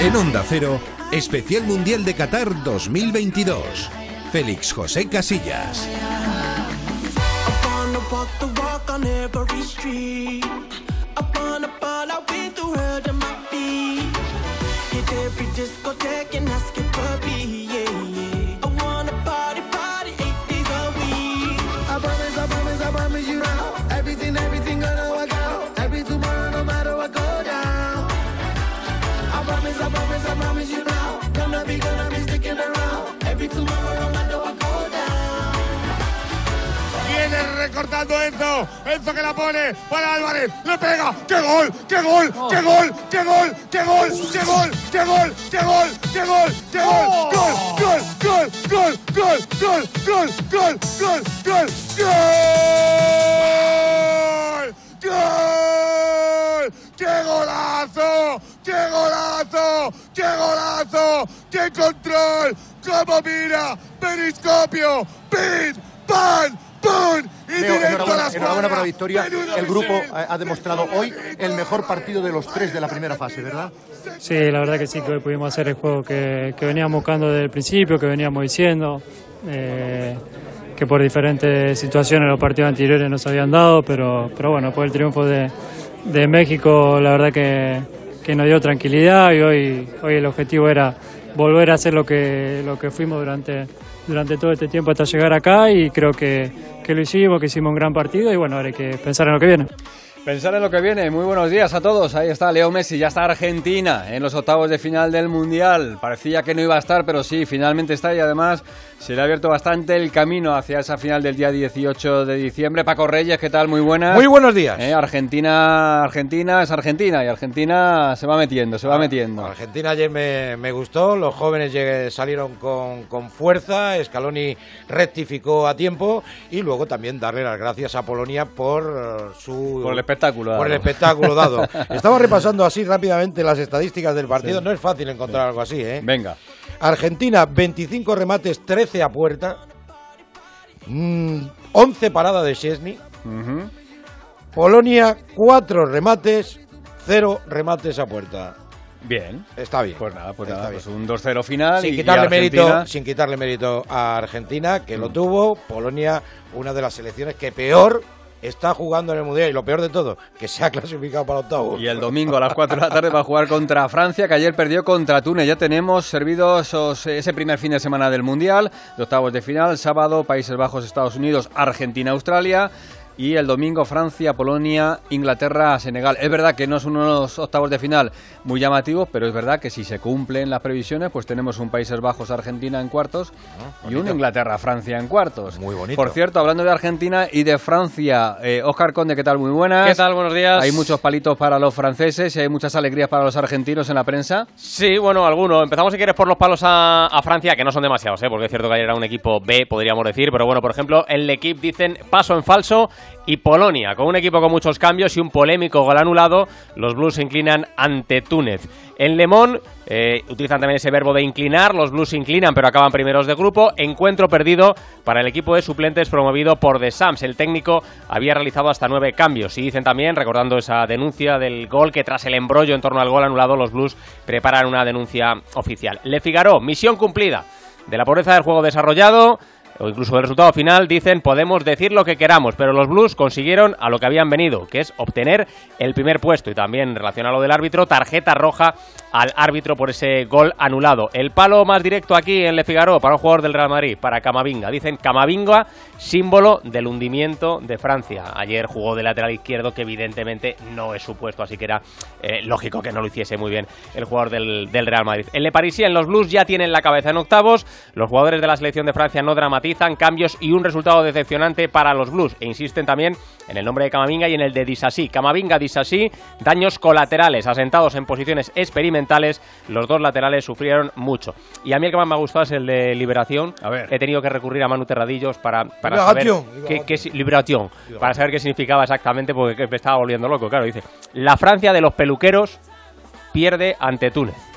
En Onda Cero, Especial Mundial de Qatar 2022. Félix José Casillas. Recortando Enzo. Enzo que la pone para Álvarez. Le pega. ¡Qué gol! ¡Qué gol! ¡Qué gol! ¡Qué gol! ¡Qué gol! ¡Qué gol! ¡Qué gol! ¡Qué gol! ¡Qué gol! ¡Qué gol! ¡Gol! ¡Gol! ¡Gol! ¡Gol! ¡Gol! ¡Gol! ¡Gol! ¡Gol! ¡Gol! ¡Gol! ¡Gol! ¡Gol! ¡Qué golazo! ¡Qué golazo! ¡Qué golazo! ¡Qué control! ¡Cómo mira! ¡Periscopio! ¡Pin! ¡Pan! Enhorabuena, por la victoria. El grupo ha, demostrado hoy el mejor partido de los tres de la primera fase, ¿verdad? Sí, la verdad que sí, que hoy pudimos hacer el juego que, veníamos buscando desde el principio, que veníamos diciendo. Eh, que por diferentes situaciones los partidos anteriores nos habían dado, pero, pero bueno, por el triunfo de, de México, la verdad que, que, nos dio tranquilidad y hoy, hoy el objetivo era volver a hacer lo que, lo que fuimos durante, durante todo este tiempo hasta llegar acá y creo que, que lo hicimos, que hicimos un gran partido y bueno, ahora hay que pensar en lo que viene. Pensar en lo que viene. Muy buenos días a todos. Ahí está Leo Messi. Ya está Argentina en los octavos de final del Mundial. Parecía que no iba a estar, pero sí, finalmente está y además se le ha abierto bastante el camino hacia esa final del día 18 de diciembre. Paco Reyes, ¿qué tal? Muy buenas. Muy buenos días. Eh, Argentina, Argentina es Argentina y Argentina se va metiendo, se va metiendo. Argentina ayer me, gustó. Los jóvenes salieron con, con fuerza. Scaloni rectificó a tiempo y luego también darle las gracias a Polonia por su por el espectáculo. Por el espectáculo dado. Estaba repasando así rápidamente las estadísticas del partido. No es fácil encontrar algo así, ¿eh? Venga. Argentina, 25 remates, 13 a puerta. 11 mm, paradas de Chesney. Polonia, 4 remates, 0 remates a puerta. Bien. Está bien. Pues nada, pues nada, pues un 2-0 final. Sin, quitarle mérito, sin quitarle mérito a Argentina, que lo mm. tuvo. Polonia, una de las selecciones que peor está jugando en el Mundial y lo peor de todo, que se ha clasificado para octavos. Y el domingo a las 4 de la tarde va a jugar contra Francia, que ayer perdió contra Túnez. Ya tenemos servidos ese primer fin de semana del Mundial, de octavos de final, sábado Países Bajos, Estados Unidos, Argentina, Australia y el domingo Francia, Polonia, Inglaterra, Senegal. Es verdad que no son unos octavos de final muy llamativos, pero es verdad que si se cumplen las previsiones, pues tenemos un Países Bajos, Argentina en cuartos ah, y un Inglaterra, Francia en cuartos. Muy bonito. Por cierto, hablando de Argentina y de Francia, eh, Oscar Conde, ¿qué tal? Muy buenas. ¿Qué tal? Buenos días. Hay muchos palitos para los franceses y hay muchas alegrías para los argentinos en la prensa. Sí, bueno, algunos. Empezamos, si quieres, por los palos a, Francia, que no son demasiados, ¿eh? porque es cierto que ayer era un equipo B, podríamos decir, pero bueno, por ejemplo, en el equipo dicen paso en falso y Polonia. Con un equipo con muchos cambios y un polémico gol anulado, los Blues se inclinan ante Túnez. En Le eh, utilizan también ese verbo de inclinar, los Blues se inclinan pero acaban primeros de grupo. Encuentro perdido para el equipo de suplentes promovido por The Sams. El técnico había realizado hasta nueve cambios. Y dicen también, recordando esa denuncia del gol, que tras el embrollo en torno al gol anulado, los Blues preparan una denuncia oficial. Le Figaro, misión cumplida. De la pobreza del juego desarrollado, o incluso el resultado final, dicen podemos decir lo que queramos, pero los Blues consiguieron a lo que habían venido, que es obtener el primer puesto y también relacionado del árbitro, tarjeta roja al árbitro por ese gol anulado. El palo más directo aquí en Le Figaro para un jugador del Real Madrid, para Camavinga. Dicen Camavinga, símbolo del hundimiento de Francia. Ayer jugó de lateral izquierdo, que evidentemente no es su puesto, así que era eh, lógico que no lo hiciese muy bien el jugador del, del Real Madrid. En Le Parisien, los Blues ya tienen la cabeza en octavos, los jugadores de la selección de Francia no cambios y un resultado decepcionante para los Blues e insisten también en el nombre de Camavinga y en el de Disasí. Camavinga, Disasí, daños colaterales asentados en posiciones experimentales los dos laterales sufrieron mucho. Y a mí el que más me ha gustado es el de Liberación. A ver. He tenido que recurrir a Manu Terradillos para, para saber qué, qué, liberación, para saber qué significaba exactamente, porque me estaba volviendo loco. Claro, dice, la Francia de los peluqueros pierde ante Túnez.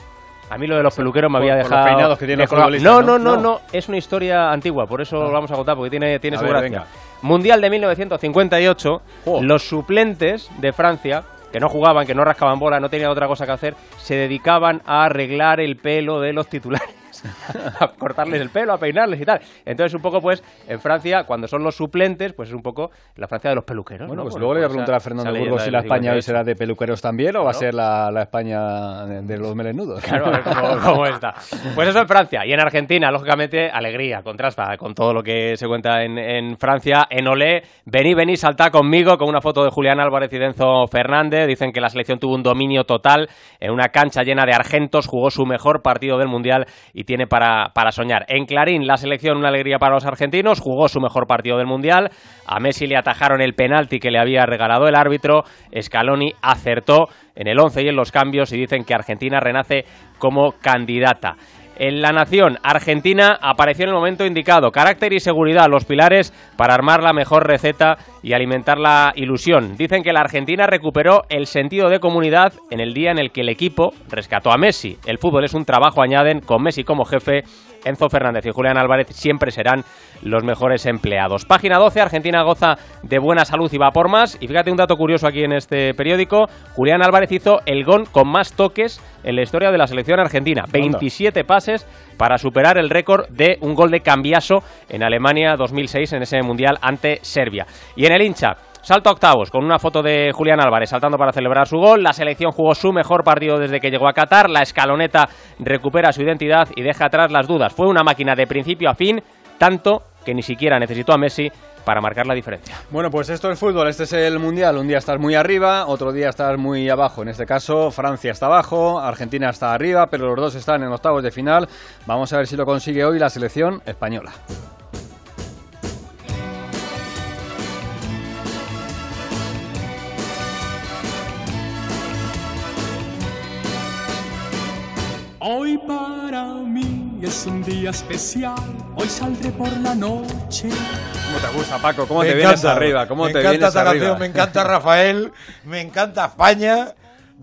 A mí lo de los peluqueros me había dejado. peinados que tiene no, no, no, no, es una historia antigua, por eso lo vamos a contar porque tiene, tiene su gracia. Mundial de 1958, Oh. los suplentes de Francia, que no jugaban, que no rascaban bola, no tenían otra cosa que hacer, se dedicaban a arreglar el pelo de los titulares. a cortarles el pelo, a peinarles y tal. Entonces, un poco, pues, en Francia, cuando son los suplentes, pues es un poco la Francia de los peluqueros. Bueno, ¿no? pues luego le voy a esa- preguntar a Fernando Burgos si la España hoy 58. será de peluqueros también o va a ser la, la España de, de los melenudos. Claro, a ver cómo, cómo está. Pues eso en Francia. Y en Argentina, lógicamente, alegría, contrasta con todo lo que se cuenta en, en Francia. En Olé, vení, vení, saltá conmigo con una foto de Julián Álvarez y Denzo Fernández. Dicen que la selección tuvo un dominio total en una cancha llena de argentos, jugó su mejor partido del Mundial y tiene para, para soñar. En Clarín, la selección, una alegría para los argentinos, jugó su mejor partido del Mundial. A Messi le atajaron el penalti que le había regalado el árbitro. Scaloni acertó en el 11 y en los cambios y dicen que Argentina renace como candidata. En la nación, Argentina apareció en el momento indicado. Carácter y seguridad, los pilares para armar la mejor receta y alimentar la ilusión. Dicen que la Argentina recuperó el sentido de comunidad en el día en el que el equipo rescató a Messi. El fútbol es un trabajo, añaden, con Messi como jefe. Enzo Fernández y Julián Álvarez siempre serán los mejores empleados. Página 12, Argentina goza de buena salud y va por más. Y fíjate un dato curioso aquí en este periódico. Julián Álvarez hizo el gol con más toques en la historia de la selección argentina. 27 pases para superar el récord de un gol de cambiaso en Alemania 2006 en ese mundial ante Serbia. Y en el hincha, Salto a octavos con una foto de Julián Álvarez saltando para celebrar su gol. La selección jugó su mejor partido desde que llegó a Qatar. La escaloneta recupera su identidad y deja atrás las dudas. Fue una máquina de principio a fin, tanto que ni siquiera necesitó a Messi para marcar la diferencia. Bueno, pues esto es fútbol, este es el Mundial. Un día estás muy arriba, otro día estás muy abajo. En este caso, Francia está abajo, Argentina está arriba, pero los dos están en octavos de final. Vamos a ver si lo consigue hoy la selección española. Hoy para mí es un día especial, hoy saldré por la noche. ¿Cómo te gusta, Paco? ¿Cómo Me te vienes encanta, arriba? ¿Cómo me te encanta vienes esta arriba? canción, me encanta Rafael, me encanta España.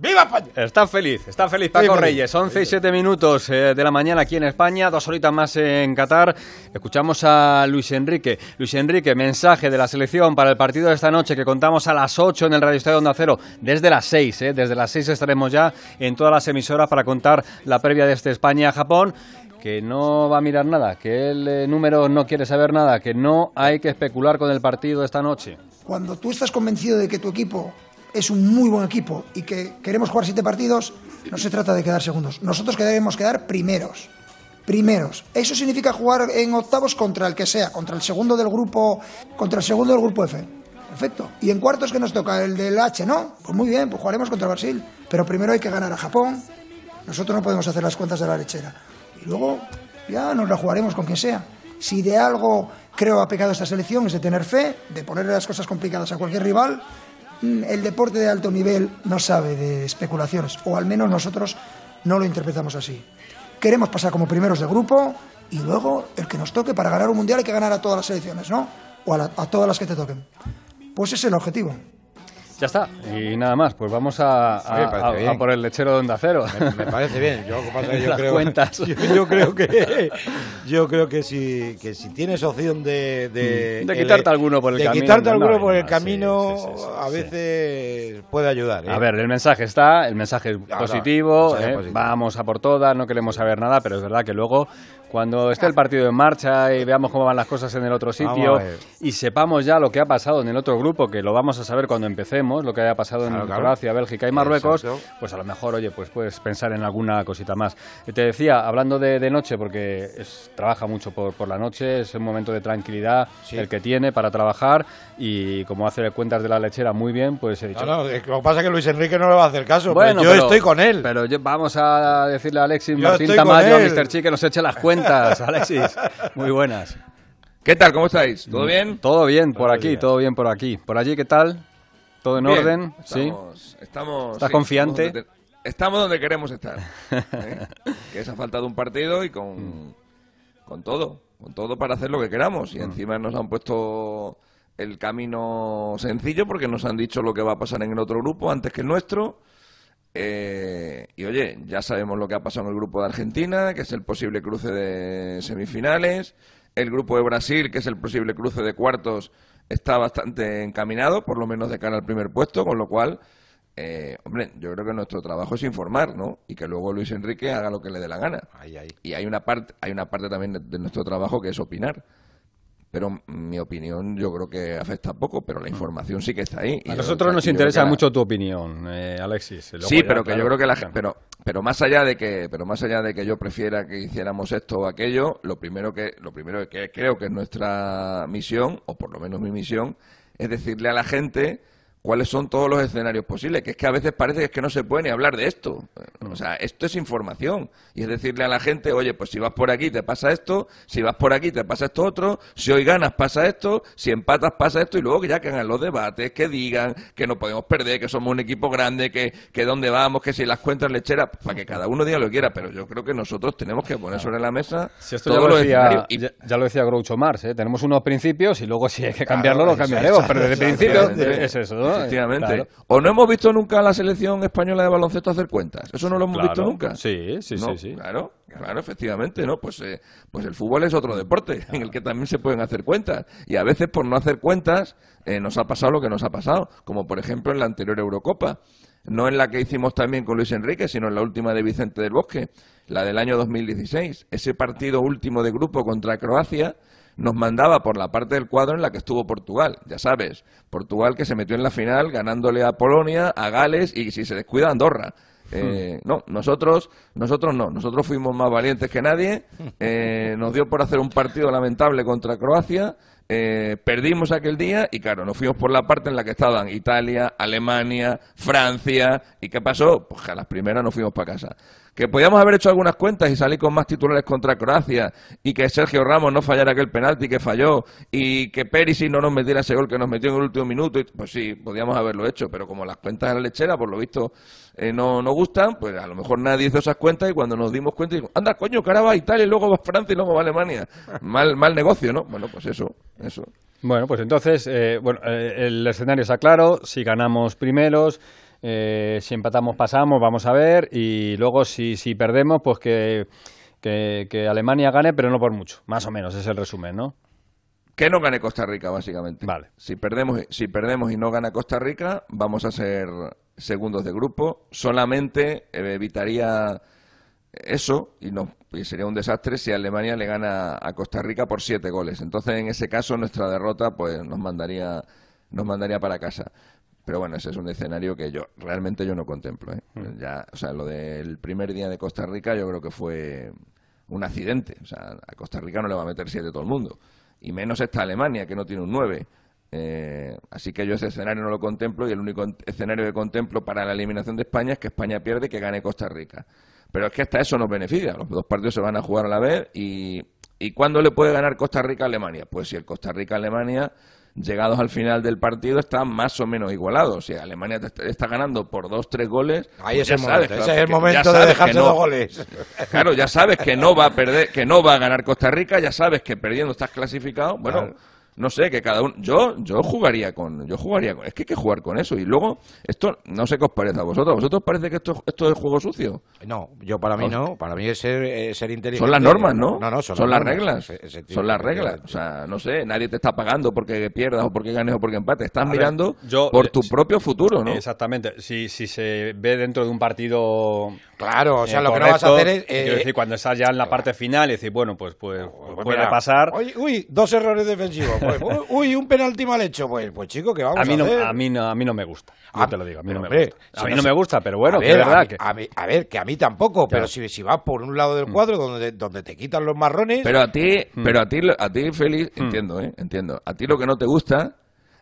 ¡Viva España! Está feliz, está feliz Paco feliz. Reyes. 11 y 7 minutos eh, de la mañana aquí en España, dos horitas más en Qatar. Escuchamos a Luis Enrique. Luis Enrique, mensaje de la selección para el partido de esta noche que contamos a las 8 en el Radio Estadio Onda Cero. Desde las 6, eh, desde las 6 estaremos ya en todas las emisoras para contar la previa de este España-Japón. Que no va a mirar nada, que el eh, número no quiere saber nada, que no hay que especular con el partido de esta noche. Cuando tú estás convencido de que tu equipo es un muy buen equipo y que queremos jugar siete partidos, no se trata de quedar segundos. Nosotros queremos quedar primeros. Primeros. Eso significa jugar en octavos contra el que sea, contra el segundo del grupo, contra el segundo del grupo F. Perfecto. Y en cuartos que nos toca el del H, ¿no? Pues muy bien, pues jugaremos contra Brasil. Pero primero hay que ganar a Japón. Nosotros no podemos hacer las cuentas de la lechera. Y luego ya nos la jugaremos con quien sea. Si de algo creo ha pecado esta selección es de tener fe, de ponerle las cosas complicadas a cualquier rival. Mm, El deporte de alto nivel no sabe de especulaciones, o al menos nosotros no lo interpretamos así. Queremos pasar como primeros de grupo y luego el que nos toque para ganar un mundial hay que ganar a todas las selecciones, ¿no? O a, la- a todas las que te toquen. Pues ese es el objetivo. Ya está, y nada más, pues vamos a, por el lechero de Onda Cero. Me, me parece bien. Yo, pasa yo Las creo, cuentas. Yo, yo creo que yo creo que si que si tienes opción de de, De quitarte alguno por el de camino, quitarte no, alguno no, por el no, camino sí, sí, sí, a veces puede ayudar. ¿eh? A ver, el mensaje está, el mensaje es Claro, positivo, mensaje ¿eh? positivo. vamos a por todas, no queremos saber nada, pero es verdad que luego cuando esté el partido en marcha y veamos cómo van las cosas en el otro sitio y sepamos ya lo que ha pasado en el otro grupo, que lo vamos a saber cuando empecemos, lo que haya pasado Claro, en claro. Croacia, Bélgica y Marruecos, Exacto. pues a lo mejor, oye, pues puedes pensar en alguna cosita más. Y Te decía, hablando de, de noche, porque es- trabaja mucho por, por la noche, es un momento de tranquilidad Sí. el que tiene para trabajar y como hace cuentas de la lechera muy bien, pues he dicho, No, no, lo que pasa es que Luis Enrique no le va a hacer caso. pero bueno, yo pero- estoy con él. Pero yo- vamos a decirle a Alexis Yo Martín Tamayo, a. Mr. Chi, que nos eche las cuentas. Alexis, muy buenas. ¿Qué tal? ¿Cómo estáis? ¿Todo bien? Todo bien por Buenos aquí, días. todo bien por aquí. ¿Por allí qué tal? ¿Todo en Bien, orden? ¿Sí? Estamos, estamos, ¿Estás sí, confiante? Estamos donde, te- estamos donde queremos estar. ¿eh? que es a falta de un partido y Mm. con, con todo. Con todo para hacer lo que queramos. Y Mm. encima nos han puesto el camino sencillo porque nos han dicho lo que va a pasar en el otro grupo antes que el nuestro. Eh, y oye, ya sabemos lo que ha pasado en el grupo de Argentina, que es el posible cruce de semifinales. El grupo de Brasil, que es el posible cruce de cuartos está bastante encaminado, por lo menos de cara al primer puesto, con lo cual, eh, hombre, yo creo que nuestro trabajo es informar, ¿no? Y que luego Luis Enrique haga lo que le dé la gana. Y hay una parte, hay una parte también de, de nuestro trabajo que es opinar. Pero mi opinión yo creo que afecta poco, pero la información sí que está ahí. A nosotros nos yo interesa la- mucho tu opinión, eh, Alexis. Luego sí, ya, pero que claro, yo creo que la claro. pero pero más allá de que pero más allá de que yo prefiera que hiciéramos esto o aquello, lo primero que lo primero que creo que es nuestra misión o por lo menos mi misión es decirle a la gente cuáles son todos los escenarios posibles, que es que a veces parece que es que no se puede ni hablar de esto. O sea, esto es información. Y es decirle a la gente, oye, pues si vas por aquí te pasa esto, si vas por aquí te pasa esto otro, si hoy ganas pasa esto, si empatas pasa esto, y luego que ya que hagan los debates, que digan que no podemos perder, que somos un equipo grande, que, que dónde vamos, que si las cuentas lecheras, para que cada uno diga lo que quiera, pero yo creo que nosotros tenemos que poner sobre la mesa Si esto ya lo, decía. Y- ya, ya lo decía Groucho Marx, ¿eh? tenemos unos principios y luego si hay que cambiarlo lo cambiaremos, pero desde principio Efectivamente. es eso, ¿no? Efectivamente. Claro. O no hemos visto nunca a la selección española de baloncesto hacer cuentas. Eso no lo hemos Claro. visto nunca. Sí, sí, No, sí, sí. Claro, claro, efectivamente, ¿no? Pues, eh, pues el fútbol es otro deporte en el que también se pueden hacer cuentas. Y a veces por no hacer cuentas eh, nos ha pasado lo que nos ha pasado. Como por ejemplo en la anterior Eurocopa. No en la que hicimos también con Luis Enrique, sino en la última de Vicente del Bosque, la del año 2016. Ese partido último de grupo contra Croacia nos mandaba por la parte del cuadro en la que estuvo Portugal. Ya sabes, Portugal que se metió en la final ganándole a Polonia, a Gales y si se descuida Andorra. Eh, no, nosotros, nosotros no, nosotros fuimos más valientes que nadie, eh, nos dio por hacer un partido lamentable contra Croacia, eh, perdimos aquel día y claro, nos fuimos por la parte en la que estaban Italia, Alemania, Francia, ¿y qué pasó? Pues a las primeras nos fuimos para casa. Que podíamos haber hecho algunas cuentas y salir con más titulares contra Croacia y que Sergio Ramos no fallara aquel penalti que falló y que Perisic no nos metiera ese gol que nos metió en el último minuto, y- pues sí, podíamos haberlo hecho, pero como las cuentas de la lechera, por lo visto, eh, no nos gustan, pues a lo mejor nadie hizo esas cuentas y cuando nos dimos cuenta, digo, anda, coño, que ahora va Italia y luego va Francia y luego va Alemania. Mal, mal negocio, ¿no? Bueno, pues eso, eso. Bueno, pues entonces, eh, bueno, eh, el escenario está claro, si ganamos primeros, eh, si empatamos pasamos, vamos a ver, y luego si, si perdemos, pues que, que, que Alemania gane, pero no por mucho, más o menos, es el resumen, ¿no? Que no gane Costa Rica, básicamente. Vale. Si perdemos, si perdemos y no gana Costa Rica, vamos a ser segundos de grupo. Solamente evitaría eso y, no, y sería un desastre si Alemania le gana a Costa Rica por siete goles. Entonces, en ese caso, nuestra derrota pues nos mandaría, nos mandaría para casa. Pero bueno, ese es un escenario que yo realmente yo no contemplo. ¿eh? Ya, o sea, lo del primer día de Costa Rica yo creo que fue un accidente. O sea, a Costa Rica no le va a meter siete todo el mundo. Y menos esta Alemania, que no tiene un 9. Eh, así que yo ese escenario no lo contemplo y el único escenario que contemplo para la eliminación de España es que España pierde y que gane Costa Rica. Pero es que hasta eso nos beneficia. Los dos partidos se van a jugar a la vez y, ¿y cuándo le puede ganar Costa Rica a Alemania? Pues si el Costa Rica-Alemania, llegados al final del partido, están más o menos igualados. Si Alemania te está, está ganando por dos, tres goles, Ahí pues es el sabes momento, que- ese es el momento de dejarse no- dos goles. Claro, ya sabes que no va a perder, que no va a ganar Costa Rica, ya sabes que perdiendo estás clasificado. Bueno, Claro. No sé, que cada uno. Yo, yo jugaría con, yo jugaría con. Es que hay que jugar con eso. Y luego, esto, no sé qué os parece a vosotros. ¿A vosotros parece que esto, esto es juego sucio? No, yo para mí no. Para mí es ser, eh, ser inteligente. Son las normas, ¿no? No, no, son, las normas. reglas. Ese- ese tipo son las reglas. O sea, no sé, nadie te está pagando porque pierdas o porque ganes o porque empates. Estás A ver, mirando yo- por eh, tu propio futuro, ¿no? Exactamente. Si, si se ve dentro de un partido. Claro, o sea, eh, lo que no vas a hacer es, quiero eh, decir, cuando estás ya en la parte final y decir, bueno, pues, pues, Pues puede mira, pasar. Uy, dos errores defensivos. Pues, uy, uy, un penalti mal hecho. Pues, pues chico, que vamos a, A mí, no, hacer? a, mí no, a mí no me gusta. Yo Ah, te lo digo, a mí no me hombre, gusta. si A mí no no se- me gusta, pero bueno, a que es verdad a mí- que. a, mí- a ver, que a mí tampoco, pero si, si vas por un lado del Mm. cuadro donde, donde te quitan los marrones... Pero a ti, Hmm. pero a ti, a ti, Félix, entiendo, ¿eh? Entiendo. A ti lo que no te gusta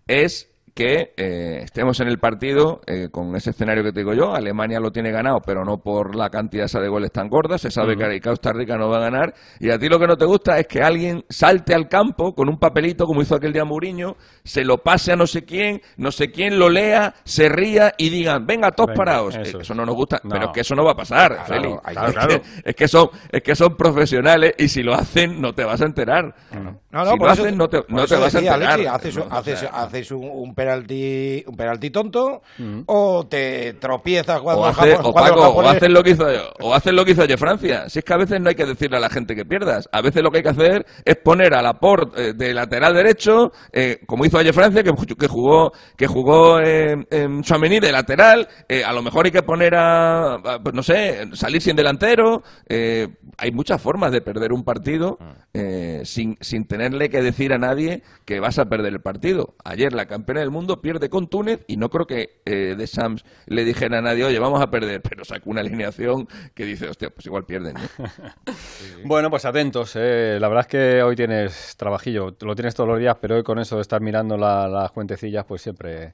es que eh, estemos en el partido eh, con ese escenario que te digo yo. Alemania lo tiene ganado, pero no por la cantidad esa de goles tan gorda. Se sabe que Costa Rica no va a ganar. Y a ti lo que no te gusta es que alguien salte al campo con un papelito, como hizo aquel día Mourinho, se lo pase a no sé quién, no sé quién lo lea, se ría y digan, venga, todos Venga, parados. eso Eh, es. eso no nos gusta, No. pero es que eso no va a pasar, Claro, Claro, es, claro. Que, es que son, es que son profesionales y si lo hacen no te vas a enterar. No, no, si lo hacen no te, no te vas a decía, enterar. Alexis, haces, ¿no? O haces- sea, haces un, un penalti, un penalti tonto, o te tropiezas O, cuando el hace- Japón- o, cuando el Paco, o haces lo que hizo o haces lo que hizo ayer Francia. Si es que a veces no hay que decirle a la gente que pierdas. A veces lo que hay que hacer es poner a Laporte eh, de lateral derecho, eh, como hizo ayer Francia, que, que jugó que jugó eh, en de lateral. eh, a lo mejor hay que poner a, a, pues no sé, salir sin delantero. eh, hay muchas formas de perder un partido eh, sin, sin tenerle que decir a nadie que vas a perder el partido. Ayer la campeona del mundo pierde con Túnez y no creo que eh, de Sams le dijera a nadie, oye, vamos a perder, pero sacó una alineación que dice, hostia, pues igual pierden. ¿no? Bueno, pues atentos. eh. La verdad es que hoy tienes trabajillo, lo tienes todos los días, pero hoy con eso de estar mirando la- las cuentecillas, pues siempre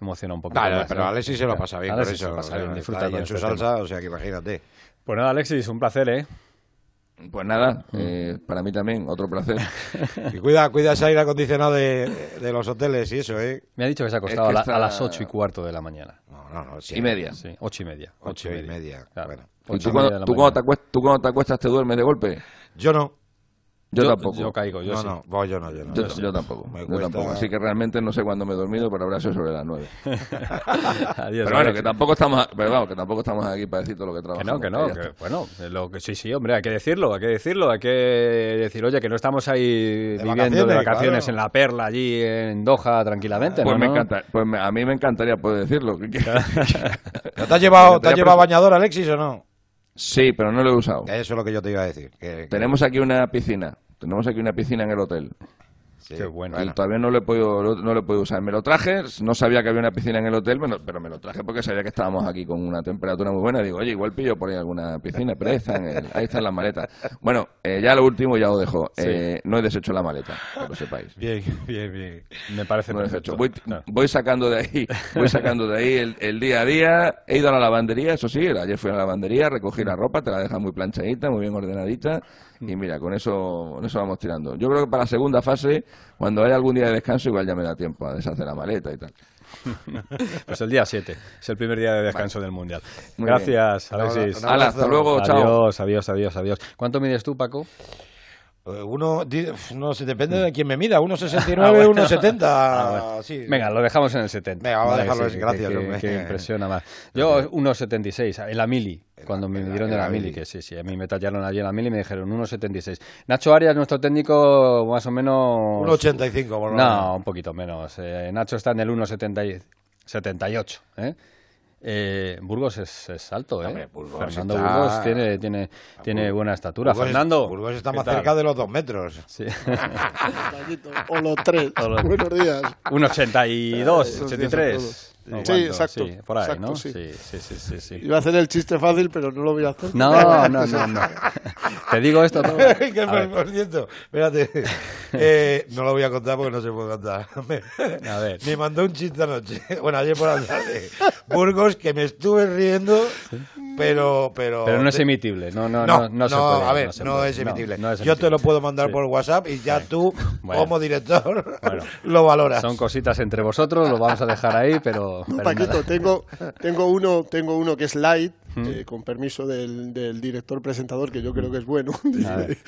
emociona un poquito. Vale, más, pero ¿no? Alexis se lo pasa bien Alexis por eso. se lo pasa bien, disfruta en su este salsa, tema. o sea que imagínate. Pues nada, Alexis, un placer, ¿eh? Pues nada, eh, para mí también, otro placer. Y cuida, cuida ese aire acondicionado de, de los hoteles y eso, ¿eh? Me ha dicho que se ha acostado Es que a, la- está- a las ocho y cuarto de la mañana. No, no, no. sí. Y media. Sí, ocho y media. Ocho y media, Claro. bueno. ¿Y Ocho tú, y media cuando, de la tú cuando te mañana. acuestas, tú cuando te acuestas te duermes de golpe? Yo no. Yo, Yo- tampoco. yo caigo, yo no, sí. no, voy, yo no, yo no. Yo, yo tampoco, yo. Así que realmente no sé cuándo me he dormido, pero habrá sido sobre las nueve. Adiós, pero bueno, que tampoco estamos, a- pero vamos, que tampoco estamos aquí para decir todo lo que Que trabajamos. no, que no, que, está. bueno, lo que sí, sí, hombre, hay que decirlo, hay que decirlo, hay que decir, oye, que no estamos ahí viviendo vacaciones, de vacaciones claro. en la perla allí en Doha tranquilamente, Pues, ¿no? me ¿no? encanta, pues me- a mí me encantaría poder decirlo. ¿No ¿Te has llevado, te has llevado bañador, Alexis, o no? Sí, pero no lo he usado. Eso es lo que yo te iba a decir. que- Tenemos aquí una piscina. Tenemos aquí una piscina en el hotel. Sí, Qué bueno. Y todavía no lo he podido no lo he podido usar. Me lo traje, no sabía que había una piscina en el hotel, pero me lo traje porque sabía que estábamos aquí con una temperatura muy buena. Digo, oye, igual pillo por ahí alguna piscina, pero ahí están, el- ahí están las maletas. Bueno, eh, ya lo último ya os dejo. Eh, no he deshecho la maleta, que lo sepáis. Bien, bien, bien. Me parece No perfecto. Voy, voy sacando de ahí, voy sacando de ahí el, el día a día. He ido a la lavandería, eso sí, ayer fui a la lavandería, recogí la ropa, te la dejan muy planchadita, muy bien ordenadita. Y mira, con eso, con eso vamos tirando. Yo creo que para la segunda fase, cuando haya algún día de descanso, igual ya me da tiempo a deshacer la maleta y tal. Pues el día 7, es el primer día de descanso del Mundial. Muy Gracias, bien. Alexis. Hasta luego, chao. Adiós, adiós, adiós, adiós. ¿Cuánto mides tú, Paco? Eh, Uno, no sé, depende de quién me mida, 1,69, Ah, bueno. 1,70. Ah, bueno. sí. Venga, lo dejamos en el 70. Venga, vamos a dejarlo sí, que- gracias, que, hombre. que impresiona más. Yo 1,76, en la mili, cuando me midieron de en la la mili, mili. que sí, sí, a mí me tallaron allí en la mili y me dijeron 1,76. Nacho Arias, nuestro técnico, más o menos... 1,85 por lo No, menos. un poquito menos. Eh, Nacho está en el 1,78. ¿eh? Eh, Burgos es, es alto, ¿eh? Hombre, Burgos Fernando está- Burgos tiene, tiene, tiene buena estatura. Burgos es- Fernando. Burgos está ¿qué más tal? cerca de los dos metros. Sí. O los tres. O los- Buenos días. Un 82, Buenos días a 83. Sí, exacto, Sí, por ahí, exacto, ¿no? sí. Sí, sí, sí. Iba a hacer el chiste fácil, pero no lo voy a hacer. No, no, no, no. Te digo esto todo. que por, cierto, espérate, eh, no lo voy a contar porque no se puede contar. Me, A ver. me mandó un chiste anoche, bueno, ayer por la tarde, Burgos, que me estuve riendo, pero... Pero, Pero no es emitible, no, no, no, no, se puede, a ver, se no, puede. es emitible. no es Yo te lo puedo mandar Sí. por WhatsApp y ya tú, Bueno. como director, Bueno. lo valoras. Son cositas entre vosotros, lo vamos a dejar ahí, pero. No, pero Paquito, nada. tengo, tengo, uno, tengo uno que es light, eh, con permiso del, del director presentador, que yo creo que es bueno. A ver.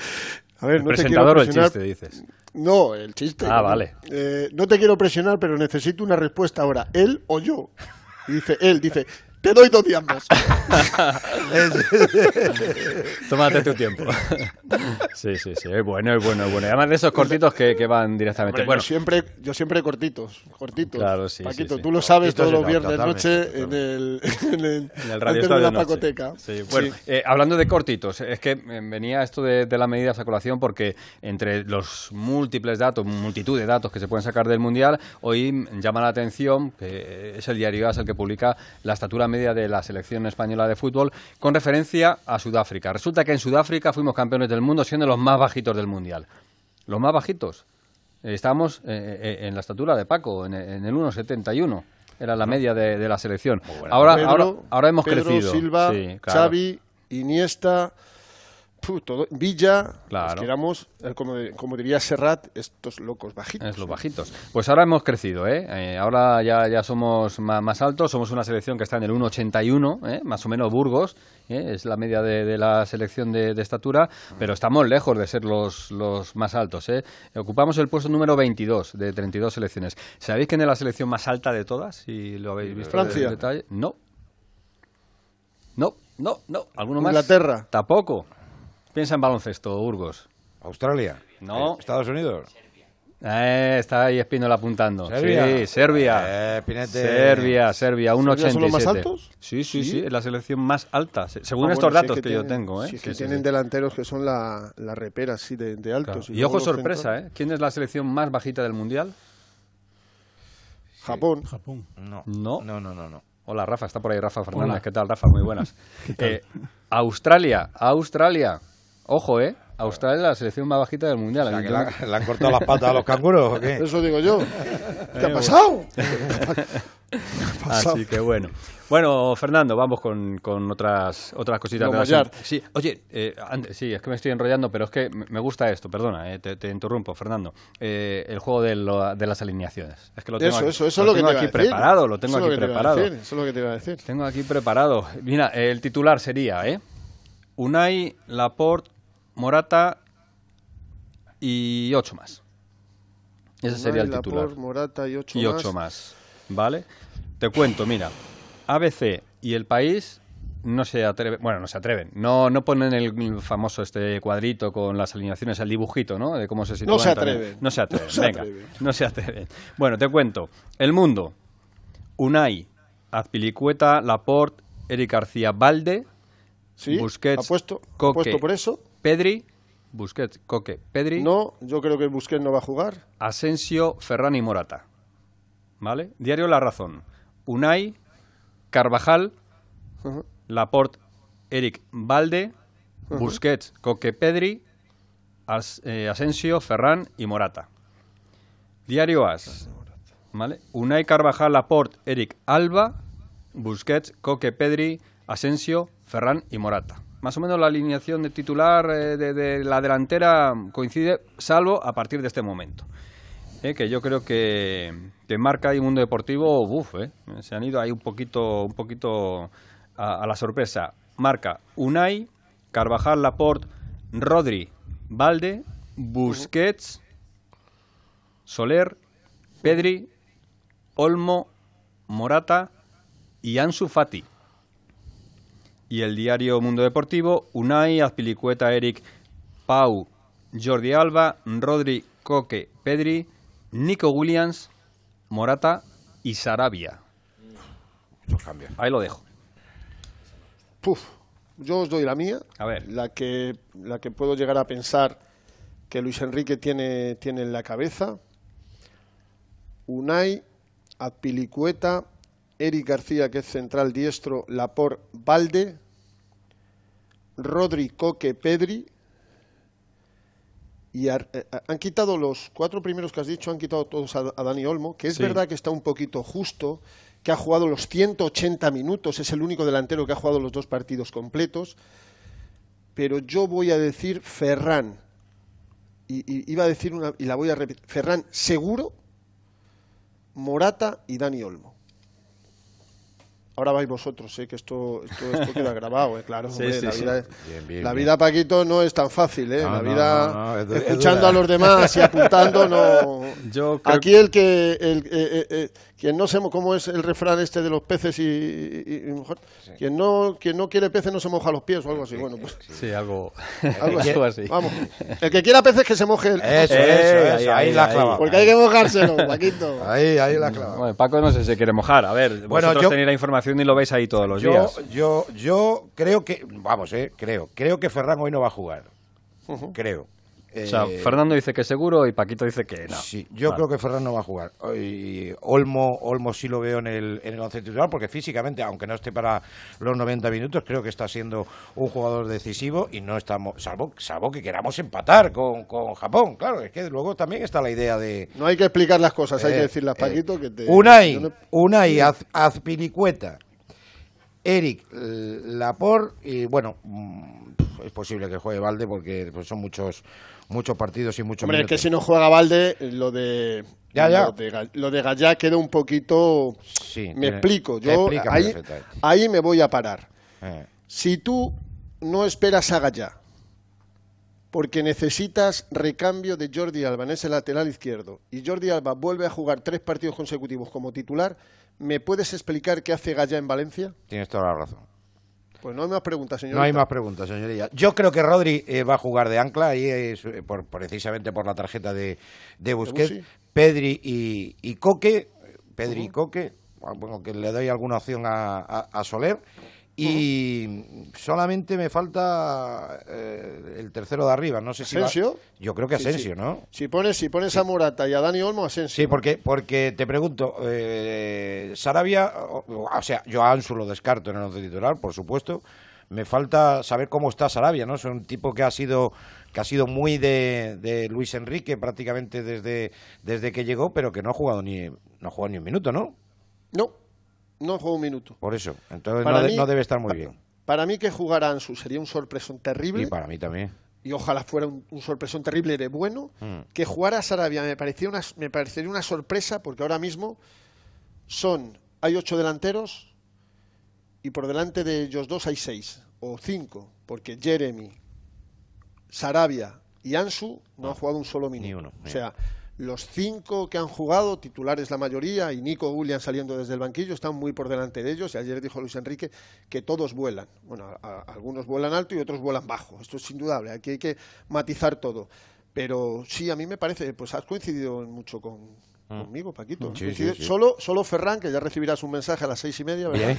A ver, ¿El no te quiero presentador o el presionar. chiste, dices? No, el chiste. Ah, vale. Eh, no te quiero presionar, pero necesito una respuesta ahora. ¿Él o yo? Y dice, él, dice, te doy dos días más. Tómate tu tiempo. Sí, sí, sí, es bueno, es bueno, es bueno. Y además de esos cortitos que, que van directamente. Hombre, bueno, yo siempre, yo siempre cortitos, cortitos. Claro, sí, Paquito, sí, sí. tú lo sabes Cortitos todos los viernes noche en el, en el, En el radio de la pacoteca. Sí, bueno, eh, hablando de cortitos, es que venía esto de, de las medidas a colación porque entre los múltiples datos, multitud de datos que se pueden sacar del Mundial, hoy llama la atención, que es el diario AS el que publica la estatura media de la selección española de fútbol con referencia a Sudáfrica. Resulta que en Sudáfrica fuimos campeones del mundo siendo los más bajitos del Mundial. Los más bajitos. Estábamos eh, eh, en la estatura de Paco, en, el 1,71. Era la media de, de la selección. Ahora, Pedro, ahora, ahora hemos Pedro, crecido. Silva, Sí, claro. Xavi, Iniesta, Puh, todo- Villa, Claro. eh, como, como diría Serrat, estos locos bajitos. Es los bajitos. Pues ahora hemos crecido, ¿eh? Eh, ahora ya, ya somos ma- más, altos, somos una selección que está en el 1,81, ¿eh? más o menos Burgos, ¿eh? es la media de, de la selección de, de estatura, pero estamos lejos de ser los, los más altos. ¿eh? Ocupamos el puesto número 22 de 32 selecciones. ¿Sabéis quién es la selección más alta de todas? Si lo habéis visto Francia. en detalle. No. No, no, no. ¿Alguno más? Inglaterra. Tampoco. Piensa en baloncesto, Burgos. Australia. No. Estados Unidos. Eh, está ahí Espínola apuntando. ¿Serbia? Sí, Serbia. Eh, Pinete. Serbia, Serbia, 1,87. ¿Serbia son los más altos? Sí, sí, sí, Sí. es la selección más alta, se- según Ah, estos bueno, datos es que, yo tienen- tengo. ¿eh? sí, que sí, tienen sí. delanteros que son la, la repera así de, de altos. Y, luego ojo sorpresa, centros- ¿eh? ¿Quién es la selección más bajita del Mundial? Japón. Japón. No. No. No, no, no, no. Hola, Rafa, está por ahí Rafa Fernández. Hola. ¿Qué tal, Rafa? Muy buenas. Eh, Australia, Australia. Ojo, ¿eh? Australia es la selección más bajita del Mundial. O sea, que Yo- le, han- cortado las patas a los canguros, ¿o qué? Eso digo yo. ¿Qué ha Eh, pasado? ¿Qué ha pasado? Así que bueno. Bueno, Fernando, vamos con, con otras otras cositas. De la Sí, oye, eh, antes- sí, es que me estoy enrollando, pero es que me gusta esto, perdona, eh, te, te interrumpo, Fernando. Eh, el juego de, lo- de las alineaciones. Es que lo tengo Eso, aquí, eso, eso es lo que tengo te iba aquí preparado, lo tengo aquí preparado. decir, Eso es lo que te iba a decir. Tengo aquí preparado. Mira, el titular sería, ¿eh? Unai, Laporte, Morata y ocho más. Ese sería el titular Laporte, Morata y ocho y más. ocho más. ¿Vale? Te cuento, mira. ABC y el país no se atreven, bueno, no se atreven, no, no ponen el famoso este cuadrito con las alineaciones, el dibujito, ¿no? De cómo se sitúan. se también. atreven. No se atreven, No se venga, atreven. no se atreven. Bueno, te cuento. El mundo. Unai, Azpilicueta, Laporte, Eric García Valde, Sí, Busquets, apuesto, Coque, apuesto por eso. Pedri, Busquets, Coque, Pedri, No, yo creo que Busquets no va a jugar. Asensio, Ferran y Morata. ¿Vale? Diario La Razón. Unai, Carvajal, Ujú. Laporte, Eric Valde, Busquets, Coque Pedri, As- eh, Asensio, Ferran y Morata. Diario As. ¿Vale? Unai Carvajal, Laporte, Eric Alba, Busquets, Coque Pedri, Asensio, Ferran y Morata. Más o menos la alineación de titular eh, de, la delantera coincide, salvo a partir de este momento. Eh, que yo creo que, que marca y mundo deportivo, uf, eh, se han ido ahí un poquito, un poquito a, a la sorpresa. Marca Unai, Carvajal, Laporte, Rodri, Valde, Busquets, Soler, Pedri, Olmo, Morata y Ansu Fati. Y el diario Mundo Deportivo, Unai, Azpilicueta, Eric, Pau, Jordi Alba, Rodri, Coque, Pedri, Nico Williams, Morata y Sarabia. Muchos cambios. Ahí lo dejo. Puf, yo os doy la mía. A ver. La que, la que puedo llegar a pensar que Luis Enrique tiene, tiene en la cabeza. Unai, Azpilicueta, Eric García, que es central diestro, Lapor Valde, Rodri Coque Pedri. Y ar- eh, han quitado los cuatro primeros que has dicho, han quitado todos a, a Dani Olmo, que es Sí. verdad que está un poquito justo, que ha jugado los 180 minutos, es el único delantero que ha jugado los dos partidos completos. Pero yo voy a decir Ferran. Y, y iba a decir una, y la voy a repetir. Ferran seguro, Morata y Dani Olmo. Ahora vais vosotros, sé que esto, esto, esto queda grabado, ¿eh? claro. Sí, hombre, sí, la sí. vida, Bien, bien, la bien. vida, Paquito, no es tan fácil, ¿eh? No, la vida, no, no, es escuchando a los demás y apuntando, no. Yo creo Aquí el que, el, eh, eh, eh, quien no se, mo- ¿cómo es el refrán este de los peces y, y- y mujer? Quien no, quien no quiere peces no se moja los pies o algo así. Bueno, pues Sí, algo, algo así. Vamos, el que quiera peces que se moje el. Eso, Eh, eso, ahí, eso. ahí, Ahí la clava. Porque hay que mojárselo, Paquito. Ahí, ahí la clava. Bueno, Paco no sé si se quiere mojar. A ver, Bueno, vosotros yo- tenéis la información y lo veis ahí todos los Yo, días. yo, yo creo que, vamos, eh, creo, creo que Ferran hoy no va a jugar. Creo. O sea, Eh, Fernando dice que seguro y Paquito dice que no. Sí, yo Vale. creo que Ferran no va a jugar. Y Olmo, Olmo sí lo veo en el, en el once titular, porque físicamente, aunque no esté para los 90 minutos, creo que está siendo un jugador decisivo y no estamos, salvo, salvo que queramos empatar con, con Japón. Claro, es que luego también está la idea de, No hay que explicar las cosas, hay Eh, que decirlas, eh, Paquito. Que te, Unai, no- Unai Az- Azpilicueta Eric eh, Laporte y bueno, mm, es posible que juegue Valde porque pues, son muchos muchos partidos y muchos Hombre, es minutos. que si no juega Valde, lo de Ya, ya. Lo, de, lo de Gallá queda un poquito. Sí, me tiene- explico. Yo ahí, ahí me voy a parar. Eh, Si tú no esperas a Gallá, porque necesitas recambio de Jordi Alba en ese lateral izquierdo, y Jordi Alba vuelve a jugar tres partidos consecutivos como titular, ¿me puedes explicar qué hace Gallá en Valencia? tienes toda la razón. Pues no hay más preguntas, señor. No hay más preguntas, señoría. Yo creo que Rodri eh, va a jugar de ancla, ahí es, eh, por, precisamente por la tarjeta de, de Busquets. Pedri y, y Coque, Pedri y Coque, bueno, que le doy alguna opción a, a- a Soler. Y solamente me falta eh, el tercero de arriba, no sé si va- ¿Asensio? Yo creo que Sí, sí. Asensio, ¿no? Si pones, si pones a Morata y a Dani Olmo, Asensio. Sí, porque, porque te pregunto, eh, Sarabia, o, o sea, yo a Ansu lo descarto en el once titular, por supuesto. Me falta saber cómo está Sarabia, ¿no? Es un tipo que ha sido que ha sido muy de, de Luis Enrique prácticamente desde, desde que llegó, pero que no ha jugado ni no ha jugado ni un minuto, ¿no? No, no juega un minuto. Por eso. Entonces no, mí- no debe estar muy bien. Para mí que jugar a Ansu sería un sorpresón terrible. Y para mí también. y ojalá fuera un, un sorpresón terrible de bueno, Mm. que jugara a Sarabia me parecía una, me parecería una sorpresa porque ahora mismo son hay ocho delanteros y por delante de ellos dos hay seis o cinco porque Jeremy, Sarabia y Ansu no han jugado un solo minuto. Ni uno, o sea, los cinco que han jugado, titulares la mayoría, y Nico Williams saliendo desde el banquillo, están muy por delante de ellos. Y ayer dijo Luis Enrique que todos vuelan. Bueno, a- a- algunos vuelan alto y otros vuelan bajo. Esto es indudable. Aquí hay que matizar todo. Pero sí, a mí me parece, pues has coincidido mucho con, conmigo, Paquito. Mm. Sí, Coincide- sí, sí. Solo, solo Ferran, que ya recibirás un mensaje a las seis y media, ¿verdad?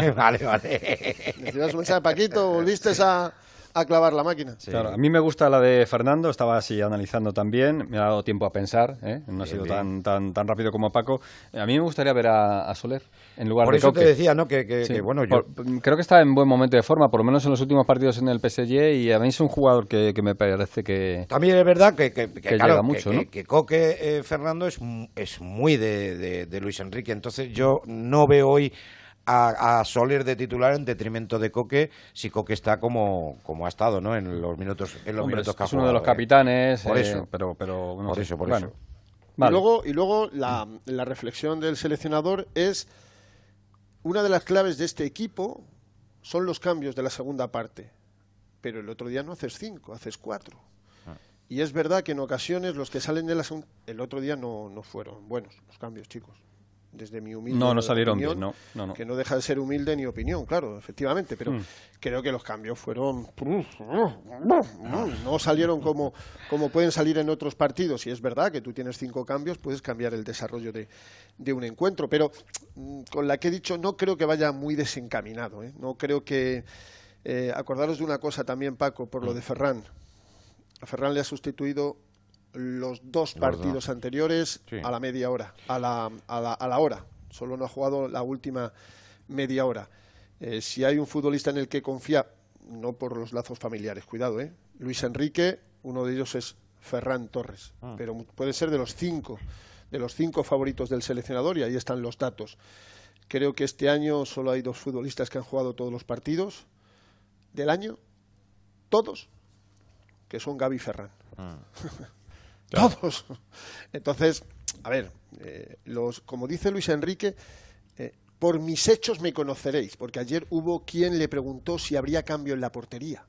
Bien. vale, vale. Recibirás un mensaje, Paquito, volviste a, a clavar la máquina. Claro, a mí me gusta la de Fernando, estaba así analizando también, me ha dado tiempo a pensar, ¿eh? no ha sido bien. tan, tan, tan rápido como Paco. A mí me gustaría ver a, a Soler en lugar Por de eso Coque. te decía, ¿no? Que, que- Sí, que, bueno, yo... por- creo que está en buen momento de forma, por lo menos en los últimos partidos en el PSG, y a mí es un jugador que, que me parece que... También es verdad que, que, que, Que claro, llega mucho, que, ¿no? que Coque eh, Fernando es, mu- es muy de, de- de Luis Enrique. Entonces yo no veo hoy a, a Soler de titular en detrimento de Coque si Coque está como, como ha estado ¿no? en los minutos en los Hombre, minutos es, que ha es uno de los ¿eh? capitanes, Por eh, eso. pero, pero no Por sé. eso, por Bueno, eso. vale. Y luego, y luego la, la reflexión del seleccionador es una de las claves de este equipo son los cambios de la segunda parte. Pero el otro día no haces cinco, haces cuatro. Ah. Y es verdad que en ocasiones los que salen de la segunda... El otro día no, no fueron buenos los cambios, chicos. Desde mi humilde No, no salieron opinión, bien, no, no, no. Que no deja de ser humilde ni opinión, claro, efectivamente. Pero Hmm. creo que los cambios fueron... No salieron como, como pueden salir en otros partidos. Y es verdad que tú tienes cinco cambios, puedes cambiar el desarrollo de, de un encuentro. Pero mm, con la que he dicho, no creo que vaya muy desencaminado. ¿eh? No creo que... eh, acordaros de una cosa también, Paco, por lo Hmm. de Ferran. A Ferran le ha sustituido los dos Los partidos dos. anteriores Sí. a la media hora, a la, a la, a la hora. Solo no ha jugado la última media hora. Eh, si hay un futbolista en el que confía, no por los lazos familiares, cuidado, ¿eh? Luis Enrique, uno de ellos es Ferran Torres, Ah. pero puede ser de los cinco, de los cinco favoritos del seleccionador y ahí están los datos. Creo que este año solo hay dos futbolistas que han jugado todos los partidos del año, todos, que son Gaby y Todos. Entonces, a ver, eh, los, como dice Luis Enrique, eh, por mis hechos me conoceréis, porque ayer hubo quien le preguntó si habría cambio en la portería.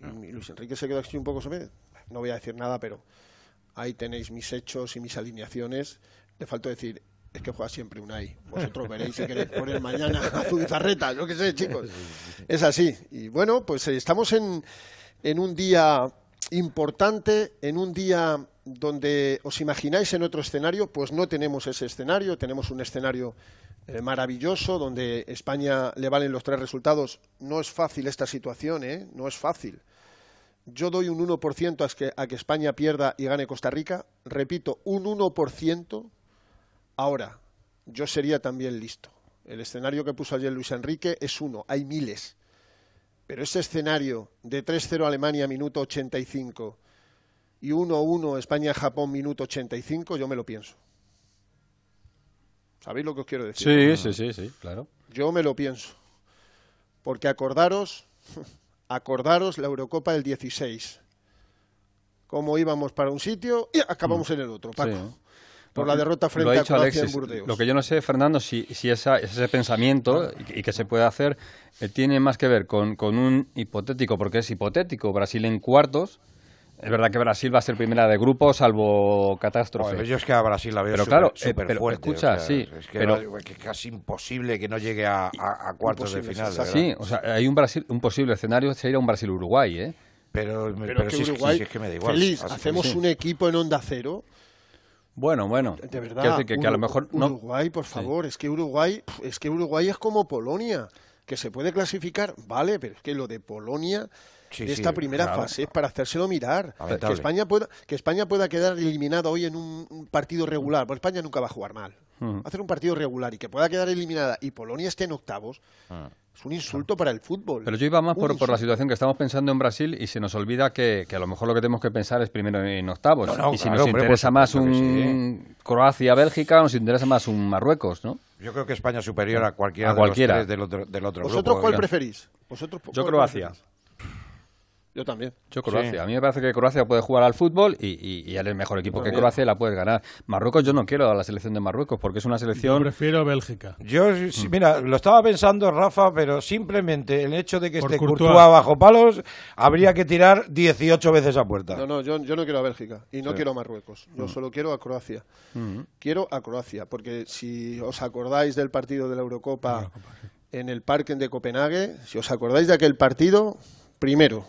Luis Enrique se quedó así un poco sobre. No voy a decir nada, pero ahí tenéis mis hechos y mis alineaciones. Le faltó decir, es que juega siempre Unai. Vosotros veréis si queréis poner mañana a Zubizarreta, yo qué sé, chicos. Es así. Y bueno, pues eh, estamos en, en un día importante, en un día donde os imagináis en otro escenario, pues no tenemos ese escenario, tenemos un escenario eh, maravilloso donde España le valen los tres resultados. No es fácil esta situación, ¿eh? No es fácil. Yo doy un 1% a que, a que España pierda y gane Costa Rica. Repito, un 1%. Ahora, yo sería también listo. El escenario que puso ayer Luis Enrique es uno, hay miles. Pero ese escenario de 3-0 Alemania minuto 85 y 1-1 España-Japón minuto 85, yo me lo pienso. ¿Sabéis lo que os quiero decir? Sí, sí, sí, sí, claro. Yo me lo pienso. Porque acordaros, acordaros la Eurocopa del 16. Cómo íbamos para un sitio y acabamos en el otro, Paco. Sí. Por la derrota Lo frente a Croacia Alexis. en Burdeos. Lo que yo no sé, Fernando, si, si esa- ese pensamiento y, y que se puede hacer eh, tiene más que ver con, con un hipotético, porque es hipotético, Brasil en cuartos. Es verdad que Brasil va a ser primera de grupo, salvo catástrofe. Joder, yo es que a Brasil la veo Pero súper claro, eh, súper pero fuerte. escucha, o sea, sí, es que, pero- es casi imposible que no llegue a, a- a cuartos de final. de Sí, o sea, hay un, Brasil, un posible escenario sería un Brasil-Uruguay, ¿eh? Pero, Pero, que si es que- Uruguay, si es que me da igual. feliz, hacemos sí. un equipo en onda cero. Bueno, bueno. De verdad. Decir que, que a lo mejor no. Uruguay, por favor, es que Uruguay, es que Uruguay es como Polonia, que se puede clasificar, vale, pero es que lo de Polonia Sí, de sí, esta primera claro. fase es para hacérselo mirar. Que. España pueda que España pueda quedar eliminada hoy en un, un partido regular, porque España nunca va a jugar mal. Mm. Va a hacer un partido regular y que pueda quedar eliminada y Polonia esté en octavos, es un insulto para el fútbol. Pero yo iba más por, por la situación que estamos pensando en Brasil y se nos olvida que, que a lo mejor lo que tenemos que pensar es primero en octavos. No, no, y si claro, nos hombre, interesa más un Croacia-Bélgica, nos interesa más un Marruecos, ¿no? Yo creo que España es superior a cualquiera A cualquiera. de los tres del otro, del otro ¿Vosotros grupo. cuál preferís? ¿Vosotros Yo cuál Croacia. preferís? Yo también. Yo Croacia. Sí. A mí me parece que Croacia puede jugar al fútbol y, y, y es el mejor equipo que. Croacia la puedes ganar. Marruecos yo no quiero a la selección de Marruecos porque es una Yo selección... prefiero Bélgica. Yo, sí, mira, lo estaba pensando, Rafa, pero simplemente el hecho de que Por esté Courtois. Courtois bajo palos, habría que tirar 18 veces a puerta. No, no, yo, yo no quiero a Bélgica y no Sí. quiero a Marruecos. Yo Mm. solo quiero a Croacia. Mm. Quiero a Croacia, porque si os acordáis del partido de la Eurocopa en el Parque de Copenhague, si os acordáis de aquel partido, primero,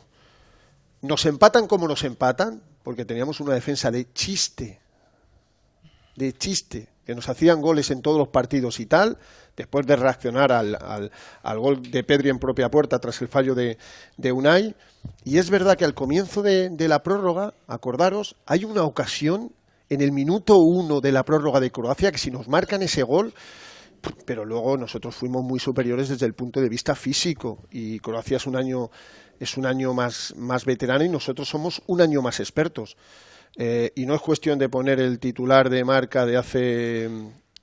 nos empatan como nos empatan, porque teníamos una defensa de chiste, de chiste, que nos hacían goles en todos los partidos y tal, después de reaccionar al, gol de Pedri en propia puerta tras el fallo de, de Unai. Y es verdad que al comienzo de, de la prórroga, acordaros, hay una ocasión en el minuto uno de la prórroga de Croacia que si nos marcan ese gol, pero luego nosotros fuimos muy superiores desde el punto de vista físico y Croacia es un año es un año más más veterano y nosotros somos un año más expertos Eh, y no es cuestión de poner el titular de marca de hace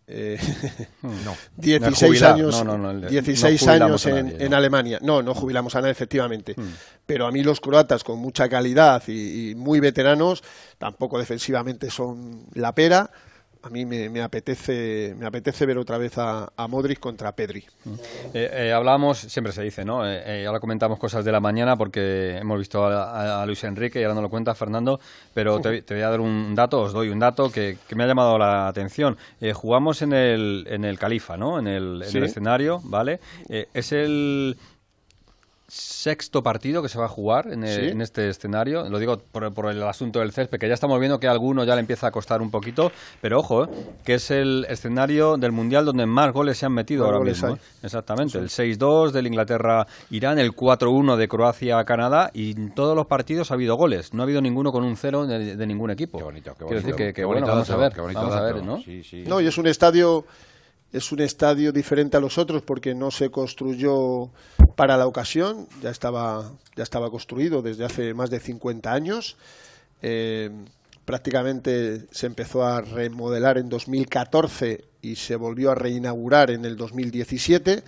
eh, No. 16 Jubilar. años, No, no, no, el de- 16 no jubilamos años en, nadie, en. Alemania. No, no jubilamos a nadie, efectivamente. Hmm. Pero a mí los croatas con mucha calidad y, y muy veteranos, tampoco defensivamente son la pera. A mí me, me apetece me apetece ver otra vez a, a Modric contra Pedri. Eh, eh, hablábamos, siempre se dice, ¿no? Eh, eh, ahora comentamos cosas de la mañana porque hemos visto a, a- a Luis Enrique y ahora no lo cuenta Fernando, pero te, te voy a dar un dato, os doy un dato que, que me ha llamado la atención. Jugamos en el, en el Califa, ¿no? En el, en Sí. el escenario, ¿vale? Es el sexto partido que se va a jugar en, el- Sí. en este escenario. Lo digo por, por el asunto del césped, que ya estamos viendo que a alguno ya le empieza a costar un poquito, pero ojo, eh, que es el escenario del Mundial donde más goles se han metido ahora mismo. hay. ¿eh? Exactamente, el 6-2 del Inglaterra-Irán, el 4-1 de Croacia-Canadá y en todos los partidos ha habido goles. No ha habido ninguno con un cero de, de ningún equipo. Qué bonito, qué Quiero decir que, que Qué bueno, bonito vamos a ver, qué bonito vamos a ver. ¿no? Sí, sí. No, y es un estadio es un estadio diferente a los otros porque no se construyó para la ocasión, ya estaba ya estaba construido desde hace más de 50 años. Eh, prácticamente se empezó a remodelar en 2014 y se volvió a reinaugurar en el 2017.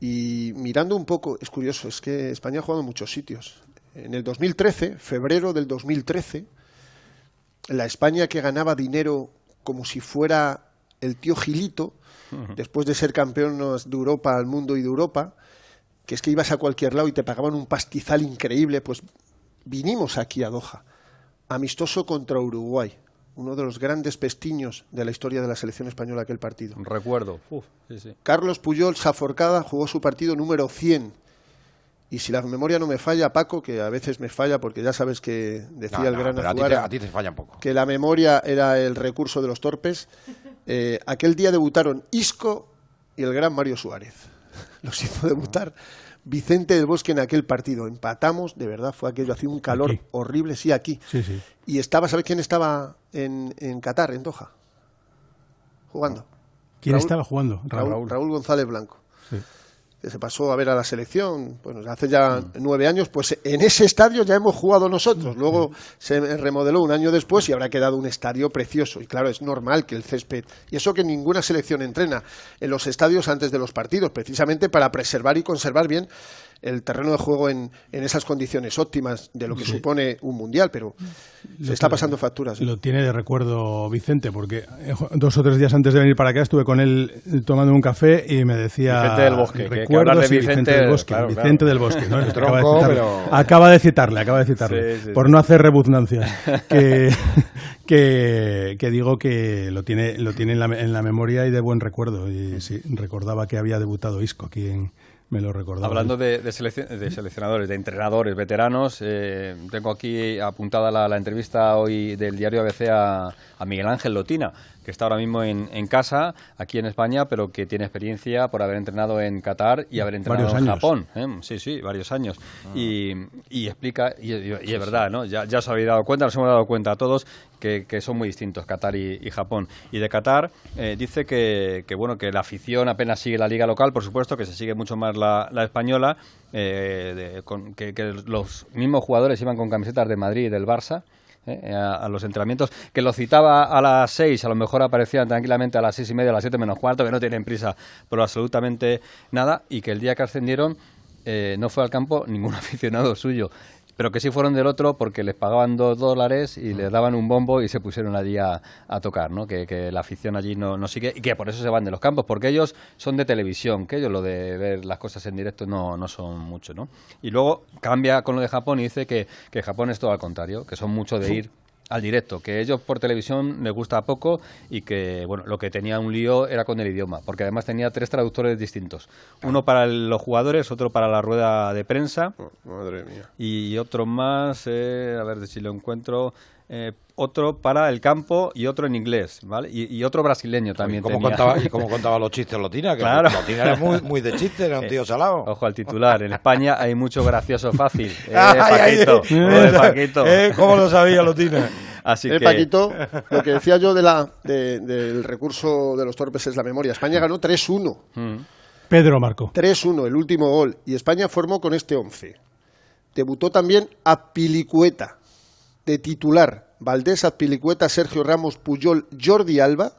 Y mirando un poco, es curioso, es que España ha jugado en muchos sitios. En el 2013, febrero del 2013, la España que ganaba dinero como si fuera el tío Gilito, después de ser campeones de Europa al mundo y de Europa, que es que ibas a cualquier lado y te pagaban un pastizal increíble, pues vinimos aquí a Doha, amistoso contra Uruguay, uno de los grandes pestiños de la historia de la selección española aquel partido. Recuerdo. Uf, sí, sí. Carlos Puyol Saforcada jugó su partido número 100. Y si la memoria no me falla, Paco, que a veces me falla porque ya sabes que decía No, el no, gran pero a ti, Azuara te, a ti te falla un poco. que la memoria era el recurso de los torpes. Eh, aquel día debutaron Isco y el gran Mario Suárez. Los hizo debutar Vicente del Bosque en aquel partido. Empatamos, de verdad, fue aquello, hacía un calor Aquí. horrible, sí, aquí. Sí, sí. Y estaba, ¿sabes quién estaba en, en Qatar, en Doha? Jugando. ¿Quién Raúl- estaba jugando? Raúl, Raúl González Blanco. Sí. Que se pasó a ver a la selección, bueno, hace ya nueve años, pues en ese estadio ya hemos jugado nosotros. Luego se remodeló un año después y habrá quedado un estadio precioso. Y claro, es normal que el césped, y eso que ninguna selección entrena en los estadios antes de los partidos, precisamente para preservar y conservar bien el terreno de juego en, en esas condiciones óptimas de lo que Sí. supone un mundial, pero se está pasando facturas. ¿eh? Lo tiene de recuerdo Vicente, porque eh, dos o tres días antes de venir para acá estuve con él eh, tomando un café y me decía... Vicente del Bosque, de Vicente, del Bosque, claro, Vicente claro. del Bosque, ¿no? Tronco, acaba, de citarle, pero- acaba de citarle, acaba de citarle, Sí, sí, por sí. no hacer rebuznancias, que, que, que digo que lo tiene, lo tiene en, la, en la memoria y de buen recuerdo. Y sí, recordaba que había debutado Isco aquí en... Me lo recordaba. Hablando de, de seleccion- de seleccionadores, de entrenadores, veteranos, eh, tengo aquí apuntada la, entrevista hoy del diario ABC a Miguel Ángel Lotina, que está ahora mismo en, en casa, aquí en España, pero que tiene experiencia por haber entrenado en Qatar y haber entrenado Varios en años. Japón. ¿eh? Sí, sí, varios años. Y, y explica, y, y- y es verdad, ¿no? Ya, ya os habéis dado cuenta, nos hemos dado cuenta a todos que, que son muy distintos Qatar y, y Japón. Y de Qatar eh, dice que, que, bueno, que la afición apenas sigue la liga local, por supuesto, que se sigue mucho más la, la española, eh, de- con- que, que los mismos jugadores iban con camisetas de Madrid y del Barça. Eh, a, a los entrenamientos, que lo citaba a las seis, a lo mejor aparecían tranquilamente a las seis y media, a las siete menos cuarto, que no tienen prisa por absolutamente nada, y que el día que ascendieron eh, no fue al campo ningún aficionado suyo, pero que sí fueron del otro porque les pagaban dos dólares y les daban un bombo y se pusieron allí a, a tocar, ¿no? Que, que la afición allí no, no sigue y que por eso se van de los campos, porque ellos son de televisión, que ellos lo de ver las cosas en directo no, no son mucho, ¿no? Y luego cambia con lo de Japón y dice que, que Japón es todo al contrario, que son mucho de ir al directo, que ellos por televisión les gusta poco y que bueno, lo que tenía un lío era con el idioma, porque además tenía tres traductores distintos, uno para el- los jugadores, otro para la rueda de prensa Madre mía. y otro más, eh, a ver si lo encuentro, eh, otro para el campo y otro en inglés, ¿vale? Y, y otro brasileño también. cómo tenía. contaba- y cómo contaba los chistes Lotina? Que Claro. Lotina era muy- muy de chiste, era un tío salado. Ojo al titular. En España hay mucho gracioso fácil. Eh, Ay, ay, Paquito. ay. lo de Paquito. Eh, ¿cómo lo sabía Lotina? Así Eh, que... Paquito, lo que decía yo de la, de- del recurso de los torpes es la memoria. España ganó 3-1. Mm. Pedro Marco. 3-1, el último gol. Y España formó con este 11. Debutó también Apilicueta, de titular. Valdés, Apilicueta, Sergio Ramos, Puyol, Jordi Alba.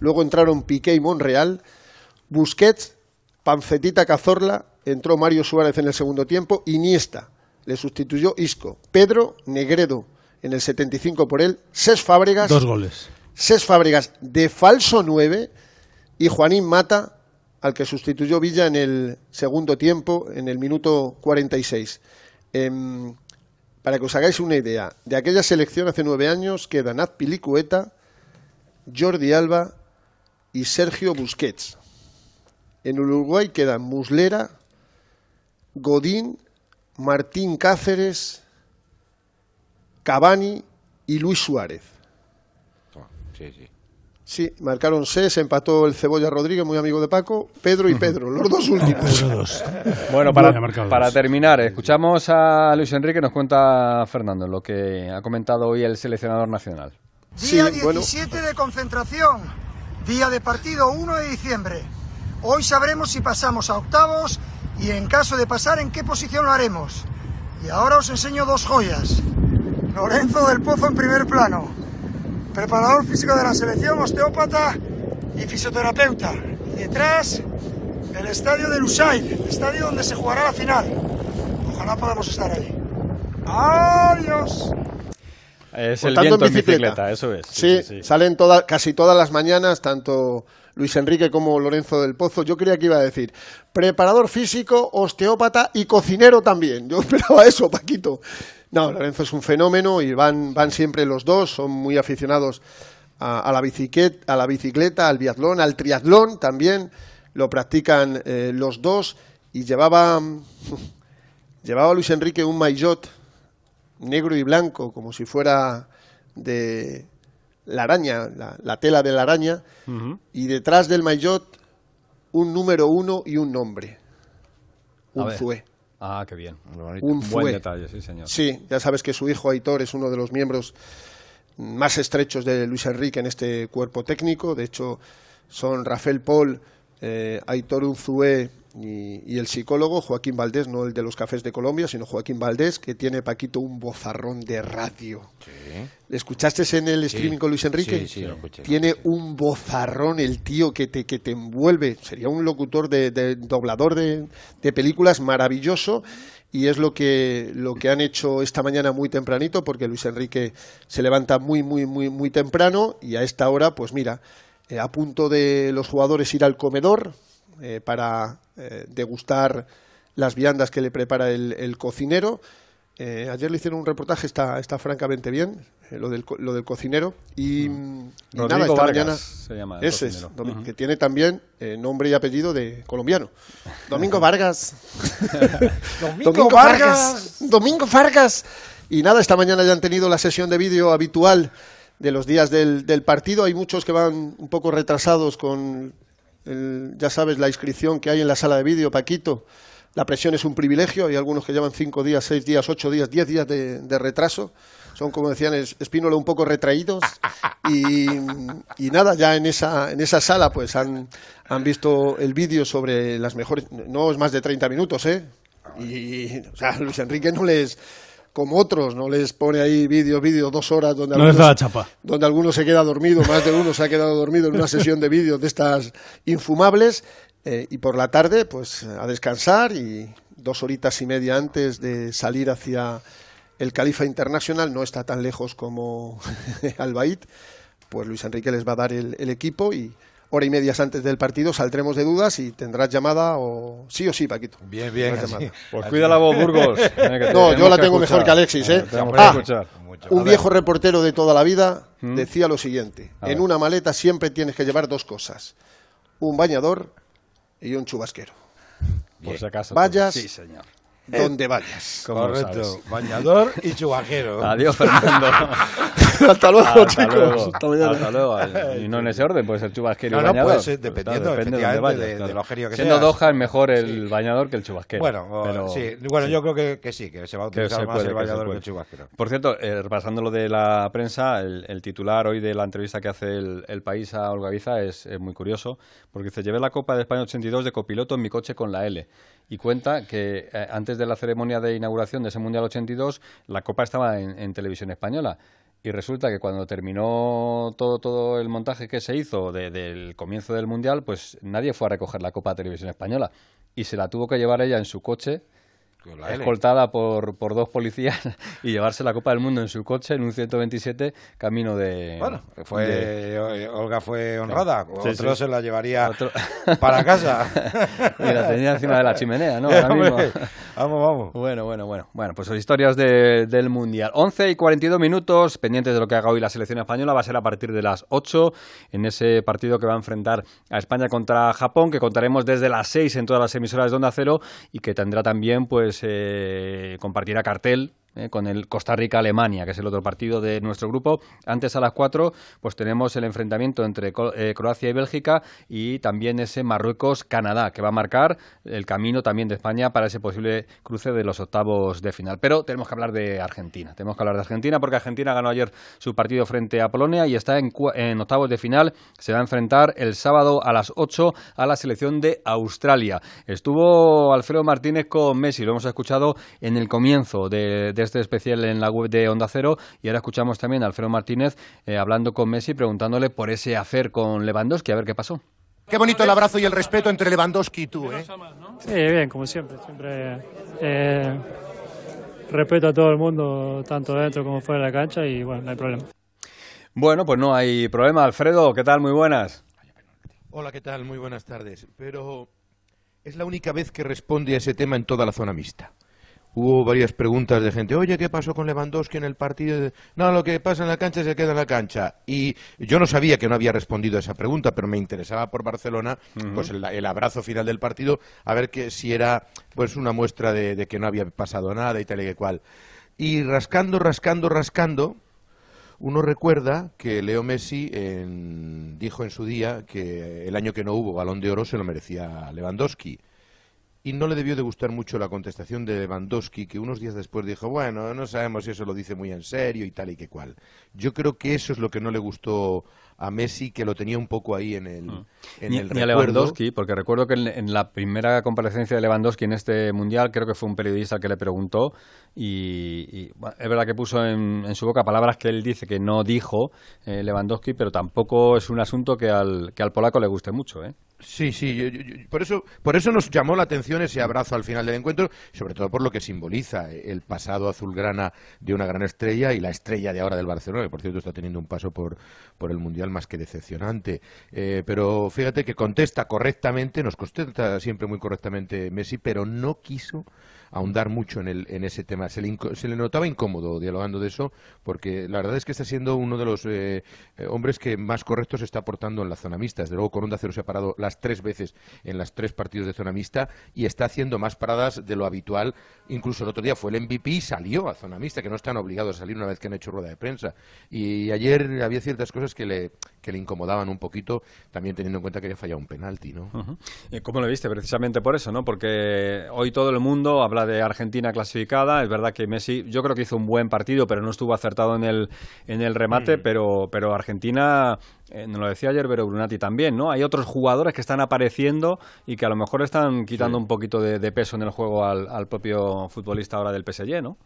Luego entraron Piqué y Monreal. Busquets, Pancetita Cazorla. Entró Mario Suárez en el segundo tiempo. Iniesta. Le sustituyó Isco. Pedro Negredo en el 75 por él. Ses Fábregas. Dos goles. Ses Fábregas de falso 9 y Juanín Mata, al que sustituyó Villa en el segundo tiempo, en el minuto 46. Em, para que os hagáis una idea, de aquella selección hace nueve años quedan Azpilicueta, Jordi Alba y Sergio Busquets. En Uruguay quedan Muslera, Godín, Martín Cáceres, Cavani y Luis Suárez. Sí, sí. Sí, marcaron seis, empató el Cebolla Rodríguez, muy amigo de Paco, Pedro y Pedro, los dos últimos. Bueno, para, terminar, escuchamos a Luis Enrique, nos cuenta Fernando lo que ha comentado hoy el seleccionador nacional. Día Sí, bueno. 17 de concentración, día de partido 1 de diciembre. Hoy sabremos si pasamos a octavos y en caso de pasar en qué posición lo haremos. Y ahora os enseño dos joyas. Lorenzo del Pozo en primer plano, preparador físico de la selección, osteópata y fisioterapeuta. Y detrás, el estadio de Lusail, el estadio donde se jugará la final. Ojalá podamos estar ahí. Adiós. Es el viento en en bicicleta. bicicleta, eso es. Sí, salen toda- casi todas las mañanas, tanto Luis Enrique como Lorenzo del Pozo. Yo creía que iba a decir preparador físico, osteópata y cocinero también. Yo esperaba eso, Paquito. No, Lorenzo es un fenómeno y van, van siempre los dos, son muy aficionados a, a la bicicleta, a la bicicleta, al biatlón, al triatlón también. Lo practican eh, los dos y llevaba, llevaba Luis Enrique un maillot negro y blanco, como si fuera de la araña, la, la tela de la araña, y detrás del maillot un número uno y un nombre. Un ver. Ah, qué bien. Un Buen fue. detalle, sí, señor. Sí, ya sabes que su hijo Aitor es uno de los miembros más estrechos de Luis Enrique en este cuerpo técnico. De hecho, son Rafael Paul, eh, Aitor Unzué y, y el psicólogo Joaquín Valdés, no el de los cafés de Colombia, sino Joaquín Valdés, que tiene Paquito un bozarrón de radio. ¿Le escuchaste en el Sí. streaming con Luis Enrique? Sí, sí, lo escuché. Tiene un bozarrón el tío que te, que te envuelve. Sería un locutor de, de- doblador de, de películas maravilloso. Y es lo que, lo que han hecho esta mañana muy tempranito, porque Luis Enrique se levanta muy, muy, muy, muy temprano. Y a esta hora, pues mira, eh, a punto de los jugadores ir al comedor eh, para eh, degustar las viandas que le prepara el, el cocinero. Eh, ayer le hicieron un reportaje, está, está francamente bien, eh, lo, del, lo del cocinero. Y, mm, y Rodrigo nada, esta Vargas mañana. se llama el ese es, que tiene también eh, nombre y apellido de colombiano. Domingo Vargas. Domingo Vargas. Domingo Vargas. Y nada, esta mañana ya han tenido la sesión de vídeo habitual de los días del, del partido. Hay muchos que van un poco retrasados con, el- ya sabes, la inscripción que hay en la sala de vídeo, Paquito. La presión es un privilegio. Hay algunos que llevan cinco días, seis días, ocho días, diez días de, retraso. Son, como decían, es- Espínola un poco retraídos. Y, y nada, ya en esa, en esa sala pues han, han visto el vídeo sobre las mejores... No es más de 30 minutos, ¿eh? Y, o sea, Luis Enrique no les... Como otros, no les pone ahí vídeo, vídeo, dos horas donde No algunos- chapa. donde alguno se queda dormido, más de uno se ha quedado dormido en una sesión de vídeos de estas infumables, eh, y por la tarde, pues a descansar y dos horitas y media antes de salir hacia el Califa Internacional, no está tan lejos como Albaid, pues Luis Enrique les va a dar el, el equipo y hora y media antes del partido saldremos de dudas y tendrás llamada o sí o sí, Paquito. Bien, bien, así. llamada. Pues cuida la voz, Burgos. eh, No, yo la tengo escuchar. mejor que Alexis, ¿eh? Eh, Ah, escuchar. un viejo reportero de toda la vida ¿Mm? decía lo siguiente: A en ver. una maleta siempre tienes que llevar dos cosas, un bañador y un chubasquero. Por si acaso. Vayas Sí, señor. Donde vayas. ¿Cómo lo Correcto. Bañador y chubajero. Adiós, Fernando. Hasta luego, Hasta chicos. luego. Hasta mañana. Hasta luego. Y no en ese orden, puede ser chubasquero No, y no, bañador. puede ser, Pues, dependiendo, claro, depende de vayas, de- de lo genio que Siendo seas. Doha es mejor el bañador que el chubasquero. Bueno, o- pero- sí. Bueno, yo creo que, que sí, que se va a utilizar más puede, el bañador que, el chubasquero. Por cierto, eh, repasando lo de la prensa, el, el titular hoy de la entrevista que hace el, el país a Olga Biza es, es muy curioso, porque dice, llevé la Copa de España 82 de copiloto en mi coche con la L. Y cuenta que eh, antes de la ceremonia de inauguración de ese Mundial 82, la Copa estaba en, televisión española. Y resulta que cuando terminó todo, todo el montaje que se hizo de- del comienzo del Mundial, pues nadie fue a recoger la Copa a televisión española. Y se la tuvo que llevar ella en su coche. Escoltada por, por dos policías y llevarse la Copa del Mundo en su coche en un 127 camino de... Bueno, fue, de- Olga fue honrada, Sí, otro sí. se la llevaría Otro- para casa. y la tenía encima de la chimenea, ¿no? Ahora mismo. Hombre, vamos, vamos. Bueno, bueno, bueno. Bueno, pues historias de- del Mundial. 11 y 42 minutos, pendientes de lo que haga hoy la selección española, va a ser a partir de las 8 en ese partido que va a enfrentar a España contra Japón, que contaremos desde las 6 en todas las emisoras de Onda Cero y que tendrá también, pues, eh, compartirá cartel eh, con el Costa Rica-Alemania, que es el otro partido de nuestro grupo. Antes a las 4, pues tenemos el enfrentamiento entre eh, Croacia y Bélgica y también ese Marruecos-Canadá, que va a marcar el camino también de España para ese posible cruce de los octavos de final. Pero tenemos que hablar de Argentina. Tenemos que hablar de Argentina porque Argentina ganó ayer su partido frente a Polonia y está en, en octavos de final. Se va a enfrentar el sábado a las 8 a la selección de Australia. Estuvo Alfredo Martínez con Messi, lo hemos escuchado en el comienzo de este especial en la web de Onda Cero y ahora escuchamos también a Alfredo Martínez eh, hablando con Messi, preguntándole por ese afer con Lewandowski, a ver qué pasó. Qué bonito el abrazo y el respeto entre Lewandowski y tú, ¿eh? Sí, bien, como siempre. Siempre eh, respeto a todo el mundo, tanto dentro como fuera de la cancha, y bueno, no hay problema. Bueno, pues no hay problema. Alfredo, ¿qué tal? Muy buenas. Hola, ¿qué tal? Muy buenas tardes. Pero es la única vez que responde a ese tema en toda la zona mixta. Hubo varias preguntas de gente, oye, ¿qué pasó con Lewandowski en el partido? No, lo que pasa en la cancha se queda en la cancha. Y yo no sabía que no había respondido a esa pregunta, pero me interesaba por Barcelona, pues el, el abrazo final del partido, a ver que si era pues una muestra pues el, el abrazo final del partido, a ver que si era pues una de que no había pasado nada y tal y que cual. Y rascando, rascando, rascando, uno recuerda que Leo Messi en- dijo en su día que el año que no hubo balón de oro se lo merecía Lewandowski. Y no le debió de gustar mucho la contestación de Lewandowski, que unos días después dijo, bueno, no sabemos si eso lo dice muy en serio y tal y que cual. Yo creo que eso es lo que no le gustó a Messi, que lo tenía un poco ahí en el, en Ni, el ni a recuerdo. Lewandowski, porque recuerdo que en, en la primera comparecencia de Lewandowski en este mundial, creo que fue un periodista que le preguntó, y, y, bueno, es verdad que puso en, en su boca palabras que él dice que no dijo eh, Lewandowski, pero tampoco es un asunto que al, que al polaco le guste mucho. ¿eh? Sí, sí, yo- yo- por eso, por eso nos llamó la atención ese abrazo al final del encuentro, sobre todo por lo que simboliza el pasado azulgrana de una gran estrella y la estrella de ahora del Barcelona, que por cierto está teniendo un paso por, por el Mundial más que decepcionante. Eh, pero fíjate que contesta correctamente, nos contesta siempre muy correctamente Messi, pero no quiso ahondar mucho en, el, en ese tema. Se le, se le notaba incómodo dialogando de eso, porque la verdad es que está siendo uno de los eh, eh, hombres que más correctos se está aportando en la zona mixta. Desde luego, con Onda Cero se ha parado las tres veces en las tres partidos de zona mixta y está haciendo más paradas de lo habitual. Incluso el otro día fue el MVP y salió a zona mixta, que no están obligados a salir una vez que han hecho rueda de prensa. Y ayer había ciertas cosas que le, que le incomodaban un poquito, también teniendo en cuenta que había fallado un penalti, ¿no? Eh, ¿Cómo lo viste? Precisamente por eso, ¿no? Porque hoy todo el mundo habla de Argentina clasificada. Es verdad que Messi, yo creo que hizo un buen partido, pero no estuvo acertado en el, en el remate. Pero, pero Argentina, eh, nos lo decía ayer Vero Brunati también, ¿no? Hay otros jugadores que están apareciendo y que a lo mejor están quitando un poquito de, de peso en el juego al, al propio futbolista ahora del PSG, ¿no?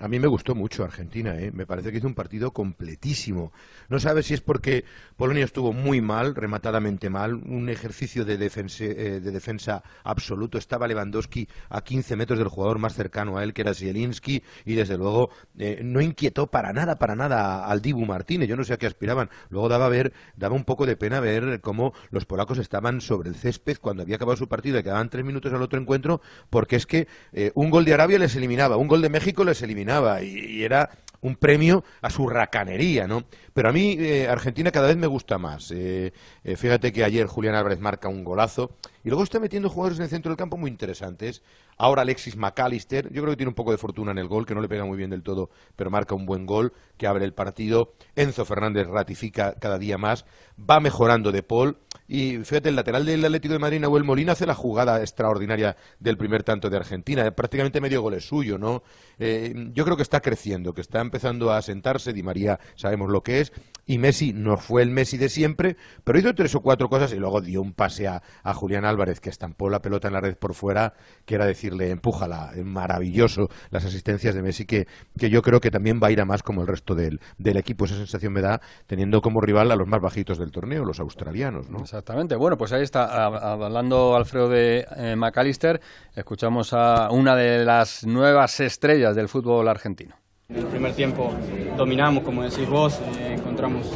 A mí me gustó mucho Argentina, ¿eh? me parece que hizo un partido completísimo. No sabes si es porque Polonia estuvo muy mal, rematadamente mal, un ejercicio de, eh, de defensa absoluto. Estaba Lewandowski a 15 metros del jugador más cercano a él, que era Zielinski, y desde luego eh, no inquietó para nada, para nada al Dibu Martínez. Yo no sé a qué aspiraban. Luego daba, ver, daba un poco de pena ver cómo los polacos estaban sobre el césped cuando había acabado su partido y quedaban tres minutos al otro encuentro, porque es que un gol de Arabia les eliminaba, un gol de México les eliminaba y, era un premio a su racanería, ¿no? Pero a mí eh, Argentina cada vez me gusta más. Eh, eh, fíjate que ayer Julián Álvarez marca un golazo y luego está metiendo jugadores en el centro del campo muy interesantes. Ahora Alexis McAllister, yo creo que tiene un poco de fortuna en el gol, que no le pega muy bien del todo, pero marca un buen gol que abre el partido. Enzo Fernández ratifica cada día más, va mejorando de Paul y fíjate, el lateral del Atlético de Madrid, Nahuel Molina, hace la jugada extraordinaria del primer tanto de Argentina. Eh, Prácticamente medio gol es suyo, ¿no? Eh, yo creo que está creciendo, que está empezando a asentarse. Di María sabemos lo que es. Y Messi no fue el Messi de siempre, pero hizo tres o cuatro cosas y luego dio un pase a, a Julián Álvarez, que estampó la pelota en la red por fuera, que era decirle, empújala. Maravilloso las asistencias de Messi, que, que yo creo que también va a ir a más como el resto del, del equipo. Esa sensación me da, teniendo como rival a los más bajitos del torneo, los australianos, ¿no? Exactamente. Bueno, pues ahí está, hablando Alfredo de eh, McAllister, escuchamos a una de las nuevas estrellas del fútbol argentino. En el primer tiempo dominamos, como decís vos, eh, encontramos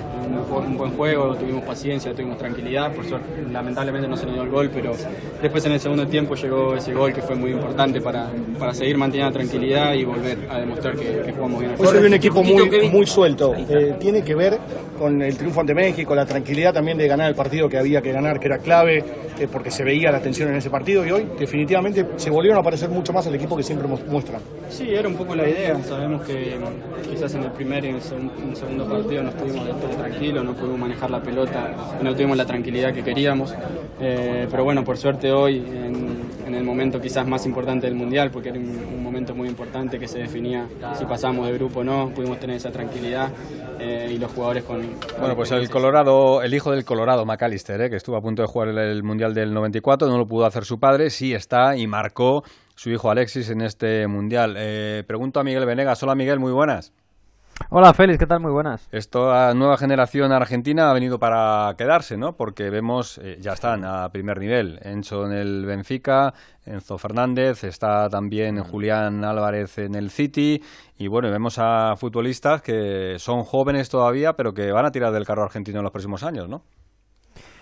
un, buen juego, tuvimos paciencia, tuvimos tranquilidad. Por suerte, lamentablemente no se nos dio el gol, pero después en el segundo tiempo llegó ese gol que fue muy importante para, para seguir manteniendo la tranquilidad y volver a demostrar que, que jugamos bien. al Hoy se ve un equipo muy, muy suelto. Eh, tiene que ver con el triunfo ante México, la tranquilidad también de ganar el partido que había que ganar, que era clave, eh, porque se veía la tensión en ese partido y hoy definitivamente se volvieron a parecer mucho más al equipo que siempre muestran. Sí, era un poco la idea. Sabemos que quizás en el primer y en el, segun- en el segundo partido no estuvimos del todo tranquilos, no pudimos manejar la pelota no tuvimos la tranquilidad que queríamos. Eh, pero bueno, por suerte hoy, en, en el momento quizás más importante del Mundial, porque era un, un momento muy importante que se definía si pasamos de grupo o no, pudimos tener esa tranquilidad eh, y los jugadores con... Bueno, pues el Colorado, el hijo del Colorado, McAllister, ¿eh? que estuvo a punto de jugar el, el Mundial del 94, no lo pudo hacer su padre, sí está y marcó su hijo Alexis en este Mundial. Eh, pregunto a Miguel Venegas. Hola Miguel, muy buenas. Hola Félix, ¿qué tal? Muy buenas. Esta nueva generación argentina ha venido para quedarse, ¿no? Porque vemos, eh, ya están a primer nivel. Enzo en el Benfica, Enzo Fernández, está también Julián Álvarez en el City. Y bueno, vemos a futbolistas que son jóvenes todavía, pero que van a tirar del carro argentino en los próximos años, ¿no?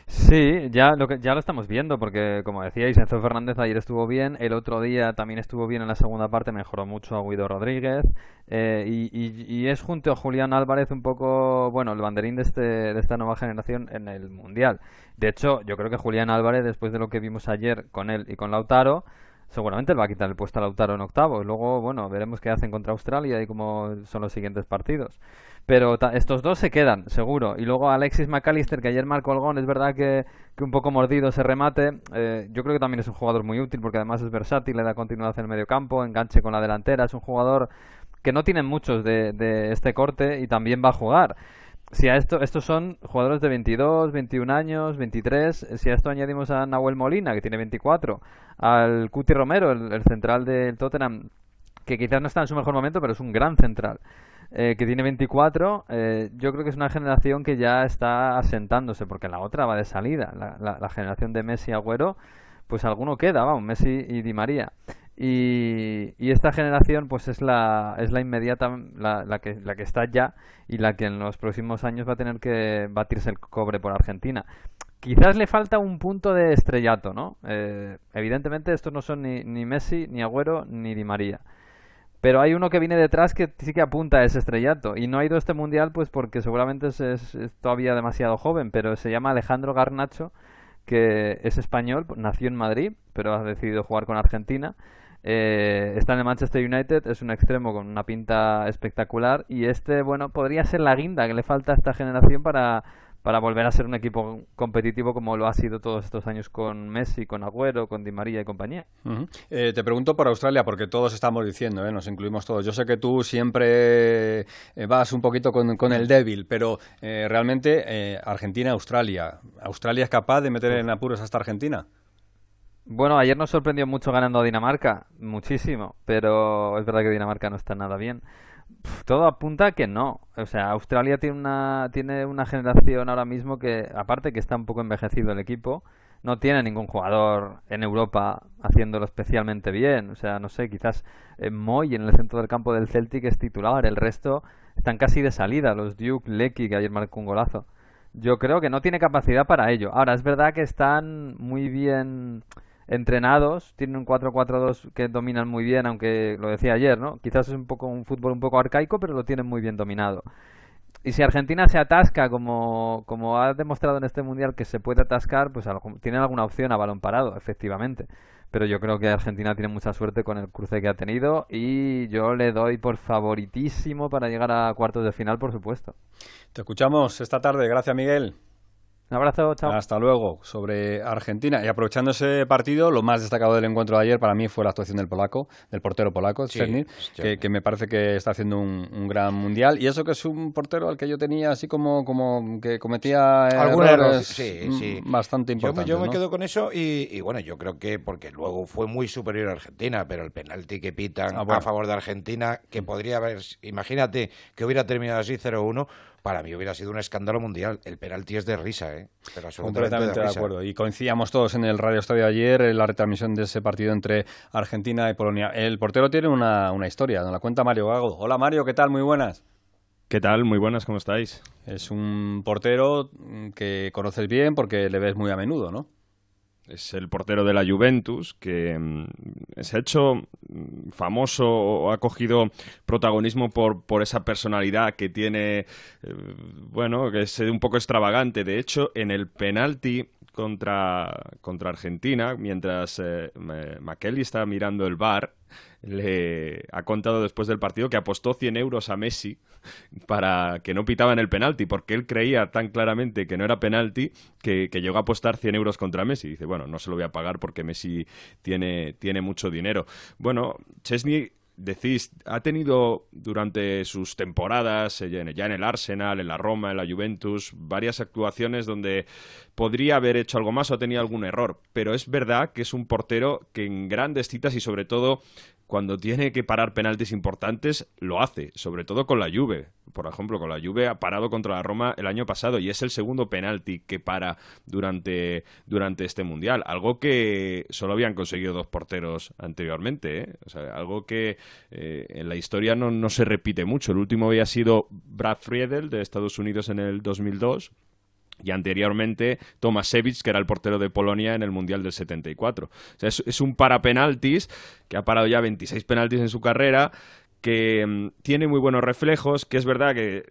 Sí, ya lo, que, ya lo estamos viendo, porque como decíais, Enzo Fernández ayer estuvo bien, el otro día también estuvo bien en la segunda parte, mejoró mucho a Guido Rodríguez, eh, y, y- es junto a Julián Álvarez un poco, bueno, el banderín de, este, de esta nueva generación en el Mundial. De hecho, yo creo que Julián Álvarez, después de lo que vimos ayer con él y con Lautaro, seguramente le va a quitar el puesto a Lautaro en octavos. Luego, bueno, veremos qué hacen contra Australia y cómo son los siguientes partidos. Pero estos dos se quedan, seguro. Y luego Alexis McAllister, que ayer marcó el gol, es verdad que, que un poco mordido ese remate. Eh, yo creo que también es un jugador muy útil porque además es versátil, le da continuidad en el medio campo, enganche con la delantera. Es un jugador que no tienen muchos de, de este corte y también va a jugar. Si a esto, estos son jugadores de 22, 21 años, 23. Si a esto añadimos a Nahuel Molina, que tiene 24, al Cuti Romero, el, central del Tottenham, que quizás no está en su mejor momento, pero es un gran central, eh, que tiene 24, eh, yo creo que es una generación que ya está asentándose, porque la otra va de salida. La, generación de Messi y Agüero, pues alguno queda, vamos, Messi y Di María. Y, esta generación pues es la, es la inmediata, la, la, que, la que está ya y la que en los próximos años va a tener que batirse el cobre por Argentina. Quizás le falta un punto de estrellato, ¿no? Eh, evidentemente estos no son ni, ni Messi, ni Agüero, ni Di María. Pero hay uno que viene detrás que sí que apunta a ese estrellato. Y no ha ido a este mundial pues porque seguramente es, todavía demasiado joven, pero se llama Alejandro Garnacho, que es español, nació en Madrid, pero ha decidido jugar con Argentina eh, está en el Manchester United, es un extremo con una pinta espectacular y este, bueno, podría ser la guinda que le falta a esta generación para, para volver a ser un equipo competitivo como lo ha sido todos estos años con Messi, con Agüero, con Di María y compañía. Eh, te pregunto por Australia, porque todos estamos diciendo, ¿eh? nos incluimos todos. Yo sé que tú siempre eh, vas un poquito con, con el débil, pero realmente Argentina-Australia. ¿Australia es capaz de meter en apuros hasta Argentina? Bueno, ayer nos sorprendió mucho ganando a Dinamarca, muchísimo, pero es verdad que Dinamarca no está nada bien. Todo apunta a que no. O sea, Australia tiene una, tiene una generación ahora mismo que, aparte que está un poco envejecido el equipo, no tiene ningún jugador en Europa haciéndolo especialmente bien. O sea, no sé, quizás eh, Moy en el centro del campo del Celtic es titular, el resto están casi de salida. Los Duke, Lecky, que ayer marcó un golazo. Yo creo que no tiene capacidad para ello. Ahora, es verdad que están muy bien entrenados, tienen un 4-4-2 que dominan muy bien, aunque lo decía ayer, ¿no? Quizás es un poco un fútbol un poco arcaico, pero lo tienen muy bien dominado. Y si Argentina se atasca, como, como ha demostrado en este mundial que se puede atascar, pues tienen alguna opción a balón parado, efectivamente. Pero yo creo que Argentina tiene mucha suerte con el cruce que ha tenido y yo le doy por favoritísimo para llegar a cuartos de final, por supuesto. Te escuchamos esta tarde. Gracias, Miguel. Un abrazo, chao. Hasta luego. Sobre Argentina. Y aprovechando ese partido, lo más destacado del encuentro de ayer para mí fue la actuación del polaco, del portero polaco, sí, que, me parece que está haciendo un, gran mundial. Y eso que es un portero al que yo tenía así como, como que cometía errores sí, bastante importantes. Yo, me, quedo con eso y, bueno, yo creo que porque luego fue muy superior a Argentina, pero el penalti que pitan ah, a favor de Argentina, que podría haber, imagínate que hubiera terminado así 0-1, para mí hubiera sido un escándalo mundial. El penalti es de risa, ¿eh? Pero Completamente de, acuerdo. Y coincidíamos todos en el Radio Estadio ayer en la retransmisión de ese partido entre Argentina y Polonia. El portero tiene una, una historia, nos la cuenta Mario Gago. Hola Mario, ¿qué tal? Muy buenas. ¿Qué tal? Muy buenas, ¿cómo estáis? Es un portero que conoces bien porque le ves muy a menudo, ¿no? Es el portero de la Juventus, que mm, se ha hecho mm, famoso o ha cogido protagonismo por, por esa personalidad que tiene, eh, bueno, que es un poco extravagante. De hecho, en el penalti contra, contra Argentina, mientras eh, está mirando el bar, le ha contado después del partido que apostó 100 euros a Messi para que no pitaban el penalti, porque él creía tan claramente que no era penalti que, llegó a apostar 100 euros contra Messi. Dice, bueno, no se lo voy a pagar porque Messi tiene, tiene mucho dinero. Bueno, Chesney decís, ha tenido durante sus temporadas, eh, ya en el Arsenal, en la Roma, en la Juventus, varias actuaciones donde podría haber hecho algo más o ha tenido algún error, pero es verdad que es un portero que en grandes citas y sobre todo cuando tiene que parar penaltis importantes, lo hace, sobre todo con la Juve. Por ejemplo, con la Juve ha parado contra la Roma el año pasado y es el segundo penalti que para durante, durante este Mundial. Algo que solo habían conseguido dos porteros anteriormente. ¿eh? Algo que eh, en la historia no, no se repite mucho. El último había sido Brad Friedel de Estados Unidos en el 2002 y anteriormente Tomasevich, que era el portero de Polonia en el Mundial del 74. O sea, es, un parapenaltis que ha parado ya 26 penaltis en su carrera, que mm, tiene muy buenos reflejos, que es verdad que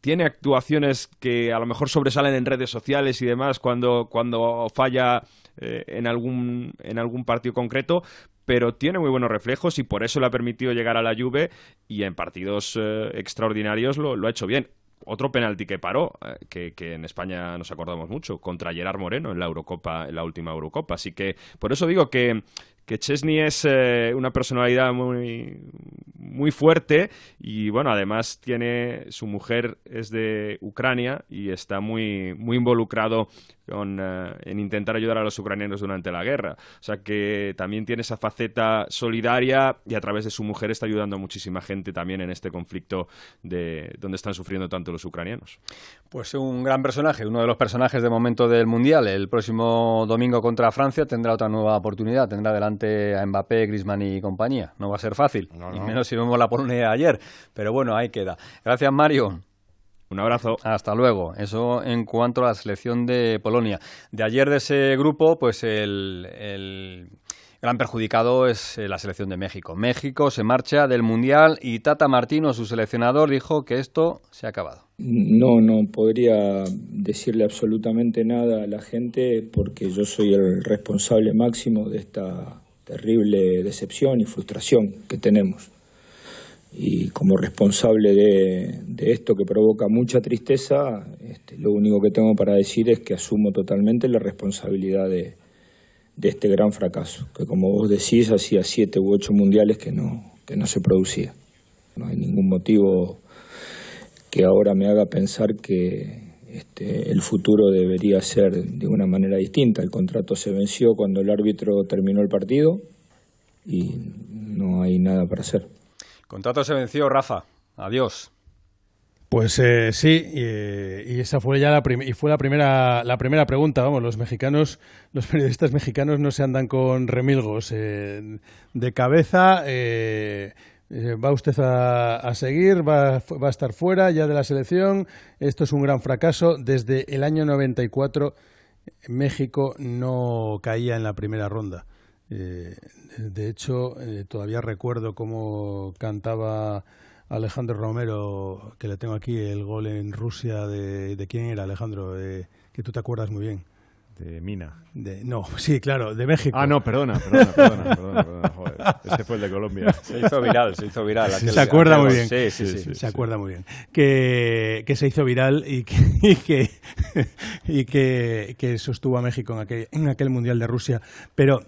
tiene actuaciones que a lo mejor sobresalen en redes sociales y demás cuando, cuando falla eh, en, algún, en algún partido concreto, pero tiene muy buenos reflejos y por eso le ha permitido llegar a la Juve y en partidos eh, extraordinarios lo, lo ha hecho bien otro penalti que paró, eh, que, que, en España nos acordamos mucho, contra Gerard Moreno en la Eurocopa, en la última Eurocopa. Así que por eso digo que que Chesney es eh, una personalidad muy, muy fuerte y bueno, además tiene su mujer es de Ucrania y está muy, muy involucrado con, eh, en intentar ayudar a los ucranianos durante la guerra. O sea que también tiene esa faceta solidaria y a través de su mujer está ayudando a muchísima gente también en este conflicto de donde están sufriendo tanto los ucranianos. Pues un gran personaje, uno de los personajes de momento del Mundial. El próximo domingo contra Francia tendrá otra nueva oportunidad, tendrá delante a Mbappé, Griezmann y compañía. No va a ser fácil, ni menos si vemos la Polonia ayer, pero bueno, ahí queda. Gracias Mario. Un abrazo. Hasta luego. Eso en cuanto a la selección de Polonia. De ayer de ese grupo, pues el, el gran perjudicado es eh, la selección de México. México se marcha del Mundial y Tata Martino, su seleccionador, dijo que esto se ha acabado. No, no podría decirle absolutamente nada a la gente porque yo soy el responsable máximo de esta terrible decepción y frustración que tenemos y como responsable de, esto que provoca mucha tristeza, este, lo único que tengo para decir es que asumo totalmente la responsabilidad de, este gran fracaso, que como vos decís, hacía siete u ocho mundiales que no, que no se producía. No hay ningún motivo que ahora me haga pensar que este, el futuro debería ser de una manera distinta. El contrato se venció cuando el árbitro terminó el partido y no hay nada para hacer. Contrato se venció, Rafa. Adiós. Pues eh, sí, y, esa fue ya la, y fue la primera la primera pregunta. Vamos, los mexicanos, los periodistas mexicanos no se andan con remilgos eh, de cabeza. Eh, va usted a, seguir, va, va, a estar fuera ya de la selección. Esto es un gran fracaso. Desde el año 94 México no caía en la primera ronda. Eh, de hecho, eh, todavía recuerdo cómo cantaba Alejandro Romero, que le tengo aquí, el gol en Rusia de, de quién era Alejandro, eh, que tú te acuerdas muy bien. De Mina. De, no, sí, claro, de México. Ah, no, perdona, perdona, perdona, perdona, joder. Ese fue el de Colombia. Se hizo viral, se hizo viral. se acuerda muy bien. Sí, sí, sí. se acuerda muy bien. Que, que se hizo viral y que, y que, y que, que sostuvo a México en aquel, en aquel Mundial de Rusia. Pero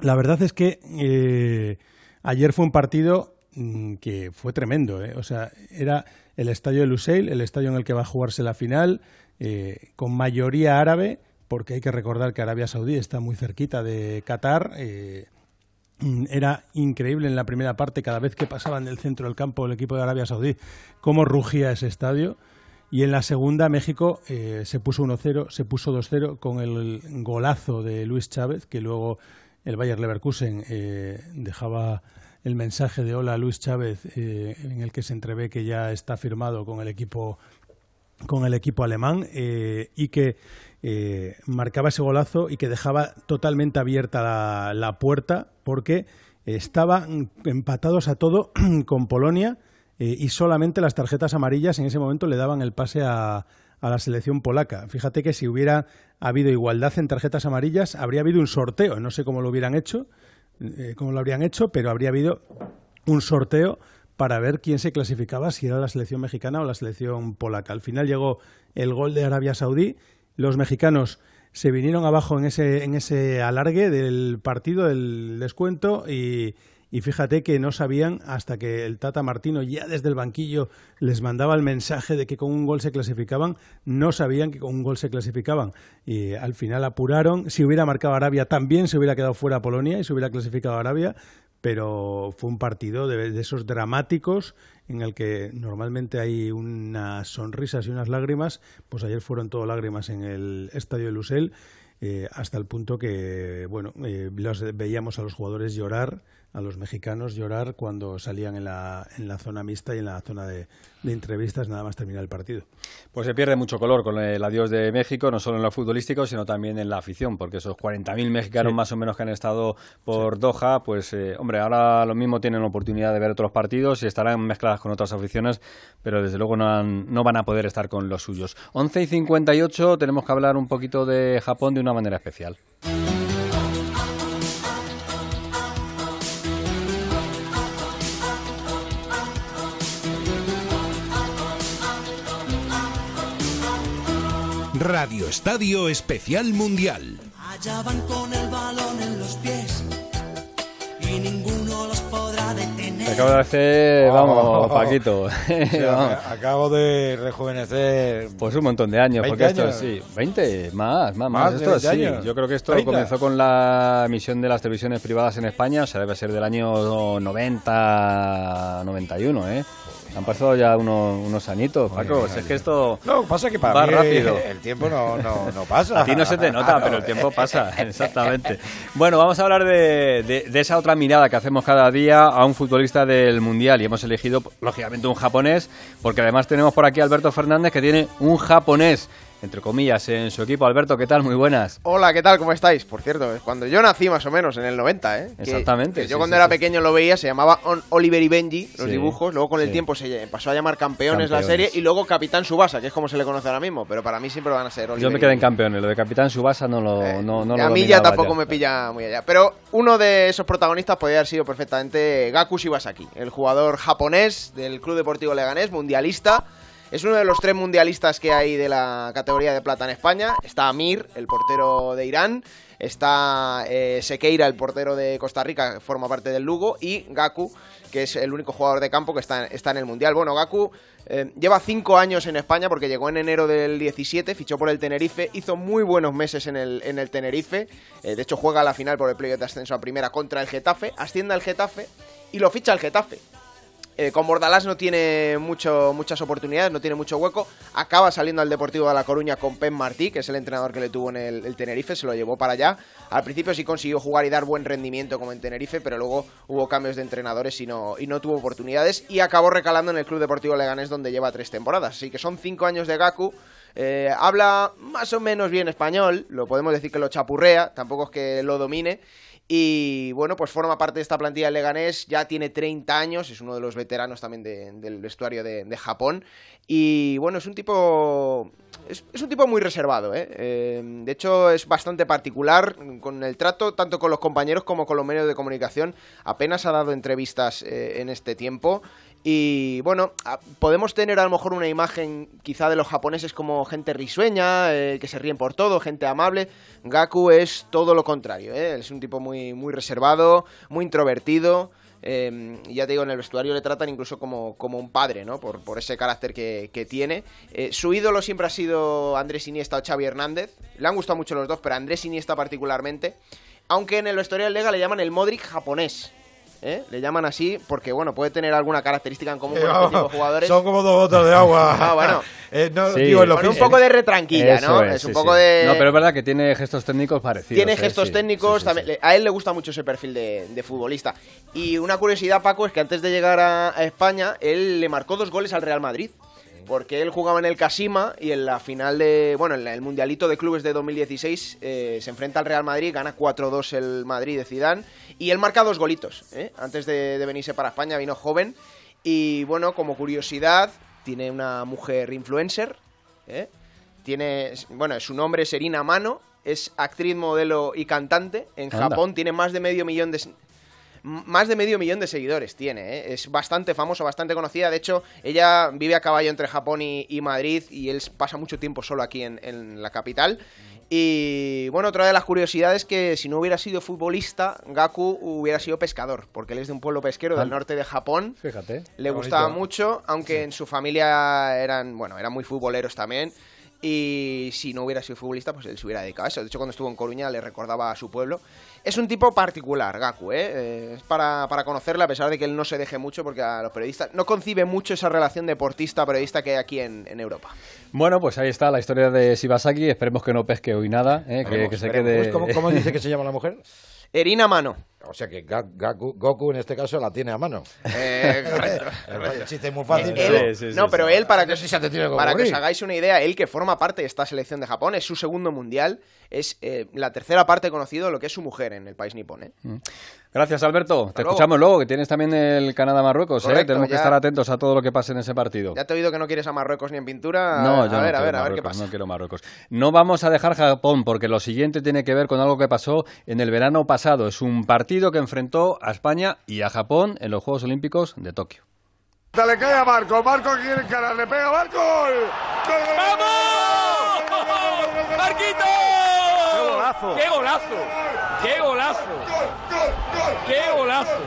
la verdad es que eh, ayer fue un partido mm, que fue tremendo. ¿eh? O sea, era el estadio de Lusail, el estadio en el que va a jugarse la final, eh, con mayoría árabe, porque hay que recordar que Arabia Saudí está muy cerquita de Qatar. Mm, era increíble en la primera parte, cada vez que pasaban del centro del campo el equipo de Arabia Saudí, cómo rugía ese estadio. Y en la segunda, México se puso 1-0, se puso 2-0 con el golazo de Luis Chávez, que luego el Bayer Leverkusen eh, dejaba el mensaje de hola Luis Chávez eh, en el que se entrevé que ya está firmado con el equipo con el equipo alemán eh, y que marcaba ese golazo y que dejaba totalmente abierta la, puerta porque estaban empatados a todo con Polonia y solamente las tarjetas amarillas en ese momento le daban el pase a, la selección polaca. Fíjate que si hubiera habido igualdad en tarjetas amarillas, habría habido un sorteo. No sé cómo lo hubieran hecho, eh, cómo lo habrían hecho, pero habría habido un sorteo para ver quién se clasificaba, si era la selección mexicana o la selección polaca. Al final llegó el gol de Arabia Saudí. Los mexicanos se vinieron abajo en ese, en ese alargue del partido, del descuento, y, y fíjate que no sabían hasta que el Tata Martino ya desde el banquillo les mandaba el mensaje de que con un gol se clasificaban, no sabían que con un gol se clasificaban y al final apuraron, si hubiera marcado Arabia también se hubiera quedado fuera Polonia y se hubiera clasificado Arabia, pero fue un partido de, esos dramáticos en el que normalmente hay unas sonrisas y unas lágrimas, pues ayer fueron todo lágrimas en el estadio de Lusel, eh, hasta el punto que, bueno, eh, los, veíamos a los jugadores llorar a los mexicanos llorar cuando salían en la, en la zona mixta y en la zona de, entrevistas nada más terminar el partido. Pues se pierde mucho color con el adiós de México, no solo en lo futbolístico, sino también en la afición, porque esos 40.000 mexicanos más o menos que han estado por Doha, pues eh, hombre, ahora lo mismo tienen la oportunidad de ver otros partidos y estarán mezcladas con otras aficiones, pero desde luego no, no van a poder estar con los suyos. 11 y 58 tenemos que hablar un poquito de Japón de una manera especial. Radio Estadio Especial Mundial. Allá van con el balón en los pies y ninguno los podrá detener. Te acabo de hacer, vamos, Paquito. Sí, Vamos. Acabo de rejuvenecer. Pues un montón de años, 20 porque esto años. sí, 20, más, más, más. Esto 20 sí. años. Yo creo que esto 30. comenzó con la emisión de las televisiones privadas en España, o sea, debe ser del año 90, 91, ¿eh? Han pasado ya unos, unos añitos, Paco. si es que esto No, pasa que para va mí rápido. el tiempo no, no, no pasa. A ti no se te nota, pero el tiempo pasa, exactamente. Bueno, vamos a hablar de, de- de esa otra mirada que hacemos cada día a un futbolista del Mundial y hemos elegido, lógicamente, un japonés, porque además tenemos por aquí a Alberto Fernández que tiene un japonés, entre comillas, en su equipo. Alberto, ¿qué tal? Muy buenas. Hola, ¿qué tal? ¿Cómo estáis? Por cierto, cuando yo nací más o menos, en el 90, ¿eh? Exactamente, que yo sí, cuando sí, era sí. pequeño lo veía, se llamaba Oliver y Benji, los dibujos. Luego con el tiempo se pasó a llamar Campeones, la serie y luego Capitán Subasa, que es como se le conoce ahora mismo. Pero para mí siempre van a ser Oliver Yo me quedé en campeones, lo de Capitán Subasa no lo, no, no lo a mí ya tampoco me pilla muy allá. Pero uno de esos protagonistas podría haber sido perfectamente Gaku Shibasaki, el jugador japonés del Club Deportivo Leganés, mundialista. Es uno de los tres mundialistas que hay de la categoría de plata en España. Está Amir, el portero de Irán. Está eh, Sequeira, el portero de Costa Rica, que forma parte del Lugo. Y Gaku, que es el único jugador de campo que está, está en el Mundial. Bueno, Gaku eh, lleva cinco años en España porque llegó en enero del 17, fichó por el Tenerife, hizo muy buenos meses en el, en el Tenerife. Eh, de hecho, juega la final por el playoff de ascenso a primera contra el Getafe. Asciende al Getafe y lo ficha el Getafe. Eh, con Bordalás no tiene mucho, muchas oportunidades, no tiene mucho hueco. Acaba saliendo al Deportivo de La Coruña con Pep Martí, que es el entrenador que le tuvo en el, Tenerife, se lo llevó para allá. Al principio sí consiguió jugar y dar buen rendimiento como en Tenerife, pero luego hubo cambios de entrenadores y no, y no tuvo oportunidades. Y acabó recalando en el Club Deportivo Leganés, donde lleva tres temporadas. Así que son cinco años de Gaku. Eh, habla más o menos bien español, lo podemos decir que lo chapurrea, tampoco es que lo domine. Y bueno, pues forma parte de esta plantilla del Leganés, ya tiene 30 años, es uno de los veteranos también de- del vestuario de, de Japón. Y bueno, es un tipo. Es, es un tipo muy reservado, ¿eh? Eh, De hecho, es bastante particular con el trato, tanto con los compañeros como con los medios de comunicación. Apenas ha dado entrevistas eh, en este tiempo. Y bueno, podemos tener a lo mejor una imagen quizá de los japoneses como gente risueña, eh, que se ríen por todo, gente amable. Gaku es todo lo contrario, ¿eh? es un tipo muy, muy reservado, muy introvertido. y ya te digo, en el vestuario le tratan incluso como, como un padre, ¿no? Por, por ese carácter que, que tiene. Eh, su ídolo siempre ha sido Andrés Iniesta o Xavi Hernández. Le han gustado mucho los dos, pero Andrés Iniesta particularmente. Aunque en el vestuario del Lega le llaman el Modric japonés. ¿Eh? Le llaman así porque, bueno, puede tener alguna característica en común con este tipo de jugadores. Son como dos botas de agua. Ah, bueno. Eh, no, Sí. digo, en lo Con un poco de retranquilla, ¿no? es, Es, un sí, poco sí. de... No, pero es verdad que tiene gestos técnicos parecidos. Tiene ¿eh? gestos Sí, técnicos, sí, sí, también- a él le gusta mucho ese perfil de, de futbolista. Y una curiosidad, Paco, es que antes de llegar a, a España, él le marcó dos goles al Real Madrid. Porque él jugaba en el Casima y en la final de. Bueno, en el Mundialito de Clubes de 2016 eh, se enfrenta al Real Madrid, gana 4-2 el Madrid de Zidane. Y él marca dos golitos. ¿eh? Antes de, de venirse para España, vino joven. Y bueno, como curiosidad, tiene una mujer influencer. ¿eh? Tiene. Bueno, su nombre es Erina Mano. Es actriz, modelo y cantante. En Anda. Japón tiene más de medio millón de. Más de medio millón de seguidores tiene, ¿eh? es bastante famosa, bastante conocida. De hecho, ella vive a caballo entre Japón y, y Madrid y él pasa mucho tiempo solo aquí en, en la capital. Y bueno, otra de las curiosidades es que si no hubiera sido futbolista, Gaku hubiera sido pescador, porque él es de un pueblo pesquero del norte de Japón. Fíjate. Le gustaba bonito. mucho, aunque en su familia eran, bueno, eran muy futboleros también. Y si no hubiera sido futbolista, pues él se hubiera dedicado a eso. De hecho, cuando estuvo en Coruña le recordaba a su pueblo. Es un tipo particular, Gaku, ¿eh? Eh, es para, para conocerle, a pesar de que él no se deje mucho, porque a los periodistas no concibe mucho esa relación deportista-periodista que hay aquí en, en Europa. Bueno, pues ahí está la historia de Shibasaki. Esperemos que no pesque hoy nada, ¿eh? que, se quede. ¿Cómo, cómo dice que se llama la mujer? Erina Mano. O sea que Gaku- Goku en este caso la tiene a mano. Eh, correcto. el chiste es muy fácil. Él- pero- no, pero él, para que, No sé si se te tiene que para que os hagáis una idea, él que forma parte de esta selección de Japón, es su segundo mundial, es eh, la tercera parte conocido de lo que es su mujer en el país nipón. ¿eh? Gracias, Alberto. Te luego. escuchamos luego, que tienes también el Canadá-Marruecos. ¿eh? Tenemos que estar atentos a todo lo que pase en ese partido. Ya te he oído que no quieres a Marruecos ni en pintura. No, a yo no ver, a quiero ver, a ver qué pasa. No quiero Marruecos. No vamos a dejar Japón porque lo siguiente tiene que ver con algo que pasó en el verano pasado. Es un partido que enfrentó a España y a Japón en los Juegos Olímpicos de Tokio. Le cae a Marco, Marco quiere encarar, le pega a Marco. ¡Gol! ¡Gol, gol, gol, gol, gol, gol, gol, Marquito! ¡Qué golazo! ¡Qué golazo! ¡Qué golazo! ¡Qué golazo!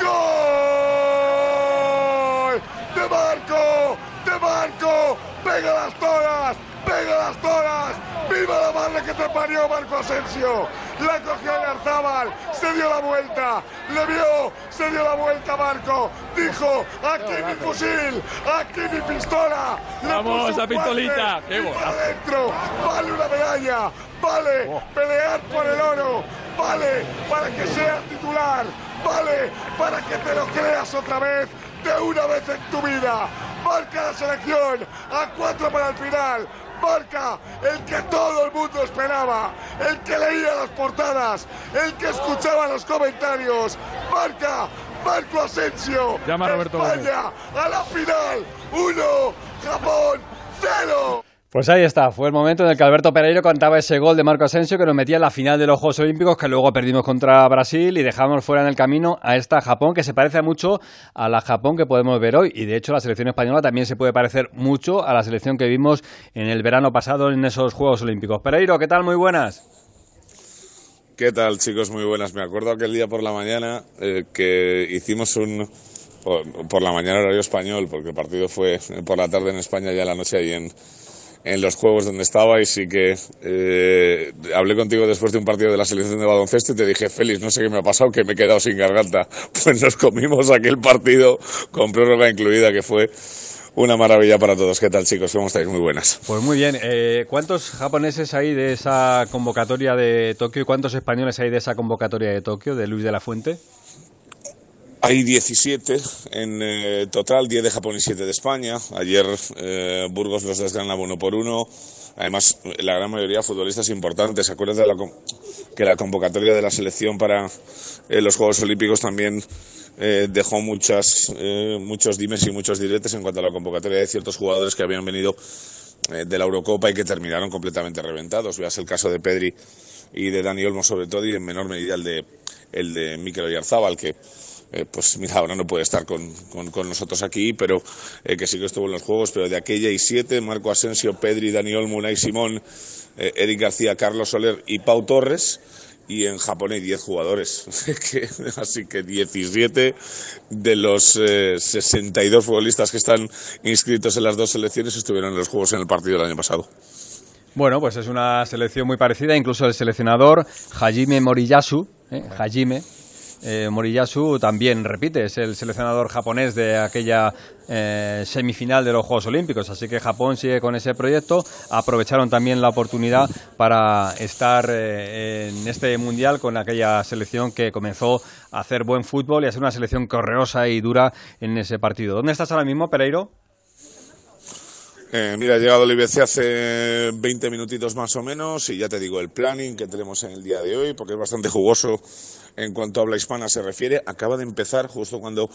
¡Gol! ¡De Marco! ¡De Marco! ¡Pega las toras! ¡Pega las toras! ¡Viva la madre que te parió Marco Asensio! La cogió Garzábal, se dio la vuelta, le vio, se dio la vuelta Marco, dijo, aquí mi fusil, aquí mi pistola. Le Vamos, esa pistolita. ¡Qué adentro, vale una medalla, vale Oh. pelear por el oro, vale para que seas titular, vale para que te lo creas otra vez, de una vez en tu vida. Marca la selección, a cuatro para el final. Marca el que todo el mundo esperaba, el que leía las portadas, el que escuchaba los comentarios. Marca Marco Asensio. Llama a Roberto España a la final. Uno, Japón, cero. Pues ahí está, fue el momento en el que Alberto Pereiro cantaba ese gol de Marco Asensio que nos metía en la final de los Juegos Olímpicos que luego perdimos contra Brasil y dejamos fuera en el camino a esta Japón que se parece mucho a la Japón que podemos ver hoy y de hecho la selección española también se puede parecer mucho a la selección que vimos en el verano pasado en esos Juegos Olímpicos. Pereiro, ¿qué tal? Muy buenas. ¿Qué tal, chicos? Muy buenas. Me acuerdo aquel día por la mañana eh, que hicimos un. Por, la mañana horario español, porque el partido fue por la tarde en España y a la noche ahí en, en los juegos donde estaba. Y sí que eh, hablé contigo después de un partido de la selección de baloncesto y te dije, Félix, no sé qué me ha pasado, que me he quedado sin garganta. Pues nos comimos aquel partido con prórroga incluida, que fue una maravilla para todos. ¿Qué tal, chicos? ¿Cómo estáis? Muy buenas. Pues muy bien, eh, ¿cuántos japoneses hay de esa convocatoria de Tokio y cuántos españoles hay de esa convocatoria de Tokio de Luis de la Fuente? Hay 17 en eh, total, 10 de Japón y 7 de España. Ayer eh, Burgos los desgranaba uno por uno. Además, la gran mayoría futbolistas importantes. ¿Se acuerdan de que la convocatoria de la selección para eh, los Juegos Olímpicos también eh, dejó muchas, muchos dimes y muchos diretes en cuanto a la convocatoria de ciertos jugadores que habían venido de la Eurocopa y que terminaron completamente reventados. Veas el caso de Pedri y de Dani Olmo sobre todo y en menor medida el de, el de Mikel Oyarzábal que eh, pues mira, ahora no puede estar con, con- nosotros aquí, pero eh, que sí que estuvo en los Juegos, pero de aquella y siete, Marco Asensio, Pedri, Dani Olmo, Unai Simón, eh, Eric García, Carlos Soler y Pau Torres, y en Japón hay 10 jugadores, así que 17 de los eh, 62 futbolistas que están inscritos en las dos selecciones estuvieron en los Juegos en el partido del año pasado. Bueno, pues es una selección muy parecida, incluso el seleccionador Hajime Moriyasu, ¿eh? Eh, Moriyasu también repite, es el seleccionador japonés de aquella eh, semifinal de los Juegos Olímpicos, así que Japón sigue con ese proyecto, aprovecharon también la oportunidad para estar eh, en este mundial con aquella selección que comenzó a hacer buen fútbol y a ser una selección correosa y dura en ese partido. ¿Dónde estás ahora mismo, Pereiro? Mira, he llegado al IBC hace 20 minutitos más o menos y ya te digo el planning que tenemos en el día de hoy, porque es bastante jugoso en cuanto a habla hispana se refiere. Acaba de empezar justo cuando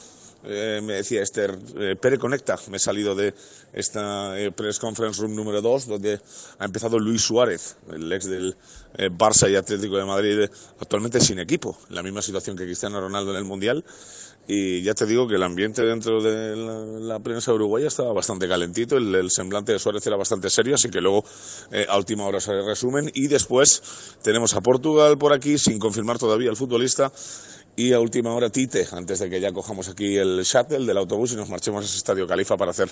eh, me decía Esther, eh, Pere Conecta, me he salido de esta eh, press conference room número 2, donde ha empezado Luis Suárez, el ex del eh, Barça y Atlético de Madrid, actualmente sin equipo, en la misma situación que Cristiano Ronaldo en el Mundial. Y ya te digo que el ambiente dentro de la, prensa uruguaya estaba bastante calentito, el, el semblante de Suárez era bastante serio, así que luego eh, a última hora se resumen. Y después tenemos a Portugal por aquí, sin confirmar todavía el futbolista. Y a última hora Tite, antes de que ya cojamos aquí el shuttle del autobús y nos marchemos a ese estadio Califa para hacer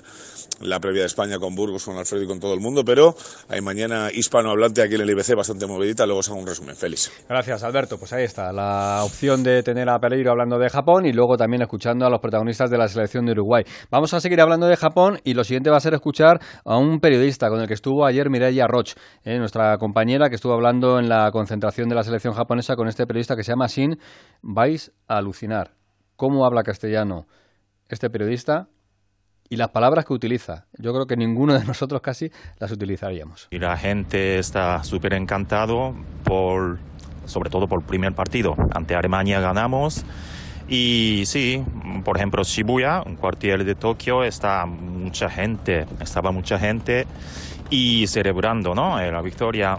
la previa de España con Burgos, con Alfredo y con todo el mundo. Pero hay mañana hispanohablante aquí en el IBC, bastante movidita. Luego os hago un resumen. Félix. Gracias, Alberto. Pues ahí está, la opción de tener a Pereiro hablando de Japón y luego también escuchando a los protagonistas de la selección de Uruguay. Vamos a seguir hablando de Japón y lo siguiente va a ser escuchar a un periodista con el que estuvo ayer Mireia Roch, eh, nuestra compañera que estuvo hablando en la concentración de la selección japonesa con este periodista que se llama Shin. A alucinar. ¿Cómo habla castellano este periodista? Y las palabras que utiliza. Yo creo que ninguno de nosotros casi las utilizaríamos. Y la gente está súper encantado por, sobre todo por el primer partido. Ante Alemania ganamos. Y sí, por ejemplo, Shibuya, un cuartel de Tokio, está mucha gente, estaba mucha gente y celebrando ¿no? Eh, la victoria.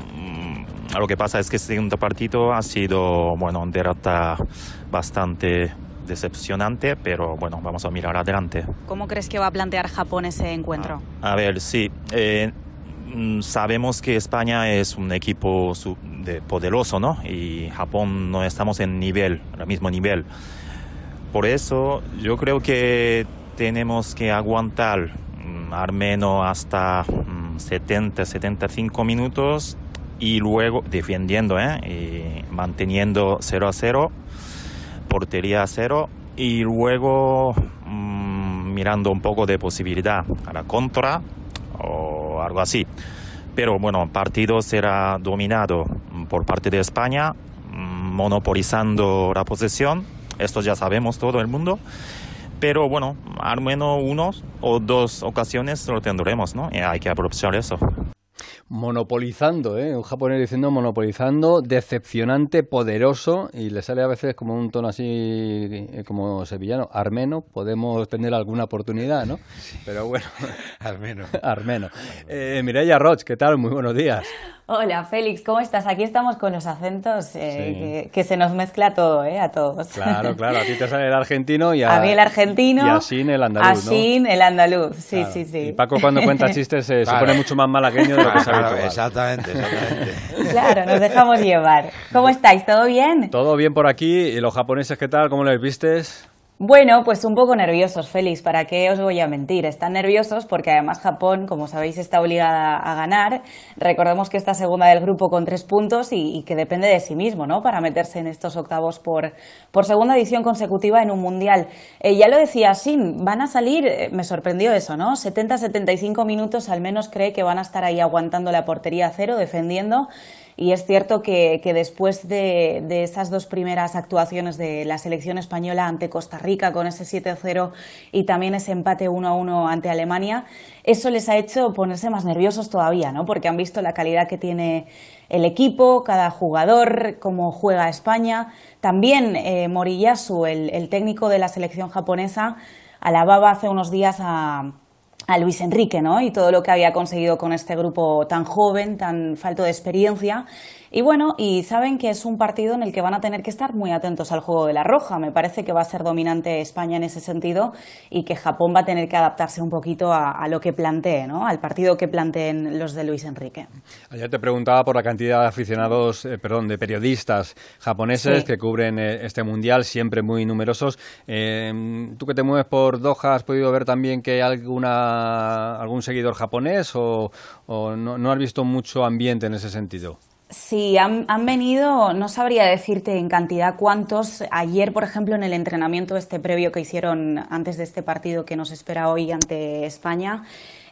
Mm, Lo que pasa es que el segundo partido ha sido, bueno, derrota bastante decepcionante, pero bueno, vamos a mirar adelante. ¿Cómo crees que va a plantear Japón ese encuentro? A ver, sí. eh, mm, sabemos que España es un equipo de- poderoso, ¿no? Y Japón no estamos en nivel, al mismo nivel. Por eso yo creo que tenemos que aguantar mm, al menos hasta mm, 70, 75 minutos y luego defendiendo, ¿eh? Manteniendo 0 a 0, portería a 0 y luego mm, mirando un poco de posibilidad a la contra o algo así. Pero bueno, partido será dominado por parte de España, mm, monopolizando la posesión. Esto ya sabemos todo el mundo. Pero bueno, al menos unos o dos ocasiones lo tendremos, ¿no? Hay que aprovechar eso. Monopolizando, ¿eh? Un japonés diciendo monopolizando, decepcionante, poderoso, y le sale a veces como un tono así, eh, como sevillano, armeno, podemos tener alguna oportunidad, ¿no? Pero bueno. Armeno. armeno. Eh, Mireia Roch, ¿qué tal? Muy buenos días. Hola Félix, ¿cómo estás? Aquí estamos con los acentos, eh, Sí. que, que se nos mezcla todo, ¿eh? A todos. Claro, claro, a ti te sale el argentino y a, A mí el argentino. y a Sin el andaluz, ¿no? Asín, el andaluz, sí, Claro. sí, sí. Y Paco cuando cuenta chistes eh, se Claro. pone mucho más malagueño de lo que es Claro, habitual. exactamente, exactamente. Claro, nos dejamos llevar. ¿Cómo estáis? ¿Todo bien? Todo bien por aquí. ¿Y los japoneses qué tal? ¿Cómo les vistes? Bueno, pues un poco nerviosos, Félix, ¿para qué os voy a mentir? Están nerviosos porque además Japón, como sabéis, está obligada a ganar. Recordemos que está segunda del grupo con tres puntos y, que depende de sí mismo, ¿no? Para meterse en estos octavos por, por segunda edición consecutiva en un mundial. Eh, ya lo decía Sin, van a salir, eh, me sorprendió eso, ¿no? 70-75 minutos al menos cree que van a estar ahí aguantando la portería a cero, defendiendo. Y es cierto que, después de, de esas dos primeras actuaciones de la selección española ante Costa Rica con ese 7-0 y también ese empate 1-1 ante Alemania, eso les ha hecho ponerse más nerviosos todavía, ¿no? Porque han visto la calidad que tiene el equipo, cada jugador, cómo juega España. También eh, Moriyasu, el, el técnico de la selección japonesa, alababa hace unos días a, a Luis Enrique, ¿no? Y todo lo que había conseguido con este grupo tan joven, tan falto de experiencia. Y bueno, y saben que es un partido en el que van a tener que estar muy atentos al juego de la roja. Me parece que va a ser dominante España en ese sentido y que Japón va a tener que adaptarse un poquito a, a lo que plantee, ¿no? Al partido que planteen los de Luis Enrique. Ayer te preguntaba por la cantidad de aficionados, eh, perdón, de periodistas japoneses Sí. que cubren eh, este mundial, siempre muy numerosos. Eh, Tú que te mueves por Doha, ¿has podido ver también que hay alguna, algún seguidor japonés o, o no, no has visto mucho ambiente en ese sentido? Sí, han, han venido, no sabría decirte en cantidad cuántos. Ayer, por ejemplo, en el entrenamiento este previo que hicieron antes de este partido que nos espera hoy ante España,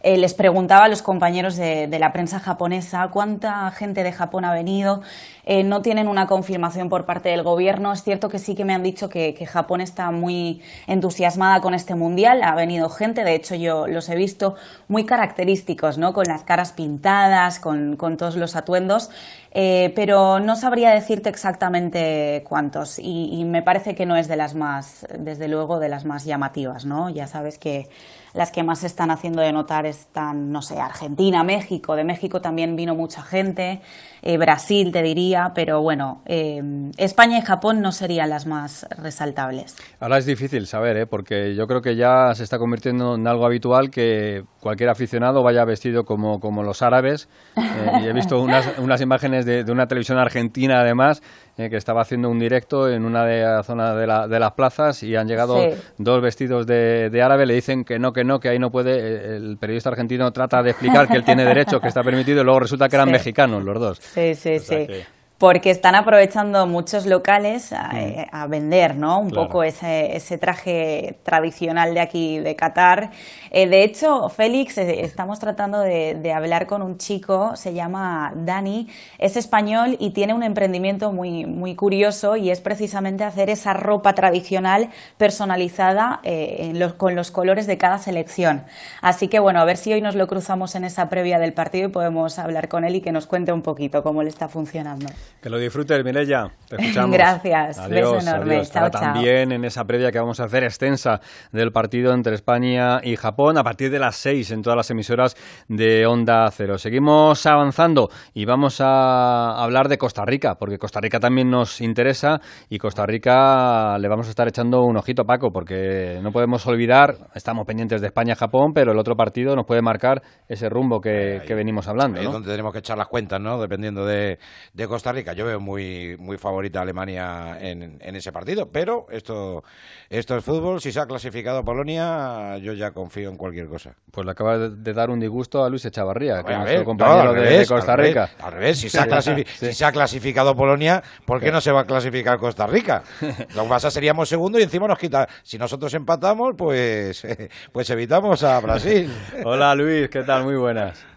eh, les preguntaba a los compañeros de, la prensa japonesa cuánta gente de Japón ha venido. Eh, no tienen una confirmación por parte del gobierno. Es cierto que sí que me han dicho que, Japón está muy entusiasmada con este mundial. Ha venido gente, de hecho yo los he visto muy característicos, ¿no? Con las caras pintadas, con, con todos los atuendos. Eh, pero no sabría decirte exactamente cuántos y, y me parece que no es de las más, desde luego, de las más llamativas, ¿no? Ya sabes que las que más se están haciendo de notar están, no sé, Argentina, México. De México también vino mucha gente, eh, Brasil te diría, pero bueno, eh, España y Japón no serían las más resaltables. Ahora es difícil saber, ¿eh? porque yo creo que ya se está convirtiendo en algo habitual que cualquier aficionado vaya vestido como, como los árabes. Eh, y he visto unas, unas imágenes de, de una televisión argentina, además, eh, que estaba haciendo un directo en una de las zonas de, la- de las plazas y han llegado Sí. dos vestidos de, de árabe, le dicen que no, que no, que ahí no puede. Eh, El periodista argentino trata de explicar que él tiene derecho, que está permitido, y luego resulta que eran Sí. mexicanos los dos. Sí, sí, sea sí. que- Porque están aprovechando muchos locales a, eh, a vender, ¿no? Un Claro. poco ese, ese traje tradicional de aquí, de Qatar. Eh, de hecho, Félix, eh, estamos tratando de, de hablar con un chico, se llama Dani, es español y tiene un emprendimiento muy, muy curioso y es precisamente hacer esa ropa tradicional personalizada eh, en los- con los colores de cada selección. Así que bueno, a ver si hoy nos lo cruzamos en esa previa del partido y podemos hablar con él y que nos cuente un poquito cómo le está funcionando. Que lo disfrutes, Mireya. Te escuchamos. Gracias. Adiós, Beso enorme. adiós. Chao, Ahora chao. También en esa previa que vamos a hacer extensa del partido entre España y Japón a partir de las 6 en todas las emisoras de Onda Cero. Seguimos avanzando y vamos a hablar de Costa Rica, porque Costa Rica también nos interesa y Costa Rica le vamos a estar echando un ojito, Paco, porque no podemos olvidar, estamos pendientes de España-Japón, pero el otro partido nos puede marcar ese rumbo que, que venimos hablando. Ahí es donde tenemos que echar las cuentas, ¿no? Dependiendo de, de Costa Rica. Yo veo muy, muy favorita a Alemania en, en ese partido, pero esto, esto es fútbol. Si se ha clasificado Polonia, yo ya confío en cualquier cosa. Pues le acaba de- dar un disgusto a Luis Echavarría, que es A nuestro ver, compañero no, al de, revés, de Costa al revés, Rica. Al revés, si se, ha si se ha clasificado Polonia, ¿por qué no se va a clasificar Costa Rica? Lo que pasa seríamos segundo y encima nos quita. Si nosotros empatamos, pues, pues evitamos a Brasil. Hola Luis, ¿qué tal? Muy buenas.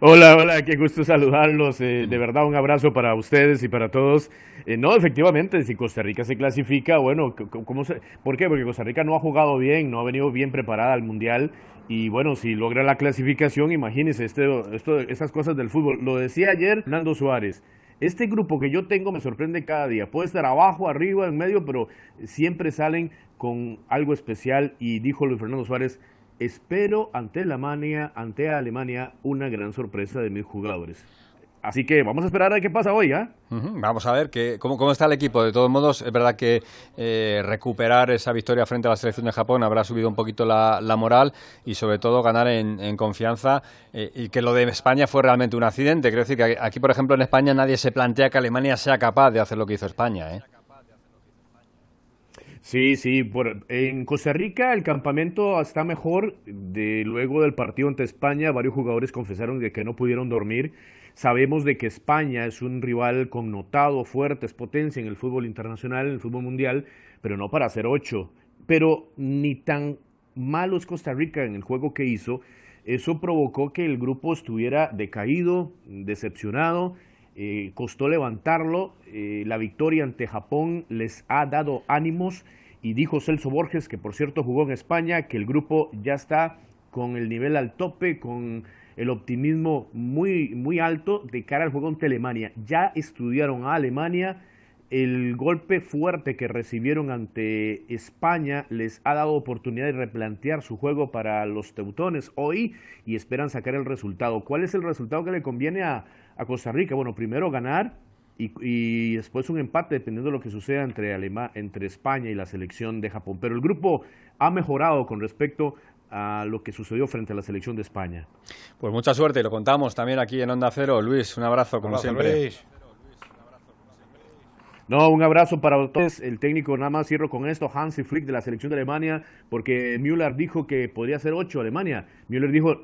Hola, hola, qué gusto saludarlos. eh, de verdad, un abrazo para ustedes y para todos. Eh, no, efectivamente, si Costa Rica se clasifica, bueno, ¿cómo se, ¿por qué? Porque Costa Rica no ha jugado bien, no ha venido bien preparada al Mundial. Y bueno, si logra la clasificación, imagínense este, esto, estas cosas del fútbol. Lo decía ayer Fernando Suárez. Este grupo que yo tengo me sorprende cada día. Puede estar abajo, arriba, en medio, pero siempre salen con algo especial. Y dijo Luis Fernando Suárez, espero ante Alemania, ante Alemania una gran sorpresa de mis jugadores. Así que vamos a esperar a qué pasa hoy. Ujú, Vamos a ver que, cómo, cómo está el equipo. De todos modos, es verdad que eh, recuperar esa victoria frente a la selección de Japón habrá subido un poquito la, la moral y sobre todo ganar en, en confianza eh, y que lo de España fue realmente un accidente. Quiero decir que aquí, por ejemplo, en España nadie se plantea que Alemania sea capaz de hacer lo que hizo España. ¿eh? Sí, sí. en Costa Rica el campamento está mejor. De luego del partido ante España, varios jugadores confesaron de que no pudieron dormir. Sabemos de que España es un rival connotado, fuerte, es potencia en el fútbol internacional, en el fútbol mundial, pero no para hacer ocho. Pero ni tan malo es Costa Rica en el juego que hizo. Eso provocó que el grupo estuviera decaído, decepcionado. Eh, costó levantarlo. eh, la victoria ante Japón les ha dado ánimos. Y dijo Celso Borges, que por cierto jugó en España, que el grupo ya está con el nivel al tope, con el optimismo muy, muy alto de cara al juego ante Alemania. Ya estudiaron a Alemania, el golpe fuerte que recibieron ante España les ha dado oportunidad de replantear su juego para los teutones hoy y esperan sacar el resultado. ¿Cuál es el resultado que le conviene a, a Costa Rica? Bueno, primero ganar y, y después un empate dependiendo de lo que suceda entre, Alema- entre España y la selección de Japón. Pero el grupo ha mejorado con respecto a lo que sucedió frente a la selección de España. Pues mucha suerte y lo contamos también aquí en Onda Cero. Luis, un abrazo como siempre. Luis. No, un abrazo para ustedes. El técnico, nada más cierro con esto, Hansi Flick de la selección de Alemania, porque Müller dijo que podría ser ocho Alemania. Müller dijo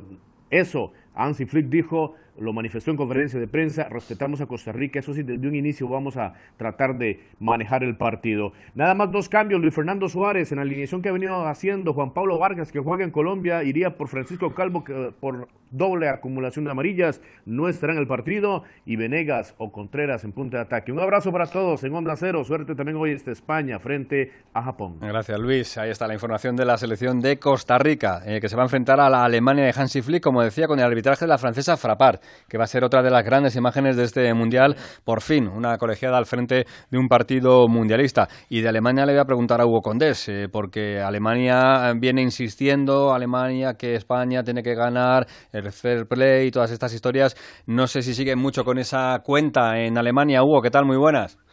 eso. Hansi Flick dijo, lo manifestó en conferencia de prensa, respetamos a Costa Rica, eso sí, desde un inicio vamos a tratar de manejar el partido. Nada más dos cambios, Luis Fernando Suárez en la alineación que ha venido haciendo, Juan Pablo Vargas que juega en Colombia, iría por Francisco Calvo que por doble acumulación de amarillas, no estará en el partido, y Venegas o Contreras en punta de ataque. Un abrazo para todos en Onda Cero, suerte también hoy está España frente a Japón. Gracias, Luis. Ahí está la información de la selección de Costa Rica, eh, que se va a enfrentar a la Alemania de Hansi Flick, como decía, con el arbitraje de la francesa Frappard, que va a ser otra de las grandes imágenes de este mundial. Por fin, una colegiada al frente de un partido mundialista. Y de Alemania le voy a preguntar a Hugo Condés, eh, porque Alemania viene insistiendo, Alemania que España tiene que ganar, el fair play y todas estas historias. No sé si siguen mucho con esa cuenta en Alemania. Hugo, ¿qué tal? Muy buenas.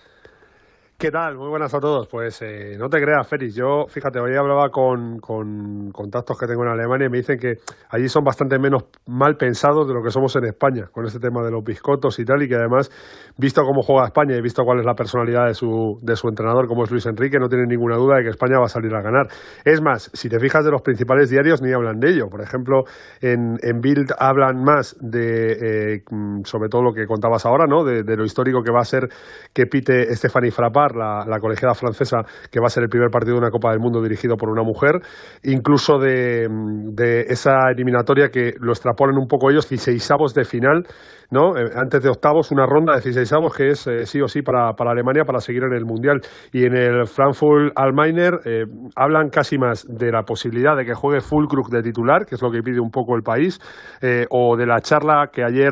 ¿Qué tal? Muy buenas a todos. Pues eh, no te creas, Félix. Yo, fíjate, hoy hablaba con, con contactos que tengo en Alemania y me dicen que allí son bastante menos mal pensados de lo que somos en España, con este tema de los biscotos y tal, y que además, visto cómo juega España y visto cuál es la personalidad de su, de su entrenador, como es Luis Enrique, no tienen ninguna duda de que España va a salir a ganar. Es más, si te fijas de los principales diarios, ni hablan de ello. Por ejemplo, en, en Bild hablan más de, eh, mm, sobre todo lo que contabas ahora, ¿no? De, lo histórico que va a ser que pite Stephanie Frappard la, colegiada francesa, que va a ser el primer partido de una Copa del Mundo dirigido por una mujer, incluso de, de esa eliminatoria que lo extrapolan un poco ellos, 16 de final, ¿no? Eh, antes de octavos, una ronda de 16 que es eh, sí o sí para, para, Alemania para seguir en el Mundial. Y en el Frankfurt Almainer eh, hablan casi más de la posibilidad de que juegue Fulkrug de titular, que es lo que pide un poco el país, eh, o de la charla que ayer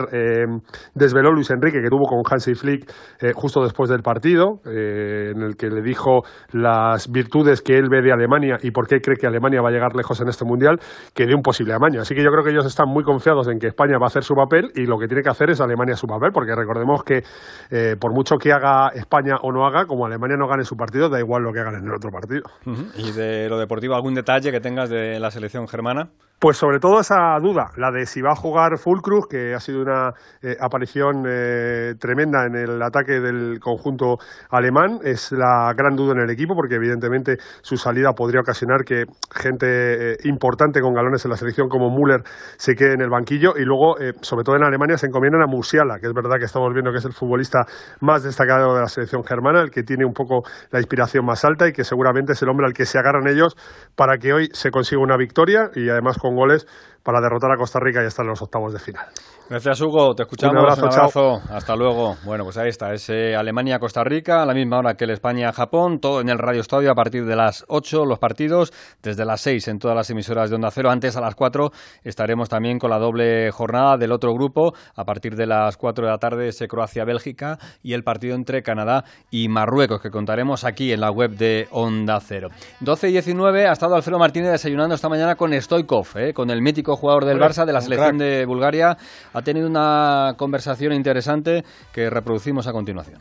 desveló Luis Enrique, que tuvo con Hansi Flick justo después del partido, en el que le dijo las virtudes que él ve de Alemania y por qué cree que Alemania va a llegar lejos en este Mundial, que de un posible amaño. Así que yo creo que ellos están muy confiados en que España va a hacer su papel y lo que tiene que hacer es Alemania su papel, porque recordemos que eh, por mucho que haga España o no haga, como Alemania no gane su partido, da igual lo que hagan en el otro partido. ¿Y de lo deportivo algún detalle que tengas de la selección germana? Pues sobre todo esa duda, la de si va a jugar Fulkrug, que ha sido una eh, aparición eh, tremenda en el ataque del conjunto alemán, es la gran duda en el equipo, porque evidentemente su salida podría ocasionar que gente eh, importante con galones en la selección como Müller se quede en el banquillo. Y luego, sobre todo en Alemania, se encomiendan a Musiala, que es verdad que estamos viendo que es el futbolista más destacado de la selección germana, el que tiene un poco la inspiración más alta y que seguramente es el hombre al que se agarran ellos para que hoy se consiga una victoria y además con goles para derrotar a Costa Rica y estar en los octavos de final. Gracias, Hugo. Te escuchamos. Un abrazo, Un abrazo. Hasta luego. Bueno, pues ahí está. Es eh, Alemania-Costa Rica, a la misma hora que el España-Japón. Todo en el Radio Estadio a partir de las 8 los partidos, desde las 6 en todas las emisoras de Onda Cero. Antes, a las 4, estaremos también con la doble jornada del otro grupo. A partir de las 4 de la tarde, ese Croacia-Bélgica y el partido entre Canadá y Marruecos, que contaremos aquí en la web de Onda Cero. 12 y 19 ha estado Alfredo Martínez desayunando esta mañana con Stoikov, eh, con el mítico jugador del Barça, de la selección de Bulgaria. Ha tenido una conversación interesante que reproducimos a continuación.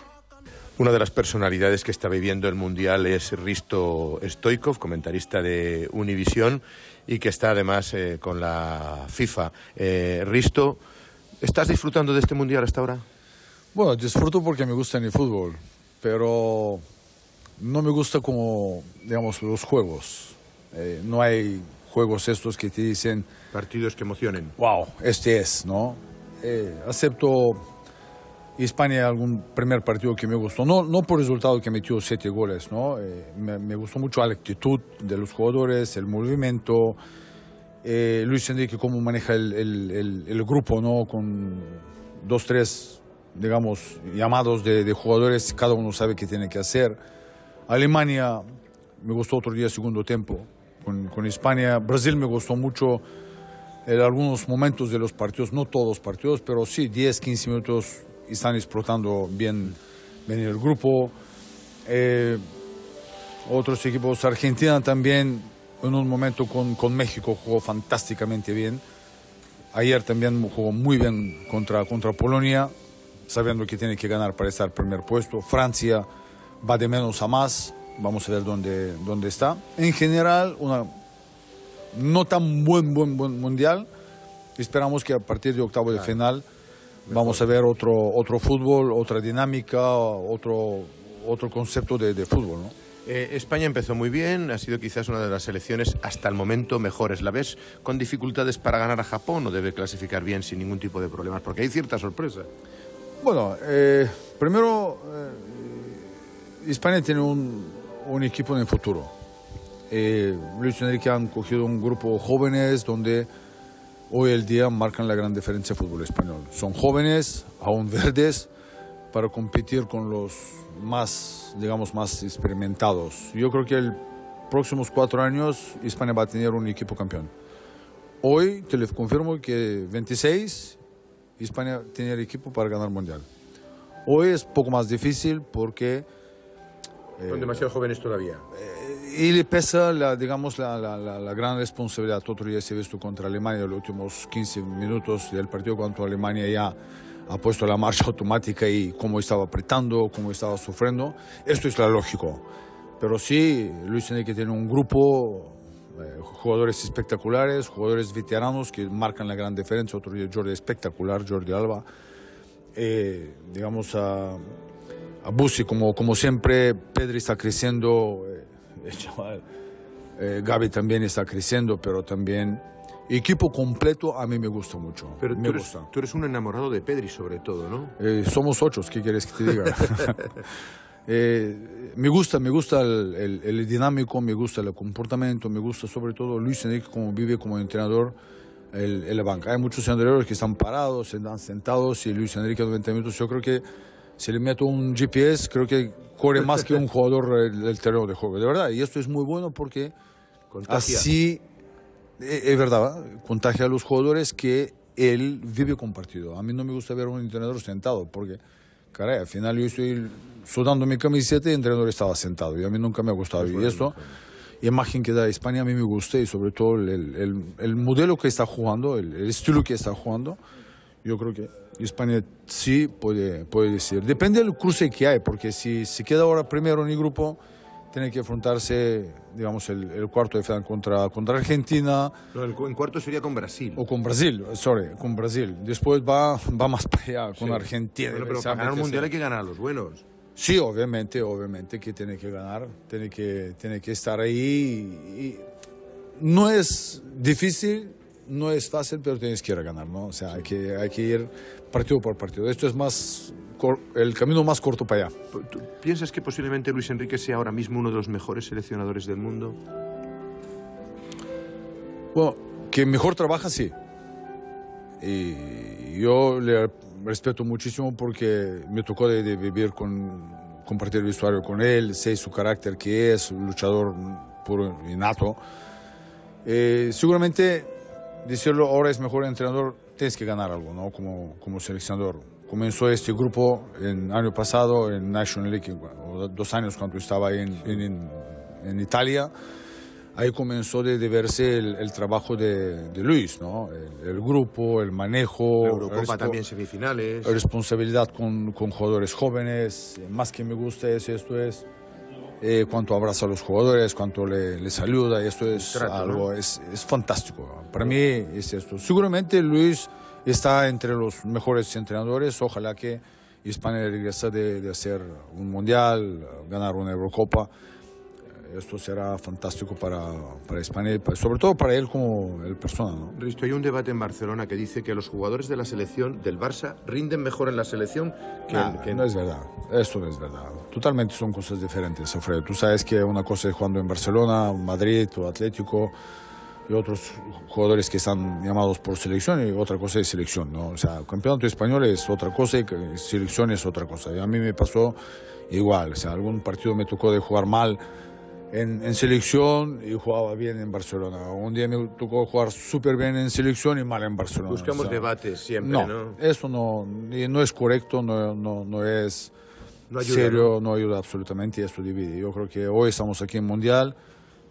Una de las personalidades que está viviendo el Mundial es Risto Stoikov, comentarista de Univisión y que está además eh, con la FIFA. Eh, Risto, ¿estás disfrutando de este Mundial hasta ahora? Bueno, disfruto porque me gusta el fútbol, pero no me gusta como, digamos, los juegos. Eh, no hay juegos estos que te dicen... Partidos que emocionen. Wow, este es, ¿no? Eh, acepto España algún primer partido que me gustó, no, no por resultado que metió siete goles, ¿no? Eh, me, me, gustó mucho la actitud de los jugadores, el movimiento, eh, Luis Enrique cómo maneja el, el, el, el, grupo, ¿no? Con dos, tres, digamos, llamados de, de, jugadores, cada uno sabe qué tiene que hacer. Alemania me gustó otro día segundo tiempo con, España, Brasil me gustó mucho en algunos momentos de los partidos, no todos los partidos, pero sí 10, 15 minutos están explotando bien, bien el grupo. Eh, otros equipos, Argentina también en un momento con, con, México jugó fantásticamente bien. Ayer también jugó muy bien contra, contra Polonia, sabiendo que tiene que ganar para estar primer puesto. Francia va de menos a más, vamos a ver dónde, dónde está. En general, una no tan buen, buen, buen mundial. Esperamos que a partir de octavo de final vamos a ver otro, otro fútbol, otra dinámica, otro, otro concepto de, de fútbol. ¿no? Eh, España empezó muy bien, ha sido quizás una de las selecciones hasta el momento mejores. ¿La ves con dificultades para ganar a Japón o debe clasificar bien sin ningún tipo de problemas? Porque hay cierta sorpresa. Bueno, eh, primero, eh, España tiene un, un equipo en el futuro eh, Luis Enrique han cogido un grupo jóvenes donde hoy el día marcan la gran diferencia del fútbol español. Son jóvenes, aún verdes, para competir con los más, digamos, más experimentados. Yo creo que los próximos cuatro años España va a tener un equipo campeón. Hoy te les confirmo que 26 España tiene el equipo para ganar el mundial. Hoy es poco más difícil porque son eh, demasiado jóvenes todavía. Eh, y le pesa, la, digamos, la, la, la, gran responsabilidad. Otro día se ha visto contra Alemania, los últimos 15 minutos del partido contra Alemania ya ha puesto la marcha automática y cómo estaba apretando, cómo estaba sufriendo. Esto es lo lógico. Pero sí, Luis Enrique tiene un grupo, eh, jugadores espectaculares, jugadores veteranos que marcan la gran diferencia. Otro día Jordi espectacular, Jordi Alba. Eh, digamos, a a Busi, como, como siempre, Pedri está creciendo, eh, chaval, eh, Gaby también está creciendo, pero también equipo completo a mí me gusta mucho. Pero me tú eres, gusta. tú eres un enamorado de Pedri sobre todo, ¿no? Eh, somos ocho, ¿qué quieres que te diga? Eh, me gusta, me gusta el, el- el dinámico, me gusta el comportamiento, me gusta sobre todo Luis Enrique como vive como entrenador el, el banca. Hay muchos entrenadores que están parados, están sentados y Luis Enrique 90 minutos. Yo creo que si le meto un GPS, creo que corre más que un jugador eh, del terreno de juego, de verdad. Y esto es muy bueno porque Contagia. así, eh, es verdad, contagia a los jugadores que él vive compartido. A mí no me gusta ver a un entrenador sentado porque, caray, al final yo estoy sudando mi camiseta y el entrenador estaba sentado y a mí nunca me ha gustado. y esto, imagen que da España a mí me gusta y sobre todo el, el- el modelo que está jugando, el, el estilo que está jugando, yo creo que España sí puede, puede decir. Depende del cruce que hay, porque si se queda ahora primero en el grupo, tiene que enfrentarse, digamos, el, el cuarto de final contra, contra Argentina No, el en cuarto sería con Brasil. o con Brasil, sorry, con Brasil. Después va, va más para allá, con Sí. Argentina. Bueno, pero para ganar un mundial hay que ganar a los buenos. Sí, obviamente, obviamente que tiene que ganar, tiene que, tiene que estar ahí. y no es difícil, no es fácil, pero tienes que ir a ganar, ¿no? O sea, hay que, hay que ir partido por partido. Esto es más el camino más corto para allá. ¿Tú piensas que posiblemente Luis Enrique sea ahora mismo uno de los mejores seleccionadores del mundo? Bueno, que mejor trabaja, sí. Y yo le respeto muchísimo porque me tocó de, de vivir con, compartir vestuario con él, sé su carácter que es, un luchador puro y nato. Eh, seguramente decirlo ahora es mejor entrenador, tienes que ganar algo, ¿no? Como, como seleccionador. Comenzó este grupo el año pasado en National League, dos años cuando estaba ahí en, en- en Italia. Ahí comenzó de, de verse el, el trabajo de, de Luis, ¿no? El, el grupo, el manejo. La Eurocopa también semifinales. responsabilidad con, con jugadores jóvenes. Más que me gusta es esto es eh, cuánto abraza a los jugadores, cuánto le, les ayuda. Esto es trato, algo, ¿no? es, es fantástico. Para mí es esto. Seguramente Luis está entre los mejores entrenadores. Ojalá que España regrese de, de hacer un mundial, ganar una Eurocopa. Esto será fantástico para, para España y pa- sobre todo para él como el persona. ¿no? Risto, hay un debate en Barcelona que dice que los jugadores de la selección del Barça rinden mejor en la selección que, Nah, que- no es verdad, esto no es verdad. Totalmente son cosas diferentes, Alfredo. Tú sabes que una cosa es jugando en Barcelona, Madrid o Atlético y otros jugadores que están llamados por selección y otra cosa es selección, ¿no? O sea, campeonato español es otra cosa y selección es otra cosa. Y a mí me pasó igual, o sea, algún partido me tocó de jugar mal en, en selección y jugaba bien en Barcelona. Un día me tocó jugar súper bien en selección y mal en Barcelona. buscamos O sea, debates siempre, no, ¿no? eso no, no es correcto, no, no, no es No ayuda, serio, ¿no? ayuda absolutamente y esto divide. Yo creo que hoy estamos aquí en Mundial,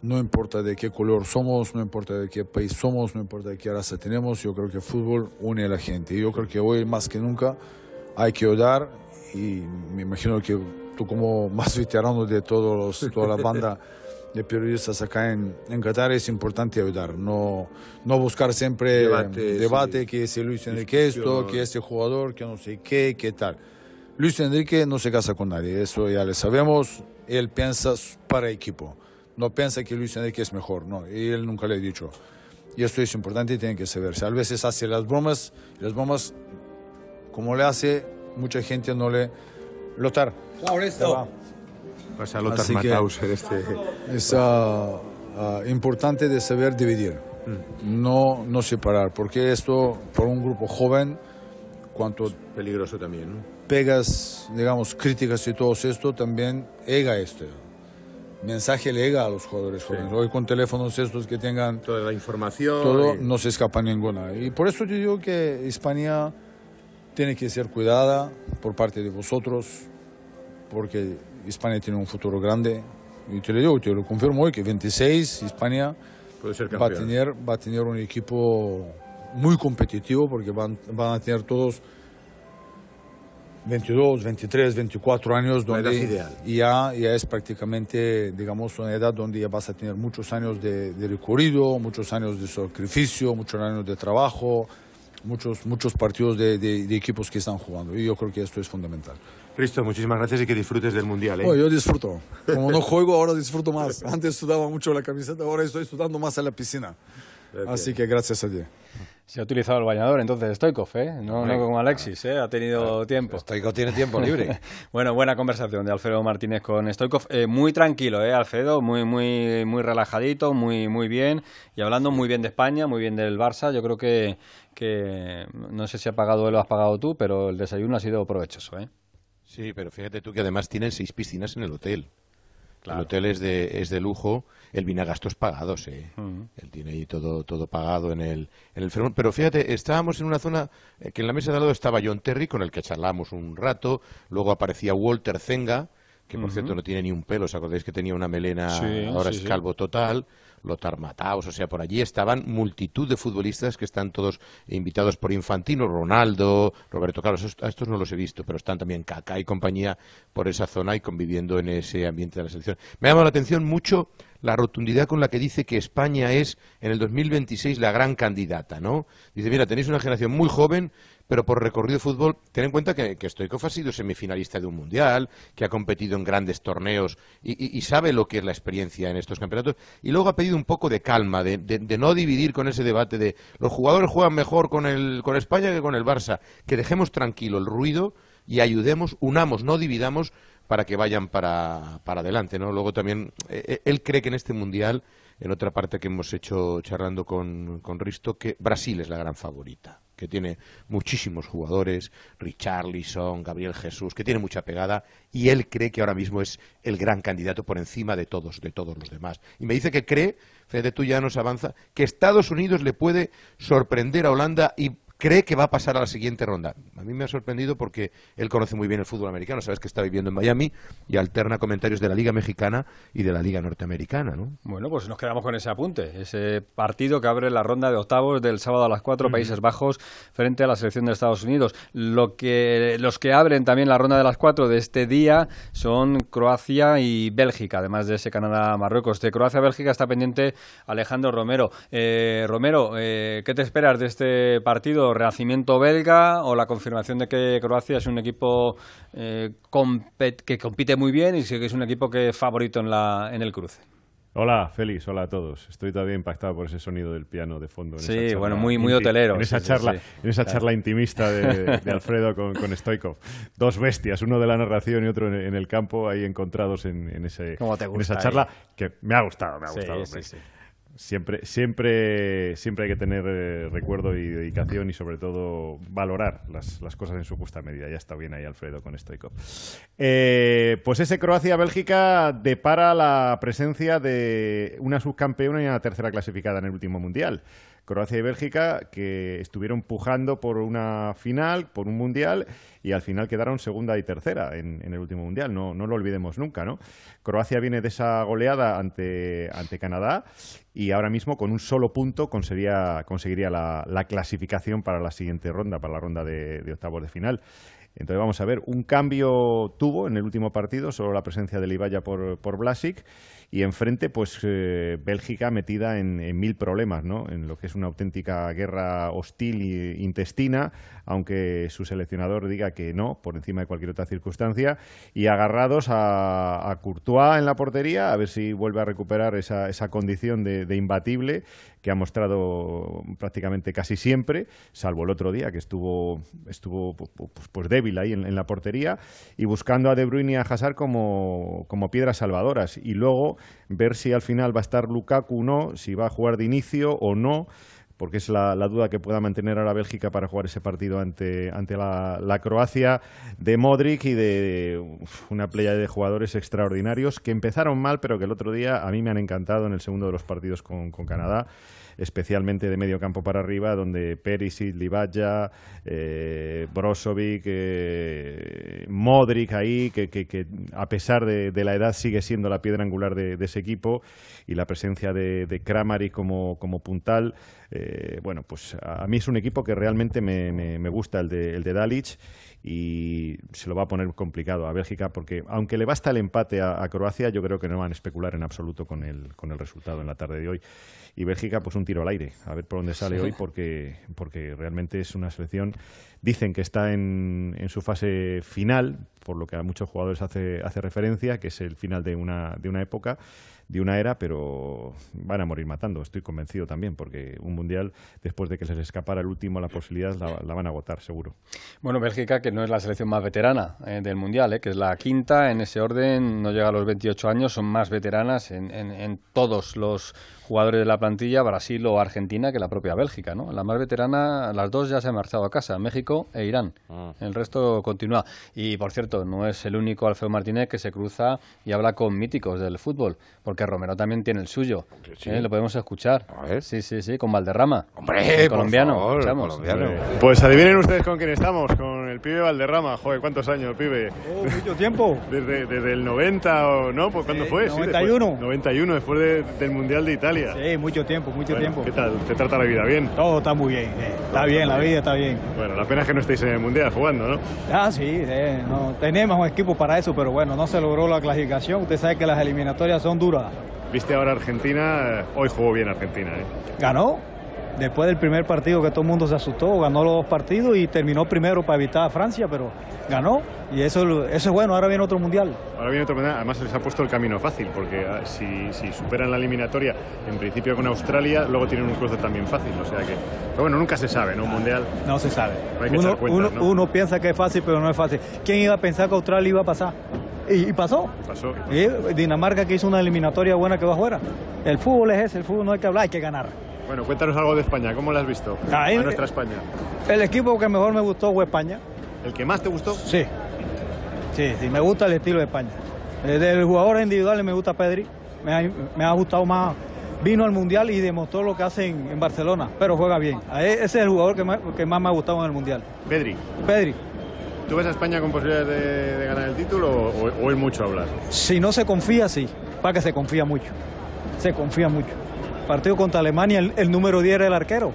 no importa de qué color somos, no importa de qué país somos, no importa de qué raza tenemos, yo creo que el fútbol une a la gente. Y yo creo que hoy más que nunca hay que ayudar y me imagino que tú como más veterano de todos los- toda la banda de periodistas acá en, en Qatar es importante ayudar, no, no buscar siempre Debate, debate sí. que si Luis Enrique esto, que este jugador, que no sé qué, qué tal. Luis Enrique no se casa con nadie, eso ya le sabemos, él piensa para equipo, no piensa que Luis Enrique es mejor, no, y él nunca le ha dicho. Y esto es importante y tiene que saberse. A veces hace las bromas, y las bromas, como le hace, mucha gente no le... Lotar. Ya va. Pasa a Lothar Matthaus este... Es ah, ah, importante de saber dividir, no, no separar, porque esto, por un grupo joven, cuanto Peligroso también, ¿no? pegas, digamos, críticas y todo esto, también llega esto. Mensaje le llega a los jugadores jóvenes. Hoy con teléfonos estos que tengan Toda la información. todo, y- no se escapa ninguna. Y por eso te digo que España tiene que ser cuidada por parte de vosotros, porque España tiene un futuro grande. Y te lo digo, te lo confirmo hoy, que 26 España Puede ser va a, tener, va a tener un equipo muy competitivo, porque van, van a tener todos 22, 23, 24 años, donde ideal. ya, ya es prácticamente, digamos, una edad donde ya vas a tener muchos años de, de recorrido, muchos años de sacrificio, muchos años de trabajo, muchos, muchos partidos de, de- de equipos que están jugando. Y yo creo que esto es fundamental. Risto, muchísimas gracias y que disfrutes del Mundial, ¿eh? Oh, yo disfruto. Como no juego, ahora disfruto más. Antes sudaba mucho la camiseta, ahora estoy sudando más en la piscina. Gracias. Así que gracias a ti. Se ha utilizado el bañador, entonces Stoikov, ¿eh? No, no como Alexis, ¿eh? Ha tenido tiempo. Stoikov tiene tiempo libre. bueno, buena conversación de Alfredo Martínez con Stoikov. Eh, muy tranquilo, ¿eh, Alfredo? Muy, muy, muy relajadito, muy, muy bien. Y hablando muy bien de España, muy bien del Barça. Yo creo que, que no sé si ha pagado él o has pagado tú, pero el desayuno ha sido provechoso, ¿eh? Sí, pero fíjate tú que además tienen seis piscinas en el hotel. El hotel es de, es de lujo, el vinagastos pagados, ¿eh? Él tiene ahí todo, todo pagado en el, en el Fairmont. Pero fíjate, estábamos en una zona eh, que en la mesa de al lado estaba John Terry, con el que charlamos un rato, luego aparecía Walter Zenga, que por cierto no tiene ni un pelo, ¿os acordáis que tenía una melena, Sí, ahora sí, es sí. calvo total? Lothar Mataos, o sea, por allí estaban multitud de futbolistas que están todos invitados por Infantino, Ronaldo, Roberto Carlos, a estos no los he visto, pero están también Kaká y compañía por esa zona y conviviendo en ese ambiente de la selección. Me ha llamado la atención mucho la rotundidad con la que dice que España es en el 2026 la gran candidata, ¿no? Dice, mira, tenéis una generación muy joven, pero por recorrido de fútbol, ten en cuenta que, que Stoikov ha sido semifinalista de un mundial, que ha competido en grandes torneos y, sabe lo que es la experiencia en estos campeonatos. Y luego ha pedido un poco de calma, de, no dividir con ese debate de los jugadores juegan mejor con, el, con España que con el Barça. Que dejemos tranquilo el ruido y ayudemos, unamos, no dividamos para que vayan para, para adelante. ¿no? Luego también, eh, eh, él cree que en este mundial, en otra parte que hemos hecho charlando con, con Risto, que Brasil es la gran favorita que tiene muchísimos jugadores, Richarlison, Gabriel Jesús, que tiene mucha pegada, y él cree que ahora mismo es el gran candidato por encima de todos, de todos los demás. Y me dice que cree, Fede, tú ya nos avanza, que Estados Unidos le puede sorprender a Holanda y cree que va a pasar a la siguiente ronda. A mí me ha sorprendido porque él conoce muy bien el fútbol americano, sabes que está viviendo en Miami y alterna comentarios de la Liga Mexicana y de la Liga Norteamericana, ¿no? Bueno, pues nos quedamos con ese apunte, ese partido que abre la ronda de octavos del sábado a las 4, Países Bajos, frente a la selección de Estados Unidos. Lo que, los que abren también la ronda de las 4 de este día son Croacia y Bélgica, además de ese Canadá-Marruecos. De Croacia-Bélgica está pendiente Alejandro Romero. Eh, Romero, eh, ¿qué te esperas de este partido? ¿Renacimiento belga o la confirmación de que Croacia es un equipo eh, compet- que compite muy bien y que es un equipo que es favorito en, la, en el cruce? Hola, Félix, hola a todos. Estoy todavía impactado por ese sonido del piano de fondo. En Sí, esa charla bueno, muy- muy hotelero, En esa sí, charla, sí. en esa Claro. charla intimista de, de Alfredo con, con Stoikov. Dos bestias, uno de la narración y otro en, en el campo, ahí encontrados en, en ese, ¿Cómo te en esa charla, ahí? que me ha gustado, me ha Sí, gustado. Siempre, siempre, siempre hay que tener eh, recuerdo y dedicación y sobre todo valorar las, las cosas en su justa medida. Ya está bien ahí Alfredo con Stoikov. Eh, pues ese Croacia-Bélgica depara la presencia de una subcampeona y una tercera clasificada en el último mundial. Croacia y Bélgica que estuvieron pujando por una final, por un mundial y al final quedaron segunda y tercera en, en el último mundial. No, no lo olvidemos nunca, ¿no? Croacia viene de esa goleada ante, ante Canadá y ahora mismo con un solo punto conseguiría, conseguiría la, la clasificación para la siguiente ronda, para la ronda de, de octavos de final. Entonces vamos a ver, un cambio tuvo en el último partido, solo la presencia de Libaya por, por Blasic, y enfrente, pues eh, Bélgica metida en, en mil problemas, ¿no? En lo que es una auténtica guerra hostil e intestina, aunque su seleccionador diga que no, por encima de cualquier otra circunstancia, y agarrados a, a Courtois en la portería, a ver si vuelve a recuperar esa, esa condición de, de imbatible que ha mostrado prácticamente casi siempre, salvo el otro día que estuvo, estuvo pues, pues, pues débil ahí en, la portería, y buscando a De Bruyne y a Hazard como, como piedras salvadoras. Y luego ver si al final va a estar Lukaku o no, si va a jugar de inicio o no, porque es la, la duda que pueda mantener ahora Bélgica para jugar ese partido ante, ante la, Croacia de Modric y de una playa de jugadores extraordinarios que empezaron mal, pero que el otro día a mí me han encantado en el segundo de los partidos con, con Canadá especialmente de medio campo para arriba, donde Perisic, Libaya, eh, Brozovic, eh, Modric ahí, que, que- a pesar de, de la edad sigue siendo la piedra angular de, ese equipo, y la presencia de, de Kramaric como, como puntal, eh, bueno, pues a, a mí es un equipo que realmente me, me- me gusta, el de, el de Dalic, y se lo va a poner complicado a Bélgica, porque aunque le basta el empate a, a Croacia, yo creo que no van a especular en absoluto con el, con el resultado en la tarde de hoy. Y Bélgica, pues un tiro al aire, a ver por dónde sale Sí. hoy, porque, porque realmente es una selección, dicen que está en, en su fase final, por lo que a muchos jugadores hace, hace referencia, que es el final de una, de una época de una era, pero van a morir matando, estoy convencido también, porque un mundial, después de que se les escapara el último la posibilidad, la, la van a agotar, seguro. Bueno, Bélgica, que no es la selección más veterana eh, del mundial, eh, que es la quinta en ese orden, no llega a los 28 años, son más veteranas en, en, en todos los jugadores de la plantilla, Brasil o Argentina, que la propia Bélgica, ¿no? La más veterana, las dos ya se han marchado a casa, México e Irán. Ah. El resto continúa. Y, por cierto, no es el único Alfredo Martínez que se cruza y habla con míticos del fútbol, porque Romero también tiene el suyo. Sí. ¿eh? Lo podemos escuchar. Sí, sí, sí, con Valderrama. Hombre, El colombiano. favor, escuchamos. colombiano. Pues adivinen ustedes con quién estamos, con el pibe Valderrama. Joder, ¿cuántos años, pibe? mucho tiempo. Desde, desde el 90 o no, pues ¿cuándo Sí, fue? Sí, 91. después- 91, después de- del Mundial de Italia. Sí, mucho tiempo, mucho Bueno, tiempo. ¿Qué tal? ¿Te trata la vida bien? Todo está muy bien. eh. Está bien, la vida está bien. Bueno, la pena es que no estéis en el Mundial jugando, ¿no? Ah, sí, eh, no, tenemos un equipo para eso, pero bueno, no se logró la clasificación. Usted sabe que las eliminatorias son duras. Viste ahora Argentina, eh, hoy jugó bien Argentina, ¿eh? Ganó. Después del primer partido que todo el mundo se asustó, ganó los dos partidos y terminó primero para evitar a Francia, pero ganó. Y eso, eso es bueno, ahora viene otro mundial. Ahora viene otro mundial, además les ha puesto el camino fácil, porque ah, si, si superan la eliminatoria, en principio con Australia, luego tienen un cruce también fácil, o sea que... Pero bueno, nunca se sabe, ¿no? Un mundial... No se sabe. No hay que Uno, echar cuentas, uno- ¿no? uno piensa que es fácil, pero no es fácil. ¿Quién iba a pensar que Australia iba a pasar? Y, y pasó. Pasó. Y Dinamarca que hizo una eliminatoria buena que va afuera. El fútbol es ese, el fútbol no hay que hablar, hay que ganar. Bueno, cuéntanos algo de España, ¿cómo lo has visto? Ahí- a nuestra España. El equipo que mejor me gustó fue España. ¿El que más te gustó? Sí. Sí, sí, me gusta el estilo de España. Eh, Del jugador individual me gusta Pedri. Me ha, me ha gustado más. Vino al Mundial y demostró lo que hace en, en Barcelona, pero juega bien. A e- Ese es el jugador que más, que más me ha gustado en el Mundial. Pedri. Pedri. ¿Tú ves a España con posibilidades de, ganar el título o, o es mucho hablar? Si no se confía, sí. Para que se confía mucho. Se confía mucho. Partido contra Alemania, el, el número 10 era el arquero.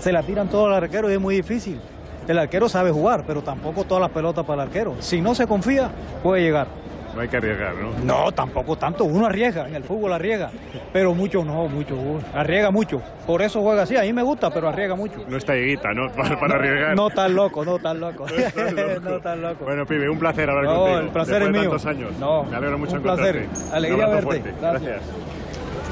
Se la tiran todos al arquero y es muy difícil. El arquero sabe jugar, pero tampoco todas las pelotas para el arquero. Si no se confía, puede llegar. No hay que arriesgar, ¿no? No, tampoco tanto. Uno arriesga, en el fútbol arriesga. Pero mucho no, mucho. Arriesga mucho. Por eso juega así. A mí me gusta, pero arriesga mucho. No está Higuita, ¿no? Para, para arriesgar. No tan loco, no tan loco. no tan loco. Bueno, pibe, un placer hablar No, contigo. el placer Después es de tantos años. No, Me alegro mucho un placer. encontrarte. Alegría Un abrazo verte. Gracias.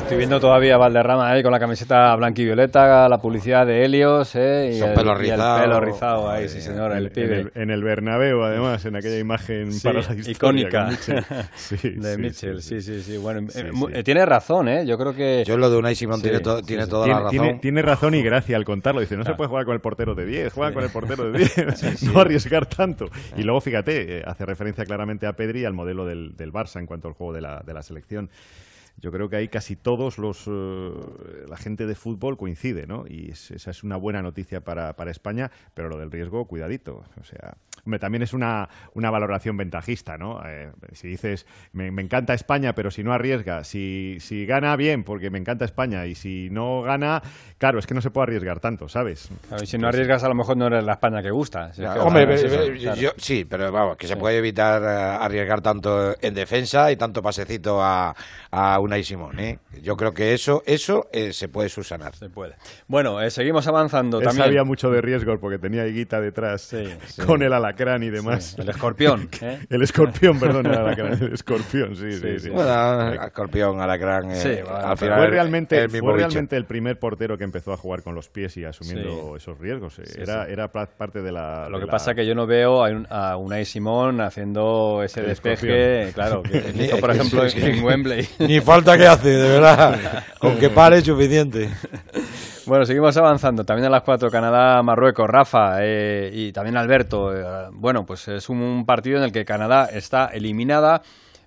Estoy viendo todavía a Valderrama ahí con la camiseta blanquivioleta, la publicidad de Helios, ¿eh? Y Son el, pelo y el rizado. pelo rizado ahí, sí señor, el, En pibe. el, en el Bernabéu, además, en aquella imagen Sí, para la historia. icónica con Mitchell. Sí, de sí, Mitchell, sí, sí, sí. Bueno, Sí, eh, eh, tiene razón, ¿eh? Yo creo que... Yo lo de Unai Simón Sí, tiene, to- tiene sí. toda Tiene, la razón. tiene- tiene razón y gracia al contarlo. Dice, no se Claro. puede jugar con el portero de 10, juega con el portero de 10. Sí, sí. No arriesgar tanto. Y luego, fíjate, eh, hace referencia claramente a Pedri y al modelo del, del Barça en cuanto al juego de la, de la selección. Yo creo que ahí casi todos los eh, la gente de fútbol coincide, ¿no? Y es- esa es una buena noticia para, para España, pero lo del riesgo, cuidadito. O sea, hombre, también es una, una valoración ventajista, ¿no? Eh, si dices, me, me encanta España, pero si no arriesga, si, si gana bien, porque me encanta España, y si no gana, claro, es que no se puede arriesgar tanto, ¿sabes? A ver, si no arriesgas, a lo mejor no eres la España que gusta. Si es que- Hombre, claro, es eso, claro. yo- sí, pero vamos, que se puede evitar eh, arriesgar tanto en defensa y tanto pasecito a, a Unai Simón, ¿eh? Yo creo que eso eso eh, se puede subsanar. Se puede. Bueno, eh, seguimos avanzando Él también. sabía mucho de riesgos porque tenía a Higuita detrás sí. con el alacrán y demás. el escorpión, ¿eh? El escorpión, perdón, el alacrán, el escorpión, sí, sí, sí. Bueno, Escorpión, Alacrán, eh, Sí, bueno, al final fue realmente, el fue realmente el primer portero que empezó a jugar con los pies y asumiendo esos riesgos. eh. Sí, era, sí. era parte de la. Lo de que la- pasa es que yo no veo a, un, a Unai Simón haciendo ese El despeje, escorpión. claro, que Ni- hizo, por ejemplo, sí, sí. en Wembley. Ni falta que hace, de verdad. Con que pare suficiente. Bueno, seguimos avanzando. También a las cuatro, Canadá, Marruecos, Rafa eh, y también Alberto. eh, bueno, pues es un partido en el que Canadá está eliminada.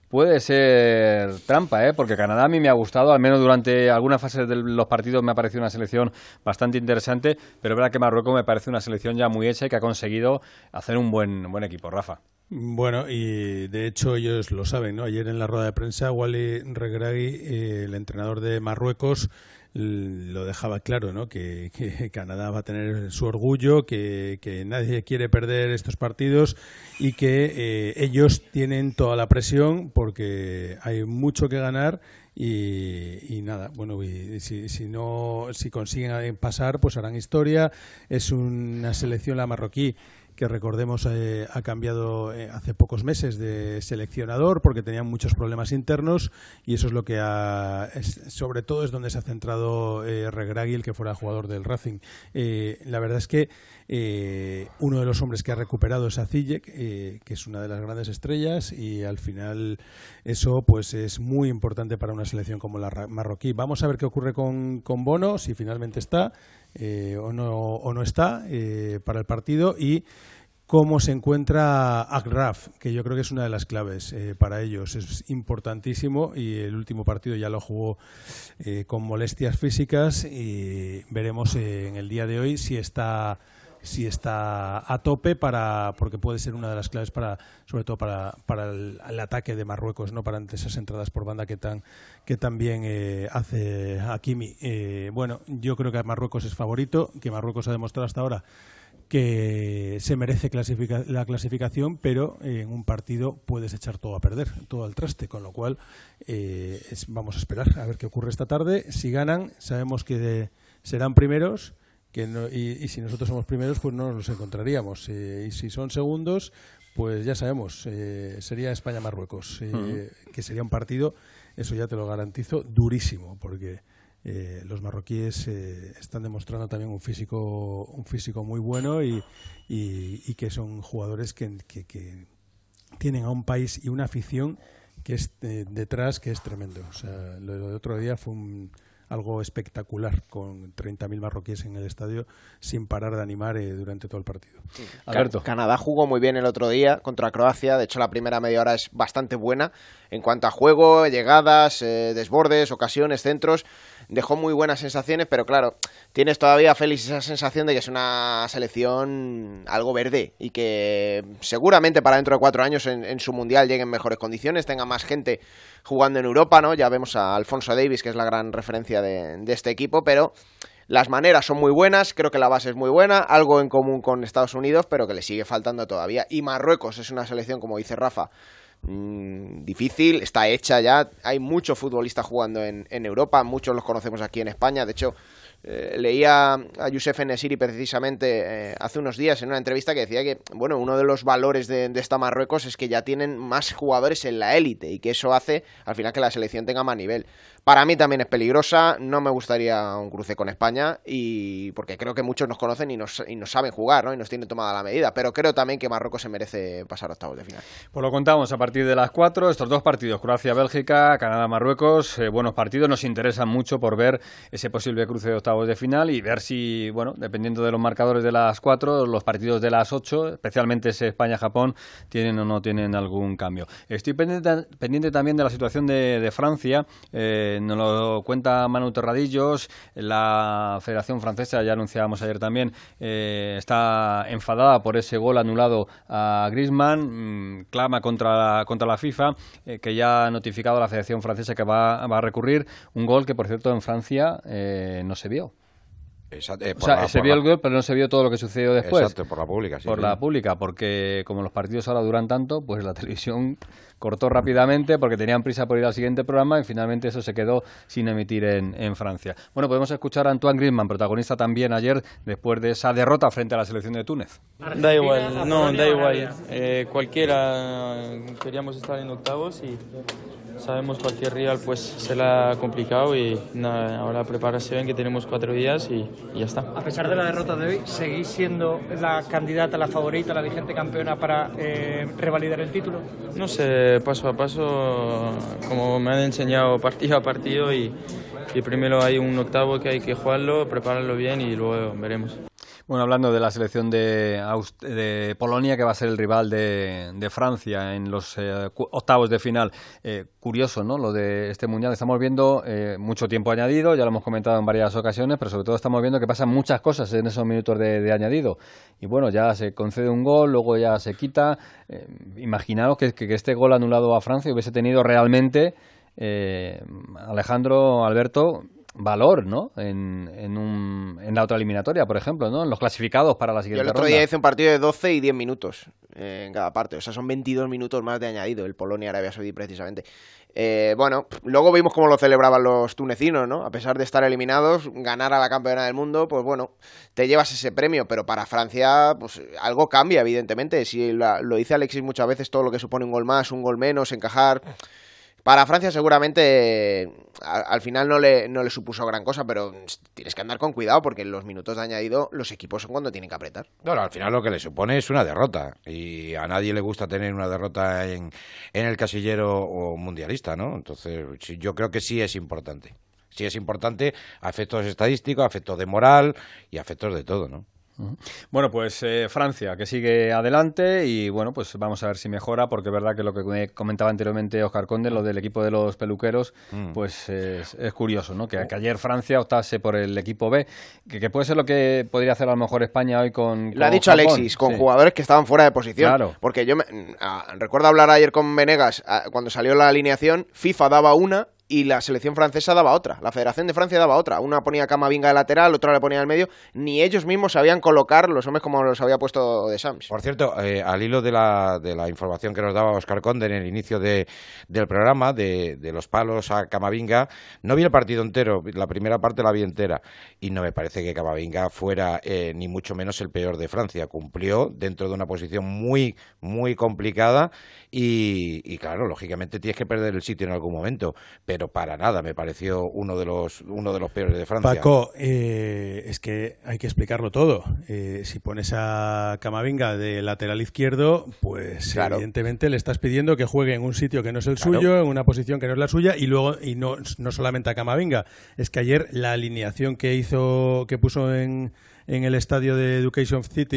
Puede ser trampa, ¿eh? porque Canadá a mí me ha gustado, al menos durante algunas fases de los partidos me ha parecido una selección bastante interesante, pero es verdad que Marruecos me parece una selección ya muy hecha y que ha conseguido hacer un buen, buen equipo, Rafa. Bueno, y de hecho ellos lo saben, ¿no? Ayer en la rueda de prensa, Wally Regragui, eh, el entrenador de Marruecos, lo dejaba claro, ¿no? Que, Canadá va a tener su orgullo, que, nadie quiere perder estos partidos y que eh, ellos tienen toda la presión porque hay mucho que ganar y, y nada, bueno, y si, si no, si consiguen pasar, pues harán historia. Es una selección la marroquí que recordemos eh, ha cambiado eh, hace pocos meses de seleccionador porque tenían muchos problemas internos y eso es lo que ha, es- sobre todo es donde se ha centrado eh, Regragui, el que fuera jugador del Racing. Eh, la verdad es que uno de los hombres que ha recuperado es Acillek, eh, que es una de las grandes estrellas y al final eso pues es muy importante para una selección como la marroquí. Vamos a ver qué ocurre con, con Bono, si finalmente está eh, o, no, o no está eh, para el partido y cómo se encuentra Agraf, que yo creo que es una de las claves eh, para ellos. Es importantísimo y el último partido ya lo jugó eh, con molestias físicas y veremos eh, en el día de hoy si está si está a tope para porque puede ser una de las claves para sobre todo para, para el, ataque de Marruecos no para esas entradas por banda que tan que también eh, hace Hakimi Eh, bueno yo creo que Marruecos es favorito que Marruecos ha demostrado hasta ahora que se merece la clasificación, pero en un partido puedes echar todo a perder, todo al traste, con lo cual eh, vamos a esperar a ver qué ocurre esta tarde. Si ganan, sabemos que serán primeros. Que no- y, y si nosotros somos primeros, pues no nos encontraríamos. Eh, y si son segundos, pues ya sabemos, eh, sería España-Marruecos, eh, que sería un partido, eso ya te lo garantizo, durísimo, porque eh, los marroquíes eh, están demostrando también un físico un físico muy bueno y, y- y que son jugadores que, que- que tienen a un país y una afición que es eh, detrás que es tremendo. O sea, lo del otro día fue un- algo espectacular con 30.000 marroquíes en el estadio sin parar de animar eh, durante todo el partido. Ca- Canadá jugó muy bien el otro día contra Croacia. De hecho, la primera media hora es bastante buena en cuanto a juego, llegadas, eh, desbordes, ocasiones, centros. Dejó muy buenas sensaciones, pero claro, tienes todavía, Félix, esa sensación de que es una selección algo verde y que seguramente para dentro de cuatro años en, su mundial llegue en mejores condiciones, tenga más gente jugando en Europa, ¿no? Ya vemos a Alfonso Davis, que es la gran referencia de, de este equipo, pero las maneras son muy buenas, creo que la base es muy buena, algo en común con Estados Unidos, pero que le sigue faltando todavía. Y Marruecos es una selección, como dice Rafa, mm, difícil, está hecha ya. Hay muchos futbolistas jugando en, Europa, muchos los conocemos aquí en España. De hecho, eh, leía a Youssef Nesiri precisamente eh, hace unos días en una entrevista que decía que, bueno, uno de los valores de esta Marruecos es que ya tienen más jugadores en la élite y que eso hace al final que la selección tenga más nivel. Para mí también es peligrosa, no me gustaría un cruce con España y porque creo que muchos nos conocen y nos, y nos saben jugar, ¿no? Y nos tienen tomada la medida, pero creo también que Marruecos se merece pasar octavos de final. Pues lo contamos a partir de las 4, estos dos partidos, Croacia-Bélgica, Canadá-Marruecos, eh, buenos partidos, nos interesan mucho por ver ese posible cruce de octavos de final y ver si, bueno, dependiendo de los marcadores de las 4, los partidos de las 8, especialmente ese España-Japón, tienen o no tienen algún cambio. Estoy pendiente, pendiente también de la situación de, de Francia, eh, nos lo cuenta Manu Terradillos, la Federación Francesa, ya anunciábamos ayer también, eh, está enfadada por ese gol anulado a Griezmann, mm, clama contra la, contra la FIFA, eh, que ya ha notificado a la Federación Francesa que va, va a recurrir un gol que, por cierto, en Francia eh, no se vio. Exacto, eh, O sea, la- se vio la- el gol, pero no se vio todo lo que sucedió después. Exacto, por la pública, sí, Por sí. la pública, porque como los partidos ahora duran tanto, pues la televisión cortó rápidamente porque tenían prisa por ir al siguiente programa y finalmente eso se quedó sin emitir en, en Francia. Bueno, podemos escuchar a Antoine Griezmann, protagonista también ayer después de esa derrota frente a la selección de Túnez. Da igual, no, da igual. Eh, cualquiera queríamos estar en octavos y sabemos cualquier rival pues se la ha complicado y nada, ahora prepararse bien que tenemos cuatro días y, y ya está. A pesar de la derrota de hoy, ¿seguís siendo la candidata, la favorita, la vigente campeona para eh, revalidar el título? No sé, paso a paso, como me han enseñado partido a partido y, y primero hay un octavo que hay que jugarlo, prepararlo bien y luego veremos. Bueno, hablando de la selección de, de Polonia, que va a ser el rival de, Francia en los eh, octavos de final. Eh, curioso, ¿no? Lo de este mundial. Estamos viendo eh, mucho tiempo añadido, ya lo hemos comentado en varias ocasiones, pero sobre todo estamos viendo que pasan muchas cosas en esos minutos de, de añadido. Y bueno, ya se concede un gol, luego ya se quita. Imaginaos que, este gol anulado a Francia hubiese tenido realmente, Alejandro Alberto, valor, ¿no? En, en, un, en la otra eliminatoria, por ejemplo, ¿no? En los clasificados para la Yo siguiente el otro ronda. día hice un partido de 12 y 10 minutos eh, en cada parte. O sea, son 22 minutos más de añadido el Polonia-Arabia Saudí, precisamente. Eh, bueno, luego vimos cómo lo celebraban los tunecinos, ¿no? A pesar de estar eliminados, ganar a la campeona del mundo, pues bueno, te llevas ese premio, pero para Francia, pues algo cambia, evidentemente. Si la- lo dice Alexis muchas veces, todo lo que supone un gol más, un gol menos, encajar. Para Francia seguramente al final no le, no le supuso gran cosa, pero tienes que andar con cuidado porque los minutos de añadido los equipos son cuando tienen que apretar. Bueno, al final lo que le supone es una derrota y a nadie le gusta tener una derrota en, en el casillero o mundialista, ¿no? Entonces, yo creo que sí es importante. Sí es importante a efectos estadísticos, a efectos de moral y a efectos de todo, ¿no? Bueno, pues eh, Francia, que sigue adelante y bueno, pues vamos a ver si mejora, porque es verdad que lo que me comentaba anteriormente Oscar Conde, lo del equipo de los peluqueros, Mm. pues es, es curioso, ¿no? Que, que ayer Francia optase por el equipo B, que, que puede ser lo que podría hacer a lo mejor España hoy con. Lo ha dicho Japón. Alexis, con Sí. jugadores que estaban fuera de posición. Claro. Porque yo me, ah, recuerdo hablar ayer con Venegas, ah, cuando salió la alineación, FIFA daba una y la selección francesa daba otra. La Federación de Francia daba otra. Una ponía Camavinga de lateral, otra le ponía al medio. Ni ellos mismos sabían colocar los hombres como los había puesto de Sams. Por cierto, eh, al hilo de la, de la información que nos daba Oscar Conde en el inicio de, del programa, de, de los palos a Camavinga, no vi el partido entero, la primera parte la vi entera, y no me parece que Camavinga fuera eh, ni mucho menos el peor de Francia. Cumplió dentro de una posición muy, muy complicada y, y claro, lógicamente tienes que perder el sitio en algún momento, pero para nada me pareció uno de los, uno de los peores de Francia. Paco, eh, es que hay que explicarlo todo. Eh, si pones a Camavinga de lateral izquierdo, pues Claro. evidentemente le estás pidiendo que juegue en un sitio que no es el Claro. suyo, en una posición que no es la suya, y luego, y no, no solamente a Camavinga, es que ayer la alineación que hizo, que puso en, en el estadio de Education City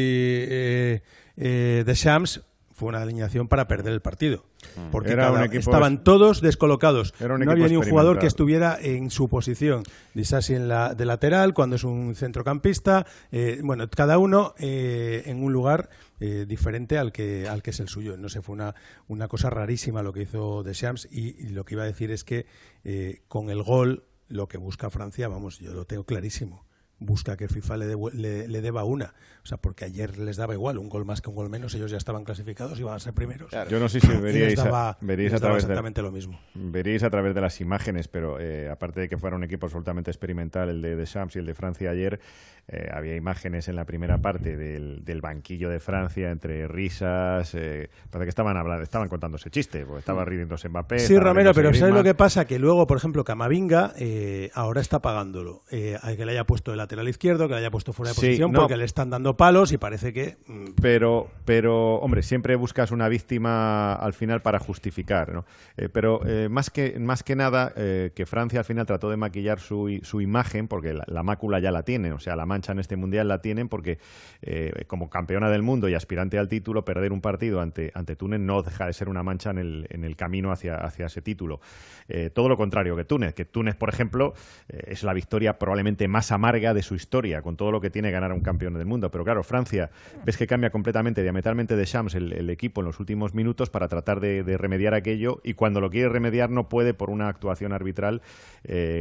eh, de Shams fue una alineación para perder el partido. Porque Era un cada- equipo- estaban todos descolocados. Era un no había ni un jugador que estuviera en su posición. Disasi en la, de lateral, cuando es un centrocampista. eh, bueno, cada uno eh, en un lugar eh, diferente al que, al que es el suyo. No sé, fue una, una cosa rarísima lo que hizo Deschamps y, y lo que iba a decir es que eh, con el gol lo que busca Francia, vamos, yo lo tengo clarísimo. Busca que FIFA le, devu- le, le deba una. O sea, porque ayer les daba igual, un gol más que un gol menos, ellos ya estaban clasificados y iban a ser primeros. Yo no sé si veríais, a- daba- veríais a través de, exactamente lo mismo. veríais a través de las imágenes, pero eh, aparte de que fuera un equipo absolutamente experimental, el de, de Shams y el de Francia ayer, eh, había imágenes en la primera parte del, del banquillo de Francia entre risas, eh, parece que estaban hablando, estaban contándose chiste, porque estaba riéndose Mbappé. Sí, Romero, pero ¿sabes Griezmann. lo que pasa? Que luego, por ejemplo, Camavinga eh, ahora está pagándolo. Eh, al que le haya puesto de lateral izquierdo, que le haya puesto fuera de Sí, posición, no. porque le están dando palos y parece que... mm, pero, pero hombre, siempre buscas una víctima al final para justificar, ¿no? Eh, pero eh, más, que, más que nada, eh, que Francia al final trató de maquillar su, su imagen, porque la, la mácula ya la tienen, o sea, la mancha en este mundial la tienen, porque eh, como campeona del mundo y aspirante al título, perder un partido ante, ante Túnez no deja de ser una mancha en el, en el camino hacia, hacia ese título. Eh, todo lo contrario que Túnez, que Túnez, por ejemplo, eh, es la victoria probablemente más amarga de su historia, con todo lo que tiene ganar a un campeón del mundo. Pero claro, Francia, ves que cambia completamente, diametralmente de Shams el, equipo en los últimos minutos para tratar de, remediar aquello y cuando lo quiere remediar no puede por una actuación arbitral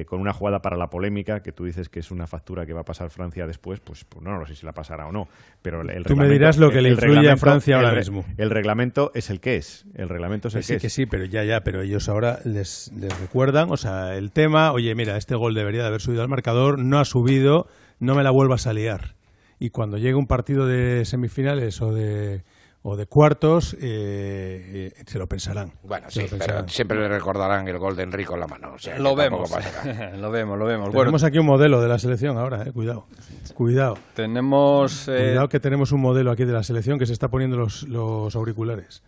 con una jugada para la polémica, que tú dices que es una factura que va a pasar Francia después, pues, pues no, no sé si la pasará o no. Pero el, el Tú me dirás lo que le influye a Francia ahora mismo. El reglamento es el que es. El reglamento es el que sí, que que es. sí, pero ya, ya, pero ellos ahora les, les recuerdan, o sea, el tema, oye, mira, este gol debería de haber subido al marcador, no ha subido, no me la vuelvas a liar. Y cuando llegue un partido de semifinales o de, o de cuartos, eh, eh, se lo pensarán. Bueno, Se sí, lo pensarán. pero siempre le recordarán el gol de Enrico en la mano. o sea, Lo vemos, lo vemos, lo vemos. Tenemos Bueno, aquí un modelo de la selección ahora, eh, cuidado. Cuidado. tenemos... eh, Cuidado que tenemos un modelo aquí de la selección que se está poniendo los, los auriculares.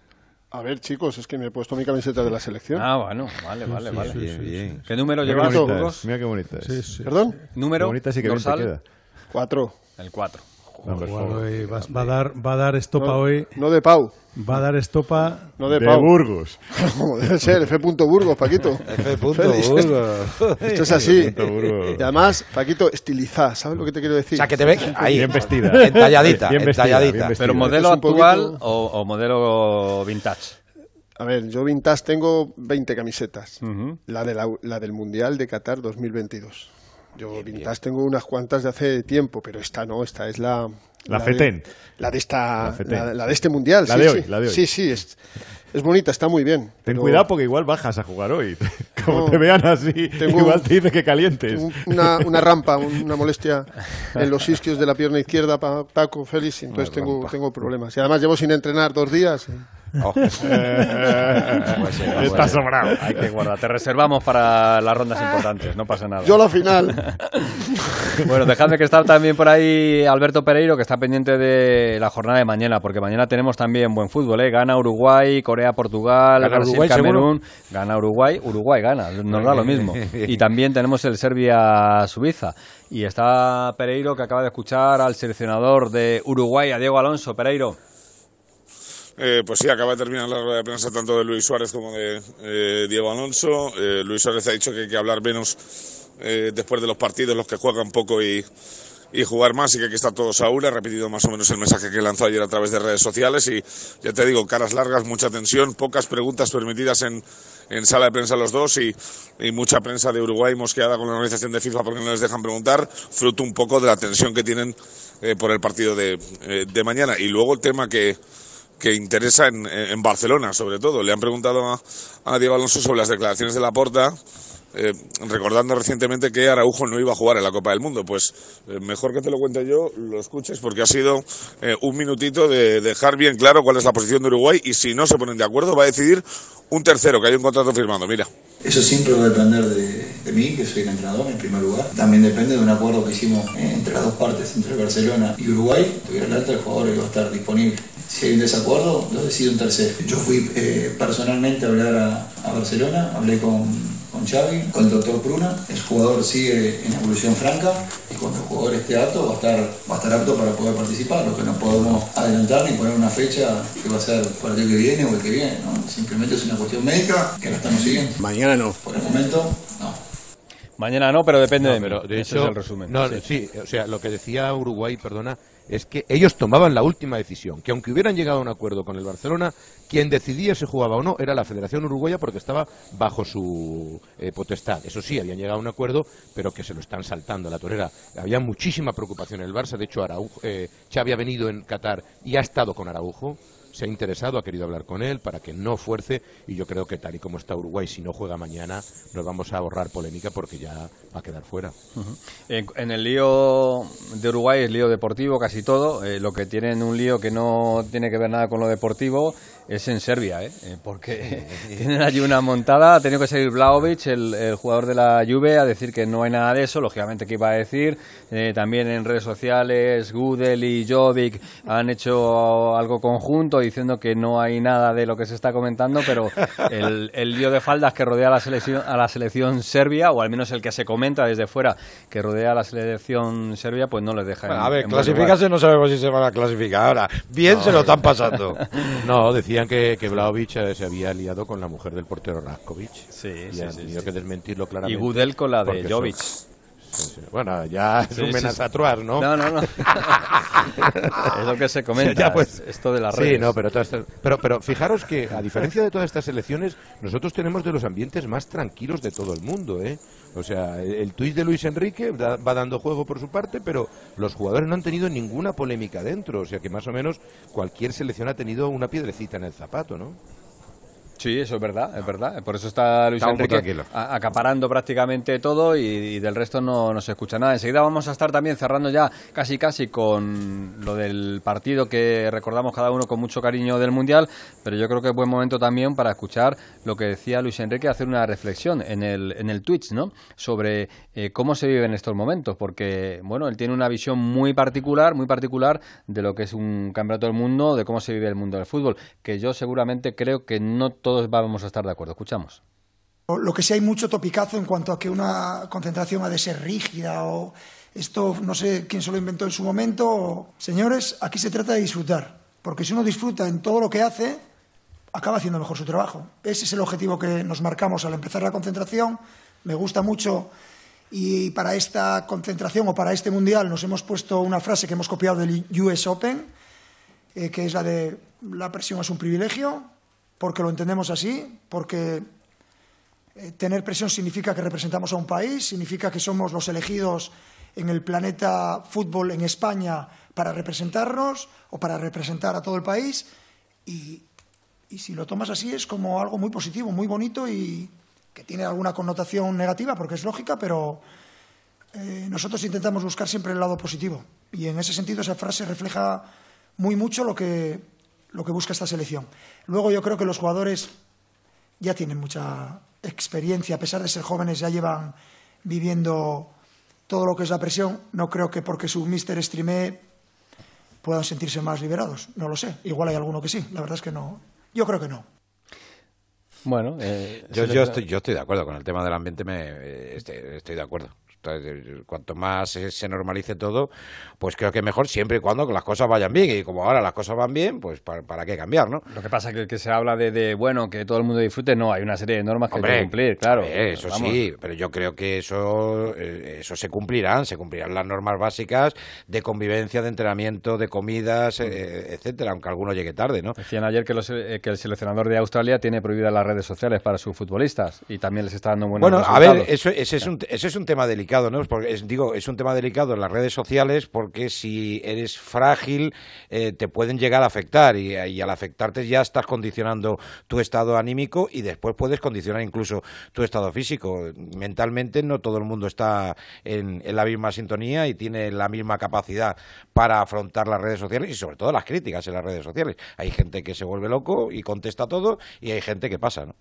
A ver, chicos, es que me he puesto mi camiseta de la selección. Ah, bueno, vale, vale, Sí, vale. sí, sí, sí. ¿Qué número llevas, Mira qué bonita es. Sí, sí. ¿Perdón? ¿Número? Qué bonita sí que bien te dorsal? queda. Cuatro. El 4. Number Jugar four. hoy va, va a dar, va a dar estopa No, hoy. no de Pau. Va a dar estopa. No de, De Pau. Burgos. Como debe ser, F. Burgos, Paquito. F. Burgos. Esto es así. Y además, Paquito, estilizada. ¿Sabes lo que te quiero decir? O sea, que te ve ahí, Bien vestida. entalladita, Bien vestida, entalladita. bien vestida. ¿Pero modelo un poquito- actual o, o modelo vintage? A ver, yo vintage tengo 20 camisetas. Ujú. La, de la, la del Mundial de Qatar 2022. Yo vintage tengo unas cuantas de hace tiempo, pero esta no, esta es la... La de- FETEN. la de esta... La. La, la de este mundial, La sí, de hoy, sí. la de hoy. Sí, sí, es, es bonita, está muy bien. Ten pero cuidado porque igual bajas a jugar hoy. Como No, te vean así, igual te dice que calientes. un- Una, una rampa, una molestia en los isquios de la pierna izquierda, pa- Paco, Félix, entonces tengo, tengo problemas. Y además llevo sin entrenar dos días. Oh. Pues no Está sobrado. Hay que guardar. Te reservamos para las rondas importantes, no pasa nada. Yo la final. Bueno, dejadme que está también por ahí Alberto Pereiro, que está pendiente de la jornada de mañana, porque mañana tenemos también buen fútbol, ¿eh? Gana Uruguay, Corea-Portugal, ¿Gana Brasil, Uruguay, Camerún, gana Uruguay, Uruguay gana, nos da lo mismo. Y también tenemos el Serbia-Suiza. Y está Pereiro, que acaba de escuchar al seleccionador de Uruguay, a Diego Alonso. Pereiro. Eh, pues sí, acaba de terminar la rueda de prensa tanto de Luis Suárez como de eh, Diego Alonso. Eh, Luis Suárez ha dicho que hay que hablar menos eh, después de los partidos, los que juegan poco y, jugar más y que aquí está todos a una. Ha repetido más o menos el mensaje que lanzó ayer a través de redes sociales y ya te digo, caras largas, mucha tensión, pocas preguntas permitidas en, en sala de prensa los dos y, mucha prensa de Uruguay mosqueada con la organización de FIFA porque no les dejan preguntar, fruto un poco de la tensión que tienen eh, por el partido de, de mañana. Y luego el tema que que interesa en, en Barcelona, sobre todo. Le han preguntado a, a Diego Alonso sobre las declaraciones de Laporta, eh, recordando recientemente que Araujo no iba a jugar en la Copa del Mundo. Pues eh, mejor que te lo cuente yo, lo escuches, porque ha sido eh, un minutito de dejar bien claro cuál es la posición de Uruguay y si no se ponen de acuerdo va a decidir un tercero, que hay un contrato firmado. Mira. Eso siempre va a depender de, de mí, que soy el entrenador en primer lugar. También depende de un acuerdo que hicimos eh, entre las dos partes, entre Barcelona y Uruguay. Tuviera el alta, el jugador iba a estar disponible. Si hay un desacuerdo, lo decide un tercero. Yo fui eh, personalmente a hablar a, a Barcelona, hablé con, con Xavi, con el doctor Pruna. El jugador sigue en evolución franca y cuando el jugador esté apto va a estar, va a estar apto para poder participar. Lo que no podemos adelantar ni poner una fecha que va a ser para el año que viene o el que viene. ¿no? Simplemente es una cuestión médica que la estamos siguiendo. Mañana no. Por el momento, no. Mañana no, pero depende No, de mí. hecho, es el resumen. No, Sí. sí, o sea, lo que decía Uruguay, perdona, es que ellos tomaban la última decisión, que aunque hubieran llegado a un acuerdo con el Barcelona, quien decidía si jugaba o no era la Federación Uruguaya porque estaba bajo su eh, potestad. Eso sí, habían llegado a un acuerdo, pero que se lo están saltando a la torera. Había muchísima preocupación en el Barça, de hecho Araujo, eh, Xavi ha venido en Qatar y ha estado con Araujo. Se ha interesado, ha querido hablar con él para que no fuerce y yo creo que tal y como está Uruguay, si no juega mañana, nos vamos a ahorrar polémica porque ya va a quedar fuera. Ujú. En, en el lío de Uruguay es lío deportivo casi todo. Eh, lo que tienen un lío que no tiene que ver nada con lo deportivo es en Serbia, ¿eh? Eh, porque tienen allí una montada. Ha tenido que salir Vlaovic, el, el jugador de la Juve, a decir que no hay nada de eso. Lógicamente, que iba a decir? Eh, también en redes sociales, Gudel y Jovic han hecho algo conjunto diciendo que no hay nada de lo que se está comentando, pero el, el lío de faldas que rodea a la selección, a la selección serbia, o al menos el que se comenta desde fuera que rodea a la selección serbia, pues no les deja. Bueno, en- a ver, clasificarse no sabemos si se van a clasificar ahora. Bien No, se lo están pasando. No, decían que, que Vlahovic eh, se había liado con la mujer del portero Raskovic. Sí, y sí, han tenido sí. que desmentirlo claramente. Y Gudel con la de Jovic. Bueno, ya es Sí, un sí, menas sí. a trois, ¿no? No, no, no. es lo que se comenta, Ya, pues, esto de las Sí, redes. no, pero, todas estas- pero, pero fijaros que, a diferencia de todas estas elecciones, nosotros tenemos de los ambientes más tranquilos de todo el mundo, ¿eh? O sea, el, el tuit de Luis Enrique da- va dando juego por su parte, pero los jugadores no han tenido ninguna polémica dentro. O sea, que más o menos cualquier selección ha tenido una piedrecita en el zapato, ¿no? Sí, eso es verdad, es verdad. Por eso está Luis Enrique acaparando prácticamente todo y, y del resto no, no se escucha nada. Enseguida vamos a estar también cerrando ya casi casi con lo del partido que recordamos cada uno con mucho cariño del Mundial, pero yo creo que es buen momento también para escuchar lo que decía Luis Enrique, hacer una reflexión en el, en el Twitch, ¿no? Sobre eh, cómo se vive en estos momentos, porque, bueno, él tiene una visión muy particular, muy particular de lo que es un campeonato del mundo, de cómo se vive el mundo del fútbol, que yo seguramente creo que no todos vamos a estar de acuerdo. Escuchamos. Lo que sí hay mucho topicazo en cuanto a que una concentración ha de ser rígida o esto no sé quién se lo inventó en su momento. Señores, aquí se trata de disfrutar, porque si uno disfruta en todo lo que hace, acaba haciendo mejor su trabajo. Ese es el objetivo que nos marcamos al empezar la concentración. Me gusta mucho y para esta concentración o para este mundial nos hemos puesto una frase que hemos copiado del US Open, eh, que es la de la presión es un privilegio, porque lo entendemos así, porque Eh, tener presión significa que representamos a un país, significa que somos los elegidos en el planeta fútbol en España para representarnos o para representar a todo el país. Y, y si lo tomas así es como algo muy positivo, muy bonito y que tiene alguna connotación negativa porque es lógica, pero eh, nosotros intentamos buscar siempre el lado positivo. Y en ese sentido esa frase refleja muy mucho lo que, lo que busca esta selección. Luego yo creo que los jugadores ya tienen mucha experiencia, a pesar de ser jóvenes, ya llevan viviendo todo lo que es la presión. No creo que porque su mister streame puedan sentirse más liberados. No lo sé. Igual hay alguno que sí. La verdad es que no. Yo creo que no. Bueno, eh, yo, yo, estoy, yo estoy de acuerdo con el tema del ambiente, me, eh, estoy de acuerdo. Cuanto más se normalice todo, pues creo que mejor siempre y cuando las cosas vayan bien. Y como ahora las cosas van bien, pues para, qué cambiar, ¿no? Lo que pasa es que, se habla de, bueno, que todo el mundo disfrute. No, hay una serie de normas que hay que cumplir, claro. eso sí, pero yo creo que eso, eh, eso se cumplirán. Se cumplirán las normas básicas de convivencia, de entrenamiento, de comidas, eh, etcétera, aunque alguno llegue tarde, ¿no? Decían ayer que, eh, que el seleccionador de Australia tiene prohibidas las redes sociales para sus futbolistas y también les está dando buenos Bueno, a ver, eso, ese, es un, ese es un tema delicado ¿no? Porque es, digo, es un tema delicado en las redes sociales porque si eres frágil eh, te pueden llegar a afectar y, al afectarte ya estás condicionando tu estado anímico y después puedes condicionar incluso tu estado físico. Mentalmente no todo el mundo está en, la misma sintonía y tiene la misma capacidad para afrontar las redes sociales y sobre todo las críticas en las redes sociales. Hay gente que se vuelve loco y contesta todo y hay gente que pasa, ¿no?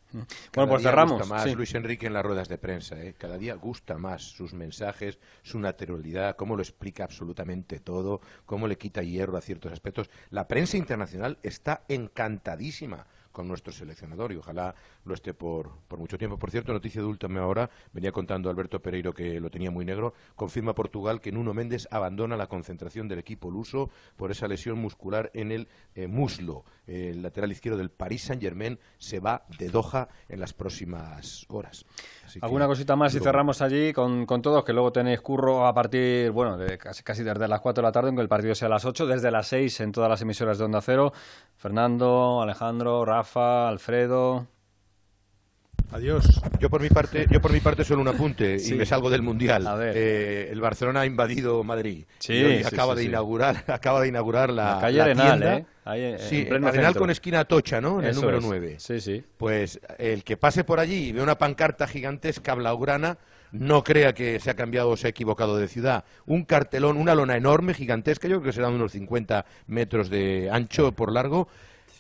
bueno, pues cerramos. Gusta más Luis Enrique en las ruedas de prensa, ¿eh? cada día gusta más sus mensajes, su naturalidad, cómo lo explica absolutamente todo, cómo le quita hierro a ciertos aspectos. La prensa internacional está encantadísima con nuestro seleccionador y ojalá lo esté por, por mucho tiempo. Por cierto, noticia de última hora, venía contando Alberto Pereiro que lo tenía muy negro, confirma Portugal que Nuno Méndez abandona la concentración del equipo luso por esa lesión muscular en el eh, muslo. El lateral izquierdo del Paris Saint-Germain se va de Doha en las próximas horas. ¿Alguna cosita más y cerramos allí con, con, todos? Que luego tenéis curro a partir, bueno, de casi, casi desde las 4 de la tarde, aunque el partido sea a las 8, desde las 6 en todas las emisoras de Onda Cero. Fernando, Alejandro, Rafa, Alfredo. Adiós. Yo por mi parte, yo por mi parte solo un apunte y me salgo del mundial. Eh, el Barcelona ha invadido Madrid. Sí, acaba de inaugurar, acaba de inaugurar la, calle Arenal, ¿eh? Ahí, sí, Arenal con esquina Tocha, ¿no? En el número 9. Sí, sí. Pues el que pase por allí y ve una pancarta gigantesca blaugrana no crea que se ha cambiado o se ha equivocado de ciudad. Un cartelón, una lona enorme, gigantesca, yo creo que será unos 50 metros de ancho por largo.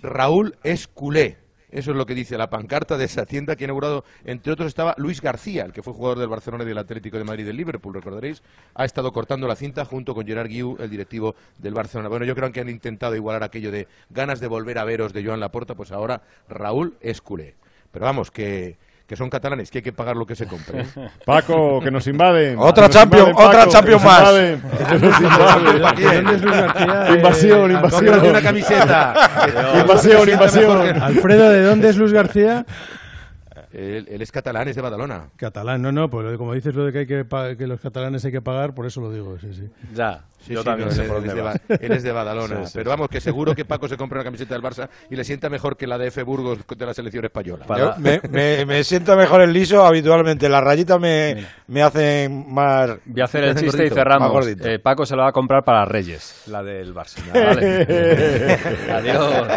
Raúl es culé. Eso es lo que dice la pancarta de esa tienda que ha inaugurado, entre otros estaba Luis García, el que fue jugador del Barcelona y del Atlético de Madrid y del Liverpool, recordaréis, ha estado cortando la cinta junto con Gerard Guiu, el directivo del Barcelona. Bueno, yo creo que han intentado igualar aquello de ganas de volver a veros de Joan Laporta, pues ahora Raúl es culé. Pero vamos, que que son catalanes, que hay que pagar lo que se compre. ¿eh? Paco, que nos invaden. Otra Champions, otra Champions más. Invasión, invasión. una camiseta. invasión, invasión. Alfredo, ¿de dónde es Luis García? Él, es catalán, es de Badalona. Catalán, no, no, pues como dices lo de que, hay que, que los catalanes hay que pagar, por eso lo digo, sí, sí. Ya, yo también sé por dónde va. Él es de Badalona, pero vamos, que seguro que Paco se compra una camiseta del Barça y le sienta mejor que la de F. Burgos de la selección española. me, me, me, sienta mejor el liso habitualmente, las rayitas me, me hacen más... Voy a hacer el chiste y cerramos. Eh, Paco se lo va a comprar para Reyes, la del Barça. Adiós.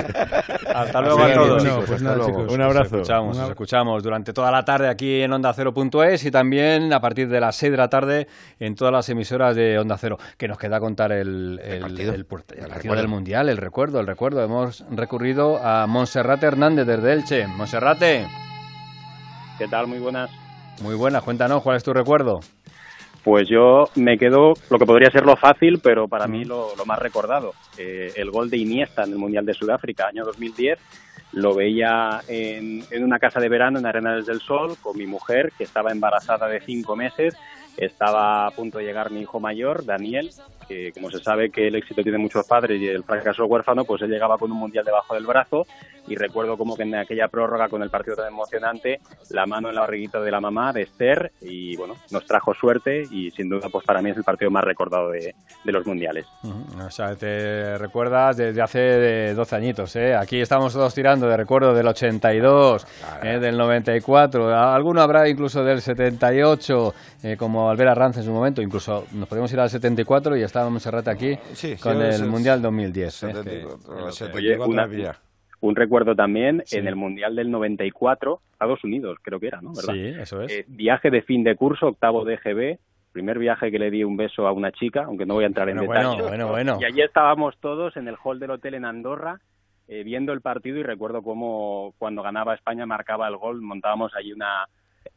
Hasta luego a todos. Pues un abrazo. escuchamos, escuchamos durante toda la tarde aquí en Onda Cero.es y también a partir de las 6 de la tarde en todas las emisoras de Onda Cero. Que nos queda contar el, partido, del Mundial, el recuerdo, el recuerdo. Hemos recurrido a Monserrate Hernández desde Elche. Monserrate. ¿Qué tal? Muy buenas. Muy buenas. Cuéntanos, ¿cuál es tu recuerdo? Pues yo me quedo lo que podría ser lo fácil, pero para mí lo, más recordado. Eh, el gol de Iniesta en el Mundial de Sudáfrica, año 2010 lo veía en, una casa de verano en Arenales del Sol con mi mujer, que estaba embarazada de cinco meses. Estaba a punto de llegar mi hijo mayor, Daniel, que como se sabe que el éxito tiene muchos padres y el fracaso huérfano, pues él llegaba con un mundial debajo del brazo. y recuerdo como que en aquella prórroga con el partido tan emocionante, la mano en la barriguita de la mamá de Esther y bueno, nos trajo suerte y sin duda pues para mí es el partido más recordado de, los mundiales. O sea, te recuerdas desde hace 12 añitos, ¿eh? Aquí estamos todos tirando de recuerdo del 82, ¿eh? del 94, alguno habrá incluso del 78, eh, como Albert Arranz en su momento, incluso nos podemos ir al 74 y estábamos Serrate aquí con el Mundial 2010. ¿eh? un recuerdo también en el Mundial del 94, Estados Unidos, creo que era, ¿no? ¿verdad? Sí, eso es. Eh, viaje de fin de curso, octavo de GB, primer viaje que le di un beso a una chica, aunque no voy a entrar en bueno, detalles. Bueno, bueno, Y allí estábamos todos en el hall del hotel en Andorra, eh, viendo el partido y recuerdo cómo cuando ganaba España marcaba el gol, montábamos allí una,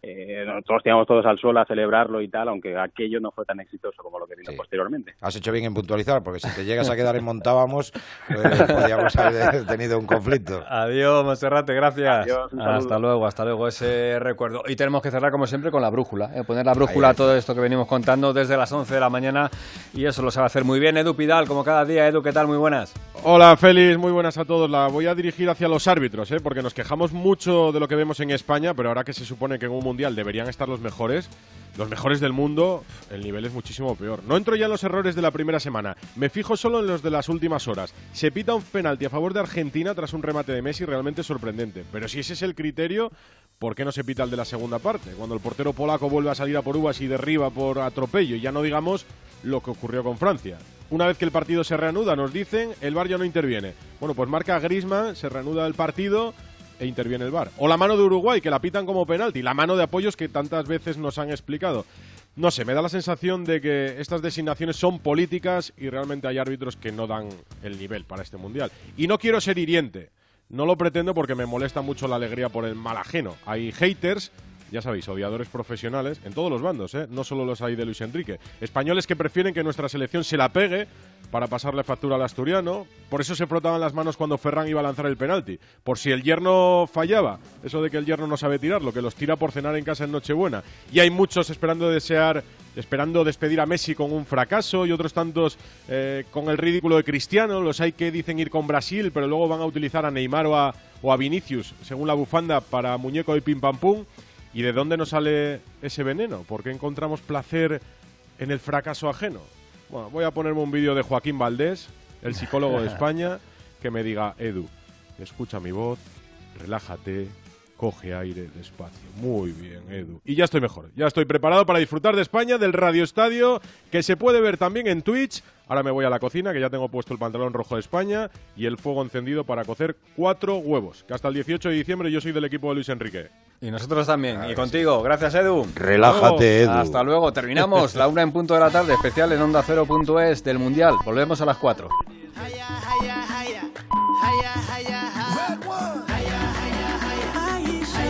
eh, nosotros íbamos todos al suelo a celebrarlo y tal, aunque aquello no fue tan exitoso como lo que vino posteriormente. Has hecho bien en puntualizar, porque si te llegas a quedar en Montábamos, pues, podríamos haber tenido un conflicto. Adiós, Monserrate, gracias. hasta luego, hasta luego ese recuerdo. Y tenemos que cerrar, como siempre, con la brújula. ¿eh? Poner la brújula a todo esto que venimos contando desde las 11 de la mañana, y eso lo sabe hacer muy bien Edu Pidal, como cada día. Edu, ¿qué tal? Muy buenas. Hola, Félix, muy buenas a todos. La voy a dirigir hacia los árbitros, ¿eh? porque nos quejamos mucho de lo que vemos en España, pero ahora que se supone que en un mundial deberían estar los mejores, los mejores del mundo, el nivel es muchísimo peor. No entro ya en los errores de la primera semana, me fijo solo en los de las últimas horas. Se pita un penalti a favor de Argentina tras un remate de Messi realmente sorprendente. Pero si ese es el criterio, ¿por qué no se pita el de la segunda parte? Cuando el portero polaco vuelve a salir a por uvas y derriba por atropello, ya no digamos lo que ocurrió con Francia. Una vez que el partido se reanuda, nos dicen, el VAR ya no interviene. Bueno, pues marca Grisman, se reanuda el partido e interviene el VAR. O la mano de Uruguay, que la pitan como penalti, la mano de apoyos que tantas veces nos han explicado. No sé, me da la sensación de que estas designaciones son políticas y realmente hay árbitros que no dan el nivel para este mundial. Y no quiero ser hiriente, no lo pretendo porque me molesta mucho la alegría por el mal ajeno. Hay haters ya sabéis, odiadores profesionales en todos los bandos, ¿eh? no solo los hay de Luis Enrique. Españoles que prefieren que nuestra selección se la pegue para pasarle factura al asturiano. Por eso se frotaban las manos cuando Ferran iba a lanzar el penalti. Por si el yerno fallaba. Eso de que el yerno no sabe tirar, lo que los tira por cenar en casa en Nochebuena. Y hay muchos esperando desear esperando despedir a Messi con un fracaso y otros tantos eh, con el ridículo de Cristiano. Los hay que dicen ir con Brasil, pero luego van a utilizar a Neymar o a, o a Vinicius, según la bufanda, para muñeco de pim pam pum. ¿Y de dónde nos sale ese veneno? ¿Por qué encontramos placer en el fracaso ajeno? Bueno, voy a ponerme un vídeo de Joaquín Valdés, el psicólogo de España, que me diga, Edu, escucha mi voz, relájate, coge aire despacio. Muy bien, Edu. Y ya estoy mejor, ya estoy preparado para disfrutar de España, del Radio Estadio, que se puede ver también en Twitch. Ahora me voy a la cocina, que ya tengo puesto el pantalón rojo de España y el fuego encendido para cocer cuatro huevos, que hasta el 18 de diciembre yo soy del equipo de Luis Enrique. Y nosotros también. y contigo. Gracias, Edu. Relájate, Edu. Hasta luego. Terminamos la una en punto de la tarde, especial en Onda Cero.es del Mundial. Volvemos a las cuatro.